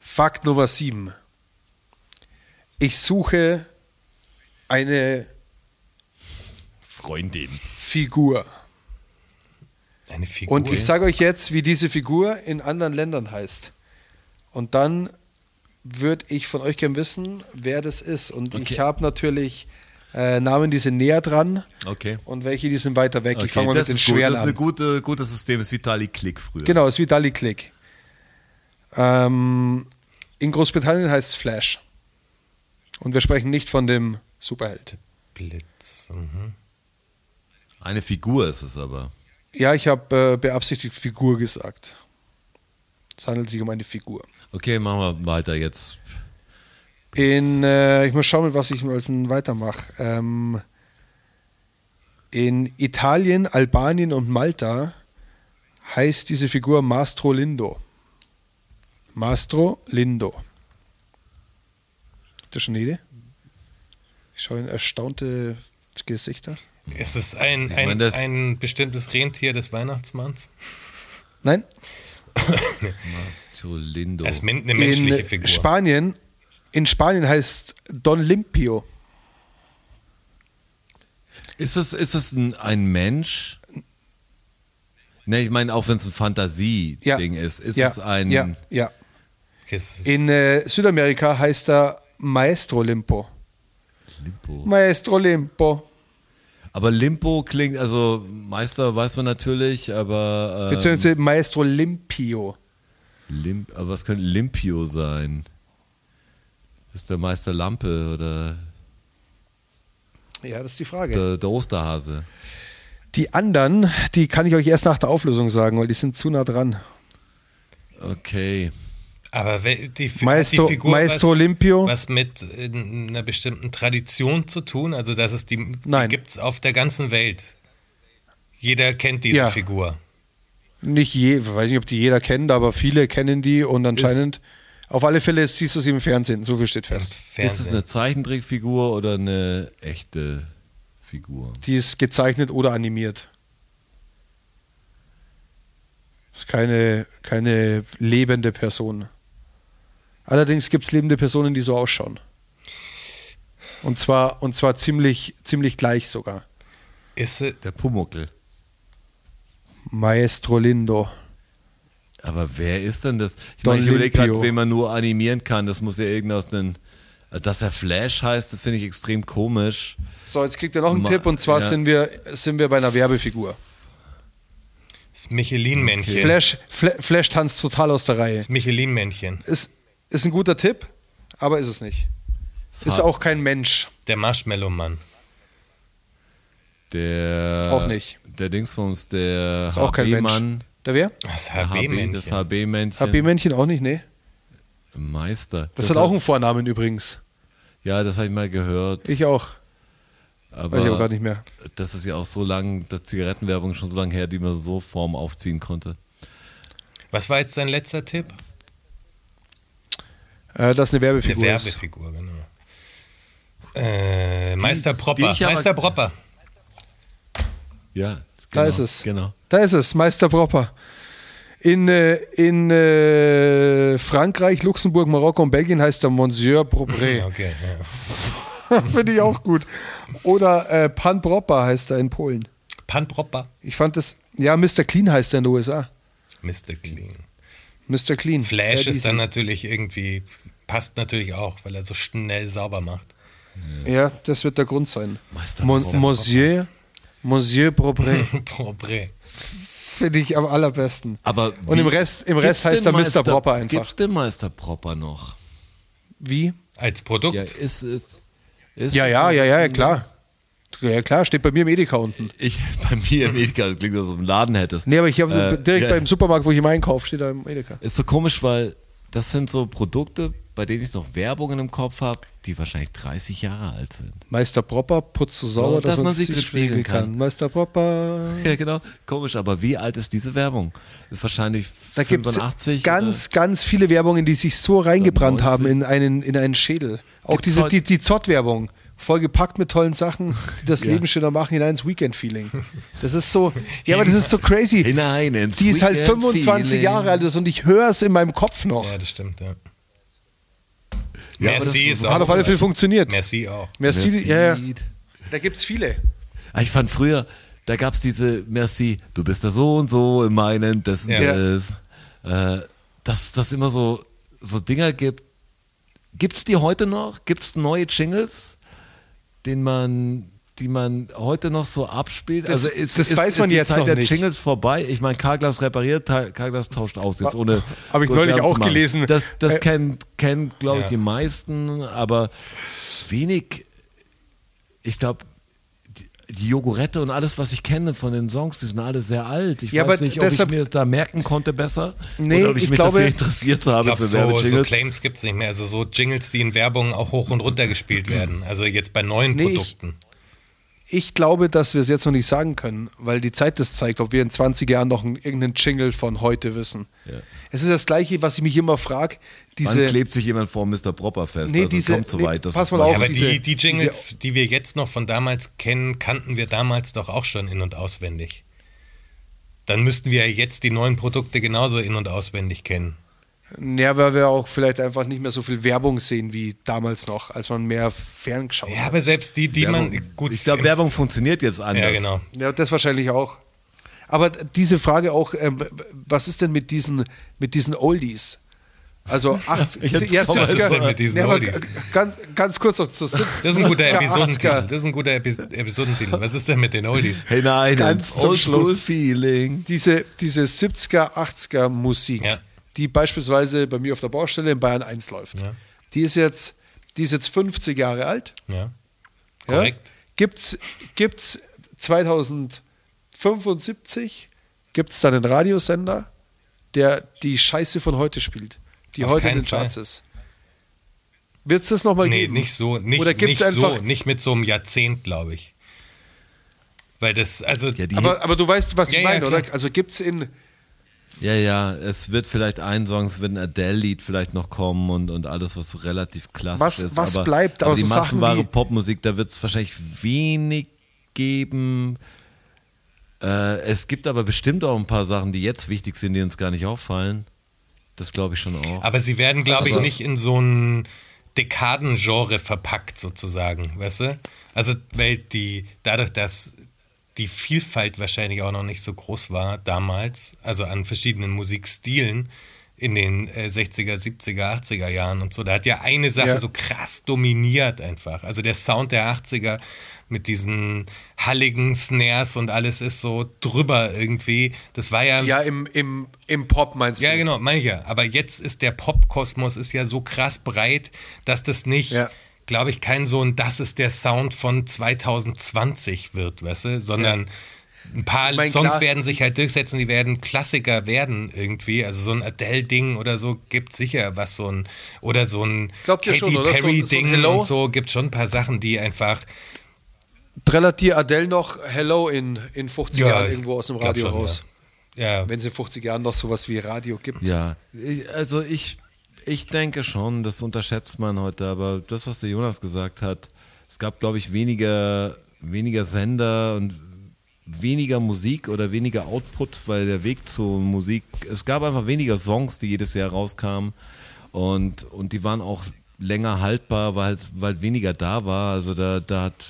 Fakt Nummer 7. Ich suche eine Freundin. Figur. Eine Figur. Und ich sage euch jetzt, wie diese Figur in anderen Ländern heißt. Und dann würde ich von euch gern wissen, wer das ist. Und ich Okay. habe natürlich äh, Namen, die sind näher dran Okay. und welche, die sind weiter weg. ich Okay, fange mal das mit den schweren Das ist an. ein gute, gutes System. Das ist Vitali Klick früher. Genau, ist wie Dali Click. Ähm, in Großbritannien heißt es Flash. Und wir sprechen nicht von dem Superheld. Blitz. Mhm. Eine Figur ist es aber. Ja, ich habe äh, beabsichtigt Figur gesagt. Es handelt sich um eine Figur. Okay, machen wir weiter jetzt. In, äh, ich muss schauen, mit was ich als weitermache. Ähm, in Italien, Albanien und Malta heißt diese Figur Mastro Lindo. Mastro Lindo. Habt ihr schon eine Idee? Ich schaue in erstaunte Gesichter. Ist es ein, ein, meine, das- ein bestimmtes Rentier des Weihnachtsmanns? Nein? Lindo. Das ist eine menschliche in Figur. Spanien, in Spanien heißt Don Limpio. Ist es, ist es ein, ein Mensch? Ne, ich meine, auch wenn es ein Ja. Fantasie-Ding ist, ist ja, es ein. Ja, ja. In äh, Südamerika heißt er Maestro Limpo. Limpo. Maestro Limpo. Aber Limpo klingt, also Meister weiß man natürlich, aber. Ähm, Beziehungsweise Maestro Limpio. Limp, aber was könnte Limpio sein? Ist der Meister Lampe oder Ja, das ist die Frage. der, der Osterhase? Die anderen, die kann ich euch erst nach der Auflösung sagen, weil die sind zu nah dran. Okay. aber die, Maestro- hat die Figur Maestro was, Olympio? was mit äh, einer bestimmten Tradition zu tun? Also, dass es die, die Nein. gibt es auf der ganzen Welt. Jeder kennt diese Ja. Figur. Nicht je, weiß nicht, ob die jeder kennt, aber viele kennen die und anscheinend, auf alle Fälle siehst du sie im Fernsehen, so viel steht fest. Ist es eine Zeichentrickfigur oder eine echte Figur? Die ist gezeichnet oder animiert. Ist keine, keine lebende Person. Allerdings gibt es lebende Personen, die so ausschauen. Und zwar, und zwar ziemlich, ziemlich gleich sogar. Ist es, Der Pumuckel. Maestro Lindo. Aber wer ist denn das? Ich Don meine, ich überlege gerade, wen man nur animieren kann. Das muss ja irgendein aus den. Dass er Flash heißt, das finde ich extrem komisch. So, jetzt kriegt ihr noch einen Ma- Tipp und zwar ja. sind, wir, sind wir bei einer Werbefigur. das Michelin-Männchen. Flash, Fla Flash tanzt total aus der Reihe. Das Michelin-Männchen. Ist, ist ein guter Tipp, aber ist es nicht. Ist auch kein Mensch. Der Marshmallow-Mann. Der. Auch nicht. Der Dingsbums, der Ist auch kein Mensch. Der wer? Das HB-Männchen. das HB-Männchen. HB-Männchen auch nicht, nee. Meister. Das, hat auch einen Vornamen übrigens. Ja, das habe ich mal gehört. Ich auch. aber Weiß ich aber gar nicht mehr. Das ist ja auch so lang, der Zigarettenwerbung schon so lange her, die man so Form aufziehen konnte. Was war jetzt dein letzter Tipp? Äh, das ist eine Eine Werbefigur. ist. Werbefigur, genau. Äh, Meister die Propper. aber- Meister Propper. Ja, Da genau, ist es. Genau. Da ist es, Meister Propper. In, äh, in äh, Frankreich, Luxemburg, Marokko und Belgien heißt er Monsieur Propré. Okay, ja. Finde ich auch gut. Oder äh, Pan Propper heißt er in Polen. Pan Propper. Ich fand das, ja, Mr. Clean heißt er in den USA. Mr. Clean. Mr. Clean. Flash ist dann natürlich irgendwie, passt natürlich auch, weil er so schnell sauber macht. Ja, das wird der Grund sein. Meister Mon Propper. Monsieur, Monsieur Propré. Propre. Finde ich am allerbesten. Aber Und im Rest, im Rest gibt's heißt den er Mr. Meister- Propper einfach. Gibt's den Meister Propper noch? Wie? Als Produkt. Ja, ist, ist, ist Ja, es ja, ja, ja, klar. Ja, klar, steht bei mir im Edeka unten. Ich, bei mir im Edeka, das klingt, als ob du einen Laden hättest. Nee, aber ich habe Äh, direkt ja, beim Supermarkt, wo ich immer einkaufe, steht da im Edeka. Ist so komisch, weil das sind so Produkte, bei denen ich noch Werbungen im Kopf habe, die wahrscheinlich 30 Jahre alt sind. Meister Propper putzt so sauer, So, dass, dass man sich drin spiegeln kann. Meister Propper. Ja, genau. Komisch, aber wie alt ist diese Werbung? Ist wahrscheinlich Da gibt es 85 ganz, ganz viele Werbungen, die sich so reingebrannt 90. haben in einen, in einen Schädel. Auch Gibt's diese, die, die Zott-Werbung, vollgepackt mit tollen Sachen, die das Leben schöner machen, hinein ins Weekend-Feeling. Das ist so, ja, aber das ist so crazy. Hinein ins die ist halt 25 Weekend-Feeling. Jahre alt und ich höre es in meinem Kopf noch. Ja, das stimmt, ja. Ja, aber das Merci ist ist. Hat auf alle Fälle funktioniert. Merci auch. Merci, Merci. ja, ja. Da gibt es viele. Ah, Ich fand früher, da gab es diese Merci, du bist da so und so in meinen, das und Ja. das. Äh, dass das immer so, so Dinger gibt. Gibt es die heute noch? Gibt es neue Jingles, den man, die man heute noch so abspielt? Das- also ist, das ist, weiß man ist die jetzt Zeit noch der nicht. Jingles vorbei? Ich meine, Carglass repariert, Carglass tauscht aus, jetzt ohne. Hab ich neulich auch gelesen. Das, das Äh, kennen, kennen glaube ich, Ja. die meisten, aber wenig ich glaube, die, Jogurette und alles, was ich kenne von den Songs, die sind alle sehr alt. Ich Ja, weiß nicht, ob deshalb- ich mir da merken konnte besser Nee, oder ob ich, ich mich glaube- dafür interessiert habe Ich glaube, für so, so. Claims gibt es nicht mehr. Also so Jingles, die in Werbung auch hoch und runter gespielt werden. Also jetzt bei neuen Nee, Produkten. Ich glaube, dass wir es jetzt noch nicht sagen können, weil die Zeit das zeigt, ob wir in 20 Jahren noch einen, irgendeinen Jingle von heute wissen. Ja. Es ist das Gleiche, was ich mich immer frage. Diese, Wann klebt sich jemand vor Mr. Propper fest? Nee, also diese- kommt so nee, weit. dass pass mal mal- auf, Ja, aber diese- die, die Jingles, die wir jetzt noch von damals kennen, kannten wir damals doch auch schon in- und auswendig. Dann müssten wir ja jetzt die neuen Produkte genauso in- und auswendig kennen. Ja, weil wir auch vielleicht einfach nicht mehr so viel Werbung sehen wie damals noch, als man mehr ferngeschaut Ja, hat. aber selbst die, die Werbung, man gut. ich glaube, Werbung funktioniert jetzt anders. Ja, genau. Ja, das wahrscheinlich auch. Aber diese Frage auch, ähm, was ist denn mit diesen, mit diesen Oldies? Also 80, Jetzt ja, 70er, Was ist denn mit diesen ja, aber Oldies? Ganz, ganz kurz noch zu 70er, Das ist ein guter 70er, Episodentitel. 80er. Das ist ein guter Epi Episodentitel. Was ist denn mit den Oldies? Hey, nein, Ganz zum Schluss. Feeling. diese, diese 70er, 80er Musik, Ja. Die beispielsweise bei mir auf der Baustelle in Bayern 1 läuft, Ja. die, ist jetzt, die ist jetzt 50 Jahre alt. Ja. Ja? Korrekt. Gibt's, gibt's 2075 gibt's dann einen Radiosender, der die Scheiße von heute spielt, die Auf heute in den Charts Fall. ist. Wird es das nochmal Nee, geben? nicht so, nicht, Oder gibt's nicht einfach, so, nicht mit so einem Jahrzehnt, glaube ich. Weil das, also, Ja, die, aber, aber du weißt, was Ja, ich ja, meine, oder? klar. Also gibt es in, ja, ja, es wird vielleicht ein Song, es wird ein Adele-Lied vielleicht noch kommen und, und alles, was so relativ klassisch Was- ist. was aber, bleibt? Aber Aber die so Sachen massenware Popmusik, da wird es wahrscheinlich wenig geben. Äh, es gibt aber bestimmt auch ein paar Sachen, die jetzt wichtig sind, die uns gar nicht auffallen. Das glaube ich schon auch. aber sie werden, glaube ich, Also- nicht in so ein Dekadengenre verpackt, sozusagen, weißt du? Also, weil die, dadurch, dass die Vielfalt wahrscheinlich auch noch nicht so groß war damals, also an verschiedenen Musikstilen in den äh, 60er, 70er, 80er Jahren und so. Da hat ja eine Sache Ja. so krass dominiert einfach. Also der Sound der 80er mit diesen halligen Snares und alles ist so drüber irgendwie. Das war ja, ja, im, im, im Pop meinst ja du? genau, meine ich ja. Aber jetzt ist der Popkosmos ist ja so krass breit, dass das nicht, Ja. Glaube ich, kein so ein, das ist der Sound von 2020 wird, weißt du, sondern ein paar Ich mein, Songs klar- werden sich halt durchsetzen, die werden Klassiker werden irgendwie. Also so ein Adele-Ding oder so gibt sicher was so ein, oder so ein Glaubt ihr Katy schon, oder? So- so Perry-Ding und so, gibt schon ein paar Sachen, die einfach, Trällert dir Adele noch Hello in, in 50 Ja, Jahren irgendwo aus dem Radio schon, raus? ja, Wenn es in 50 Jahren noch sowas wie Radio gibt. Ja, also ich, ich denke schon, das unterschätzt man heute, aber das, was der Jonas gesagt hat, es gab, glaube ich, weniger, weniger Sender und weniger Musik oder weniger Output, weil der Weg zur Musik, es gab einfach weniger Songs, die jedes Jahr rauskamen und, und die waren auch länger haltbar, weil, weil weniger da war. Also da, da hat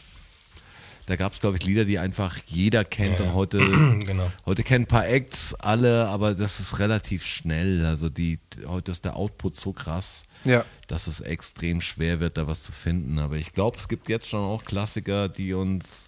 da gab es, glaube ich, Lieder, die einfach jeder kennt und heute, genau. heute kennen ein paar Acts alle, aber das ist relativ schnell. Also die, heute ist der Output so krass, Ja. dass es extrem schwer wird, da was zu finden. Aber ich glaube, es gibt jetzt schon auch Klassiker, die uns.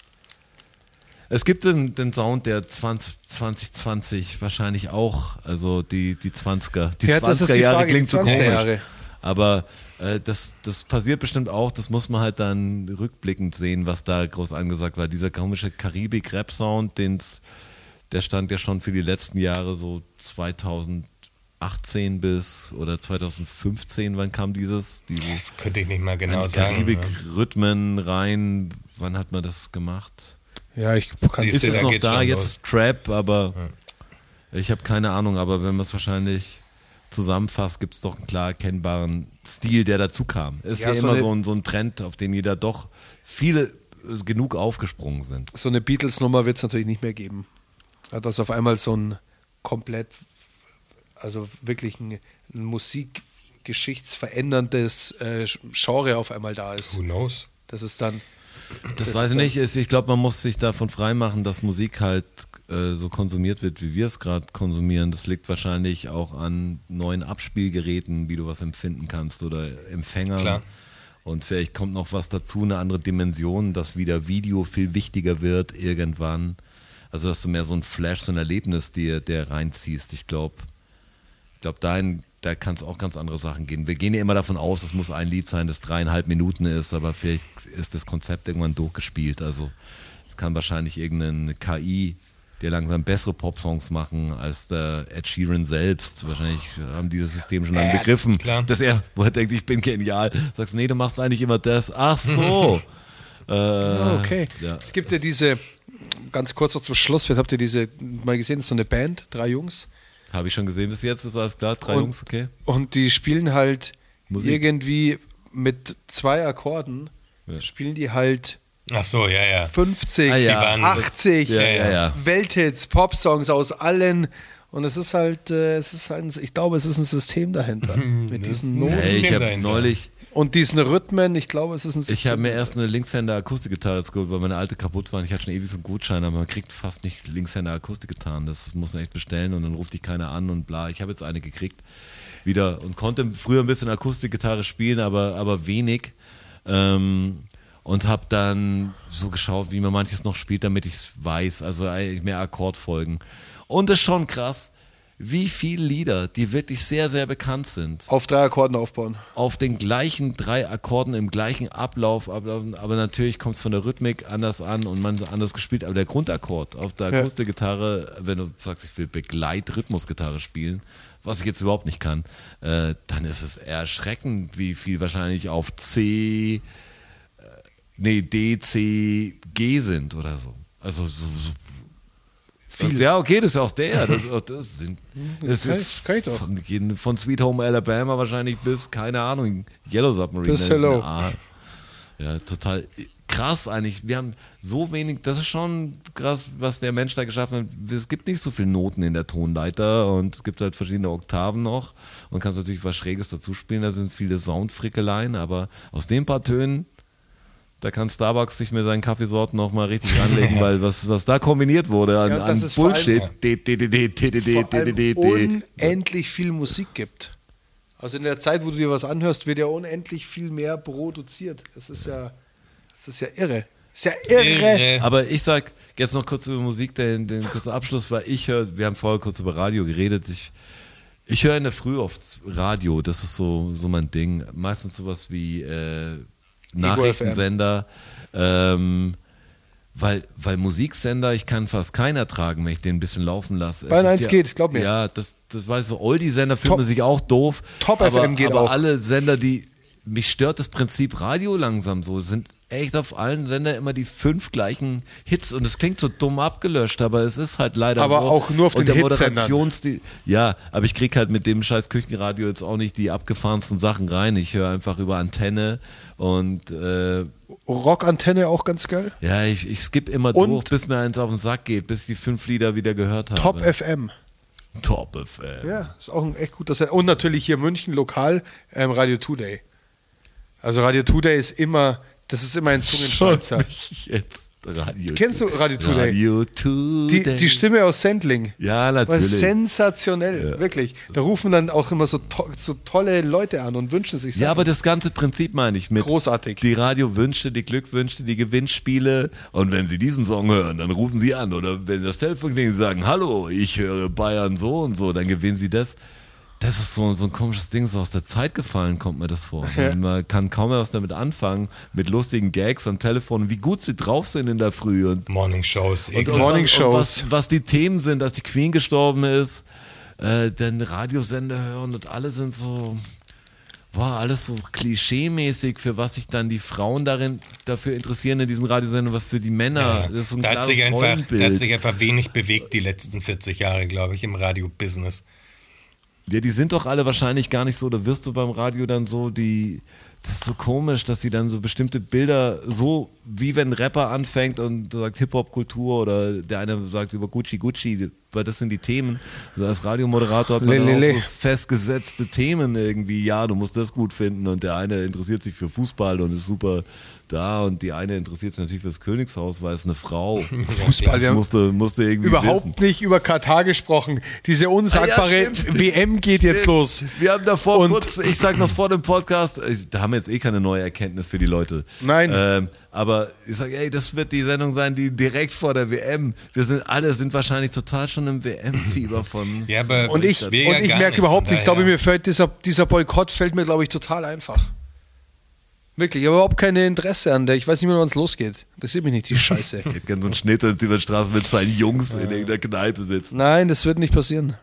Es gibt den, den Sound der 20, 2020 wahrscheinlich auch, also die, die 20er. Die Ja, das ist 20er die Jahre klingt so 20er komisch. Jahre. Aber äh, das, das passiert bestimmt auch, das muss man halt dann rückblickend sehen, was da groß angesagt war. Dieser komische Karibik-Rap-Sound, der stand ja schon für die letzten Jahre so 2018 bis oder 2015, wann kam dieses? dieses das könnte ich nicht mal genau sagen. ne? Karibik-Rhythmen rein, wann hat man das gemacht? Ja, ich kann Siehst Ist es da noch da? Jetzt los. Trap, aber ich habe keine Ahnung, aber wenn man es wahrscheinlich zusammenfasst, gibt es doch einen klar erkennbaren Stil, der dazu kam. Ist ja, Ja, so immer eine- so ein, so ein Trend, auf den jeder doch viele äh, genug aufgesprungen sind. So eine Beatles-Nummer wird es natürlich nicht mehr geben. Dass auf einmal so ein komplett, also wirklich ein, ein musikgeschichtsveränderndes äh, Genre auf einmal da ist. Who knows? Das ist dann. Das weiß ich nicht. Ist, ich glaube, man muss sich davon freimachen, dass Musik halt äh, so konsumiert wird, wie wir es gerade konsumieren. Das liegt wahrscheinlich auch an neuen Abspielgeräten, wie du was empfinden kannst oder Empfängern. Klar. Und vielleicht kommt noch was dazu, eine andere Dimension, dass wieder Video viel wichtiger wird irgendwann. Also dass du mehr so ein Flash, so ein Erlebnis dir der reinziehst. Ich glaube, ich glaube, dahin, da kann es auch ganz andere Sachen gehen. Wir gehen ja immer davon aus, es muss ein Lied sein, das dreieinhalb Minuten ist, aber vielleicht ist das Konzept irgendwann durchgespielt. Also es kann wahrscheinlich irgendeine KI dir langsam bessere Popsongs machen als der Ed Sheeran selbst. Wahrscheinlich haben die das System schon lange begriffen, klar. dass er, wo er denkt, ich bin genial, sagst, nee, du machst eigentlich immer das. Ach so. äh, Ah, okay. Ja. Es gibt ja diese, ganz kurz noch zum Schluss, vielleicht habt ihr diese mal gesehen, so eine Band, drei Jungs. Habe ich schon gesehen bis jetzt, ist alles klar, drei Und- Jungs, okay. Und die spielen halt Musik. irgendwie mit zwei Akkorden, Ja. spielen die halt Ach so, ja, ja. 50, Ah, ja. waren- 80 Ja, ja, ja. Welthits, Popsongs aus allen. Und es ist halt, äh, es ist ein, ich glaube, es ist ein System dahinter. mit diesen Noten Hey, ich habe neulich, und diesen Rhythmen. Ich glaube, es ist ein System. Ich habe mir erst eine Linkshänder Akustikgitarre jetzt geholt, weil meine alte kaputt war. und Ich hatte schon ewig so einen Gutschein, aber man kriegt fast nicht Linkshänder Akustikgitarren. Das muss man echt bestellen und dann ruft dich keiner an und bla. Ich habe jetzt eine gekriegt wieder und konnte früher ein bisschen Akustikgitarre spielen, aber, aber wenig. Ähm, und habe dann so geschaut, wie man manches noch spielt, damit ich es weiß. Also eigentlich mehr Akkordfolgen. Und es ist schon krass, wie viele Lieder, die wirklich sehr, sehr bekannt sind, auf drei Akkorden aufbauen. auf den gleichen drei Akkorden im gleichen Ablauf, ablaufen, aber natürlich kommt es von der Rhythmik anders an und man anders gespielt, aber der Grundakkord auf der Ja. Akustikgitarre, wenn du sagst, ich will Begleitrhythmusgitarre spielen, was ich jetzt überhaupt nicht kann, äh, dann ist es erschreckend, wie viel wahrscheinlich auf C, nee, D, C, G sind oder so. Also so, so viel. Ja, okay, das ist auch der. Das, das sind das kann ist ich- kann ich doch. Von, von Sweet Home Alabama wahrscheinlich bis, keine Ahnung, Yellow Submarine. Bis das Hello. Ja, total krass eigentlich. Wir haben so wenig, das ist schon krass, was der Mensch da geschaffen hat. Es gibt nicht so viele Noten in der Tonleiter und es gibt halt verschiedene Oktaven noch und kannst natürlich was Schräges dazu spielen. Da sind viele Soundfrickeleien, aber aus den paar Tönen da kann Starbucks sich mit seinen Kaffeesorten noch mal richtig anlegen, weil was, was da kombiniert wurde an, Ja, an Bullshit. Unendlich viel Musik gibt. Also in der Zeit, wo du dir was anhörst, wird ja unendlich viel mehr produziert. Das ist ja, das ist ja irre. Das ist ja irre. Irre. Aber ich sag jetzt noch kurz über Musik, den, den kurzen Abschluss, weil ich höre, wir haben vorher kurz über Radio geredet. Ich, ich höre in der Früh oft Radio, das ist so, so mein Ding. Meistens sowas wie äh, Nachrichtensender. Ähm, weil, weil Musiksender, ich kann fast keinen ertragen, wenn ich den ein bisschen laufen lasse. Bayern ist 1 ja, geht, glaub mir. Ja, das, das weiß ich so. Oldie-Sender fühlt man sich auch doof. Top aber, FM geht aber auch. alle Sender, die, mich stört das Prinzip Radio langsam so, sind echt auf allen Sender immer die fünf gleichen Hits und es klingt so dumm abgelöscht, aber es ist halt leider Aber so. auch nur auf und den. Moderationsstil, ja, aber ich krieg halt mit dem scheiß Küchenradio jetzt auch nicht die abgefahrensten Sachen rein. Ich höre einfach über Antenne und äh, Rockantenne auch ganz geil. ja, ich, ich skippe immer Und- durch, bis mir eins auf den Sack geht, bis ich die fünf Lieder wieder gehört habe. Top FM. Top FM. Ja, ist auch ein echt guter Sender. Und natürlich hier München lokal ähm, Radio Today. Also Radio Today ist immer, das ist immer ein Zungenschnalzer. jetzt Radio Kennst du Radio Today? Radio Die, Today. die Stimme aus Sendling. Ja, War natürlich. sensationell, wirklich. Da rufen dann auch immer so, to so tolle Leute an und wünschen sich Ja, Sachen. aber das ganze Prinzip meine ich mit. Großartig. Die Radiowünsche, die Glückwünsche, die Gewinnspiele. Und wenn Sie diesen Song hören, dann rufen Sie an. Oder wenn das Telefon klingelt, Sie sagen, hallo, ich höre Bayern so und so, dann gewinnen Sie das. Das ist so, so ein komisches Ding, so aus der Zeit gefallen, kommt mir das vor. Man kann kaum mehr was damit anfangen, mit lustigen Gags am Telefon, wie gut sie drauf sind in der Früh und Morning Shows. und, und, Morning was, Shows. und was, was die Themen sind, dass die Queen gestorben ist, äh, dann Radiosender hören und alle sind so, war alles so klischeemäßig, für was sich dann die Frauen darin dafür interessieren in diesen Radiosendern, was für die Männer, das ist so ein da, hat sich einfach, da hat sich einfach wenig bewegt die letzten 40 Jahre, glaube ich, im Radio-Business. Ja, die sind doch alle wahrscheinlich gar nicht so, da wirst du beim Radio dann so die, das ist so komisch, dass sie dann so bestimmte Bilder, so wie wenn ein Rapper anfängt und sagt Hip-Hop-Kultur oder der eine sagt über Gucci Gucci, weil das sind die Themen. Also als Radiomoderator hat man Lelele. auch so festgesetzte Themen irgendwie, ja, du musst das gut finden und der eine interessiert sich für Fußball und ist super da und die eine interessiert sich natürlich fürs Königshaus, weil es eine Frau. Fußball, das haben musste, musste irgendwie überhaupt wissen. nicht über Katar gesprochen. Diese unsagbare Ah, ja, stimmt. WM geht jetzt los. Wir haben davor Und- kurz, ich sag noch vor dem Podcast, äh, da haben wir jetzt eh keine neue Erkenntnis für die Leute. Nein. Ähm, aber ich sag, ey, das wird die Sendung sein, die direkt vor der WM. Wir sind alle sind wahrscheinlich total schon im WM-Fieber von. Ja, aber Und ich, ja und ich merke überhaupt nicht, ich glaube, mir fällt dieser, dieser Boykott fällt mir, glaube ich, total einfach. Wirklich, ich habe überhaupt kein Interesse an der. Ich weiß nicht mehr, wann es losgeht. Das sieht mich nicht, die Scheiße. Ich hätte gerne so einen Schnitt und über die Straße mit seinen Jungs in irgendeiner Kneipe sitzen. Nein, das wird nicht passieren.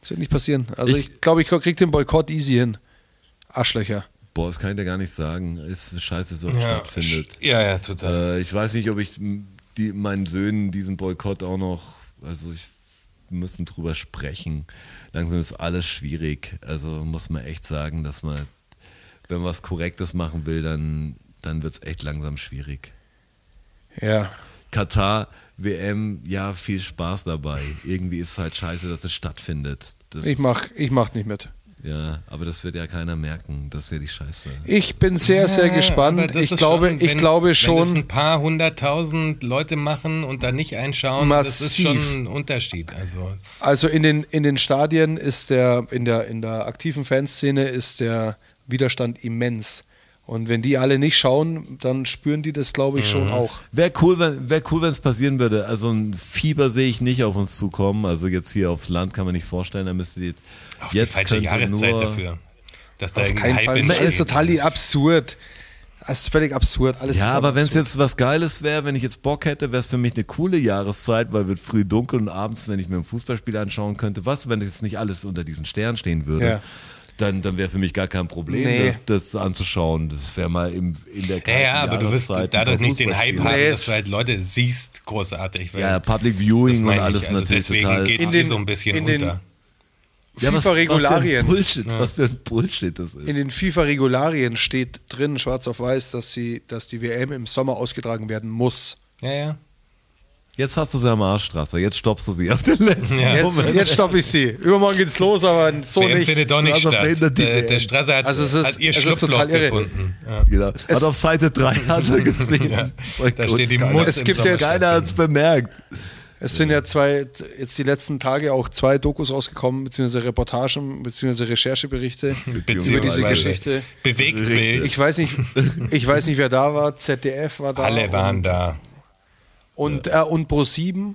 Das wird nicht passieren. Also Ich- ich glaube, ich kriege den Boykott easy hin. Arschlöcher. Boah, das kann ich dir gar nicht sagen. Ist scheiße, so ja, stattfindet. Ja, ja, total. Äh, ich weiß nicht, ob ich die, meinen Söhnen diesen Boykott auch noch, also ich wir müssen drüber sprechen. Langsam ist alles schwierig. Also muss man echt sagen, dass man, wenn man was Korrektes machen will, dann, dann wird es echt langsam schwierig. Ja. Katar, WM, ja, viel Spaß dabei. Irgendwie ist es halt scheiße, dass es stattfindet. Das, Ich mach, ich mach nicht mit. Ja, aber das wird ja keiner merken. Das ist ja die Scheiße. Ich bin sehr, sehr Ja, gespannt. Ich glaube, schon, ich wenn- glaube Wenn das schon. ein paar hunderttausend Leute machen und da nicht einschauen, das ist Massiv. schon ein Unterschied. Also Also in den, in den Stadien ist der, in der, in der aktiven Fanszene ist der Widerstand immens. Und wenn die alle nicht schauen, dann spüren die das, glaube ich, schon Mhm. auch. Wäre cool, wenn wär cool, wenn es passieren würde. Also ein Fieber sehe ich nicht auf uns zukommen. Also jetzt hier aufs Land kann man nicht vorstellen. Da müsste die, auch jetzt die falsche könnte Jahreszeit nur, dafür. Dass da Auf keinen Hype Fall. Das entsteht. ist total absurd. Das ist völlig absurd. Alles Ja, aber wenn es jetzt was Geiles wäre, wenn ich jetzt Bock hätte, wäre es für mich eine coole Jahreszeit, weil wird früh dunkel und abends, wenn ich mir ein Fußballspiel anschauen könnte, was, wenn jetzt nicht alles unter diesen Sternen stehen würde, Ja. Dann, dann wäre für mich gar kein Problem, Nee. das, das anzuschauen. Das wäre mal im, in der Ja, kalten ja, aber du wirst dadurch nicht den Hype haben, Nee. dass du halt Leute siehst, großartig. weil Ja, Public Viewing und alles also natürlich deswegen total. geht es In den- so ein bisschen unter. Ja, was- FIFA-Regularien. Was für ein Bullshit, was für ein Bullshit das ist. In den FIFA-Regularien steht drin, schwarz auf weiß, dass, sie, dass die WM im Sommer ausgetragen werden muss. Ja, ja. Jetzt hast du sie am Arschstraße, jetzt stoppst du sie auf den letzten Ja. Jetzt, Moment. jetzt stoppe ich sie. Übermorgen geht's los, aber so WM nicht. findet doch nicht Also statt. Der, der Strasser hat, Also es ist- hat ihr es ist Schlupfloch total irre. gefunden. Ja. Genau. Es- Hat auf Seite 3 hat er gesehen. Ja, da steht die Muss Es gibt jetzt- Keiner hat es bemerkt. Es sind ja zwei, jetzt die letzten Tage auch zwei Dokus rausgekommen, beziehungsweise Reportagen, beziehungsweise Rechercheberichte über diese Beziehungsweise Geschichte. Bewegtbild. Ich weiß nicht, ich weiß nicht, wer da war. ZDF war da. Alle waren da. Und, äh, und Pro7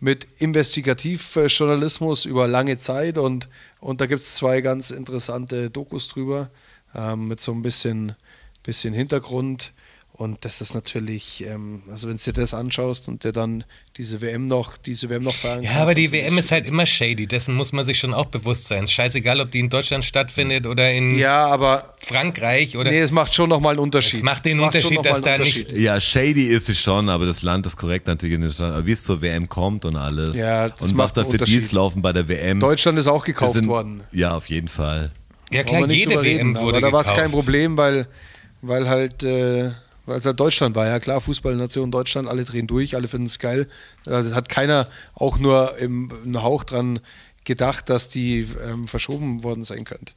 mit Investigativjournalismus über lange Zeit und, und da gibt es zwei ganz interessante Dokus drüber ähm, mit so ein bisschen, bisschen Hintergrund. Und das ist natürlich, ähm, also wenn du dir das anschaust und dir dann diese WM noch, diese WM noch feiern Ja, kannst, aber die WM ist halt immer shady. Dessen muss man sich schon auch bewusst sein. Scheißegal, ob die in Deutschland stattfindet oder in Ja, aber Frankreich oder. nee, es macht schon nochmal einen Unterschied. Es macht den schon Unterschied, noch mal dass da nicht- Unterschied. Ja, shady ist es schon, aber das Land ist korrekt natürlich in Staaten. Aber wie es zur WM kommt und alles. Ja, das und was macht da einen für Unterschied. Deals laufen bei der WM. Deutschland ist auch gekauft sind- worden. Ja, auf jeden Fall. ja klar, jede WM wurde aber da war es kein Problem, weil, weil halt, äh, weil es halt Deutschland war. Ja klar, Fußballnation Deutschland, alle drehen durch, alle finden es geil. Also hat keiner auch nur im, einen Hauch dran gedacht, dass die ähm, verschoben worden sein könnte.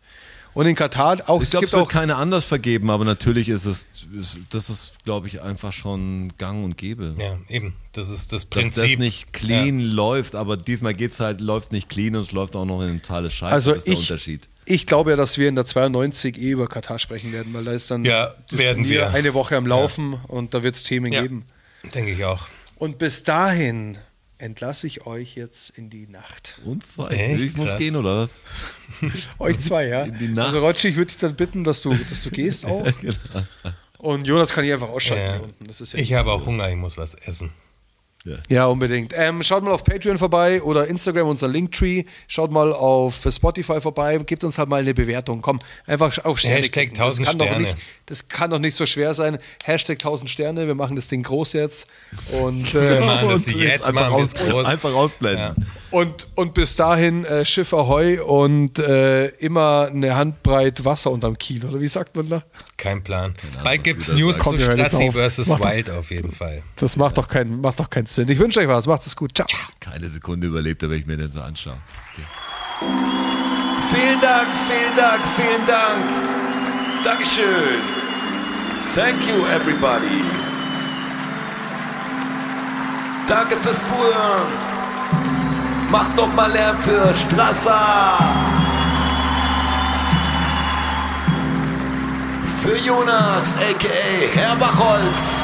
Und in Katar auch, Ich es glaube, gibt es wird auch, keine anders vergeben, aber natürlich ist es, ist, das ist, glaube ich, einfach schon gang und gäbe. Ja, eben. Das ist das Dass Prinzip. das nicht clean läuft, aber diesmal geht's halt, läuft nicht clean und es läuft auch noch in totale Scheiße. also das ist der ich, Unterschied. Ich glaube ja, dass wir in der 92 eh über Katar sprechen werden, weil da ist dann Ja, das werden wir. eine Woche am Laufen und da wird es Themen Ja. geben. Denke ich auch. Und bis dahin entlasse ich euch jetzt in die Nacht. Und zwei. Echt? Ich muss Krass. gehen, oder was? Euch zwei, ja. In die Nacht. Also Rotschi, ich würde dich dann bitten, dass du, dass du gehst auch. Und Jonas kann hier einfach ausschalten Ja. hier unten. Das ist ja Ich habe so- auch Hunger, ich muss was essen. Ja, unbedingt. Ähm, schaut mal auf Patreon vorbei oder Instagram, unser Linktree. Schaut mal auf Spotify vorbei. Gebt uns halt mal eine Bewertung. Komm, einfach auf Sterne. Hashtag klicken. Das 1000 kann doch Sterne. Nicht, das kann doch nicht so schwer sein. Hashtag 1000 Sterne. Wir machen das Ding groß jetzt. Und, äh, Wir machen das Und jetzt, einfach, machen wir es aus, groß. einfach ausblenden. und, und bis dahin äh, Schiff Ahoi und äh, immer eine Handbreit Wasser unterm Kiel. Oder wie sagt man da? Kein Plan. Bald du da News zu Strassi versus doch. Wild auf jeden Fall. Das macht doch keinen, macht doch keinen Sinn. Ich wünsche euch was. Macht es gut. Ciao. Keine Sekunde überlebt, wenn ich mir den so anschaue. Okay. Vielen Dank, vielen Dank, vielen Dank. Dankeschön. Thank you, everybody. Danke fürs Zuhören. Macht noch mal Lärm für Strasser. Für Jonas, a.k.a. Herr Bachholz.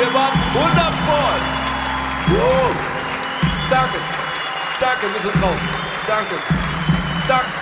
Ihr wart wundervoll. Uh, danke, danke, wir sind draußen. Danke, danke.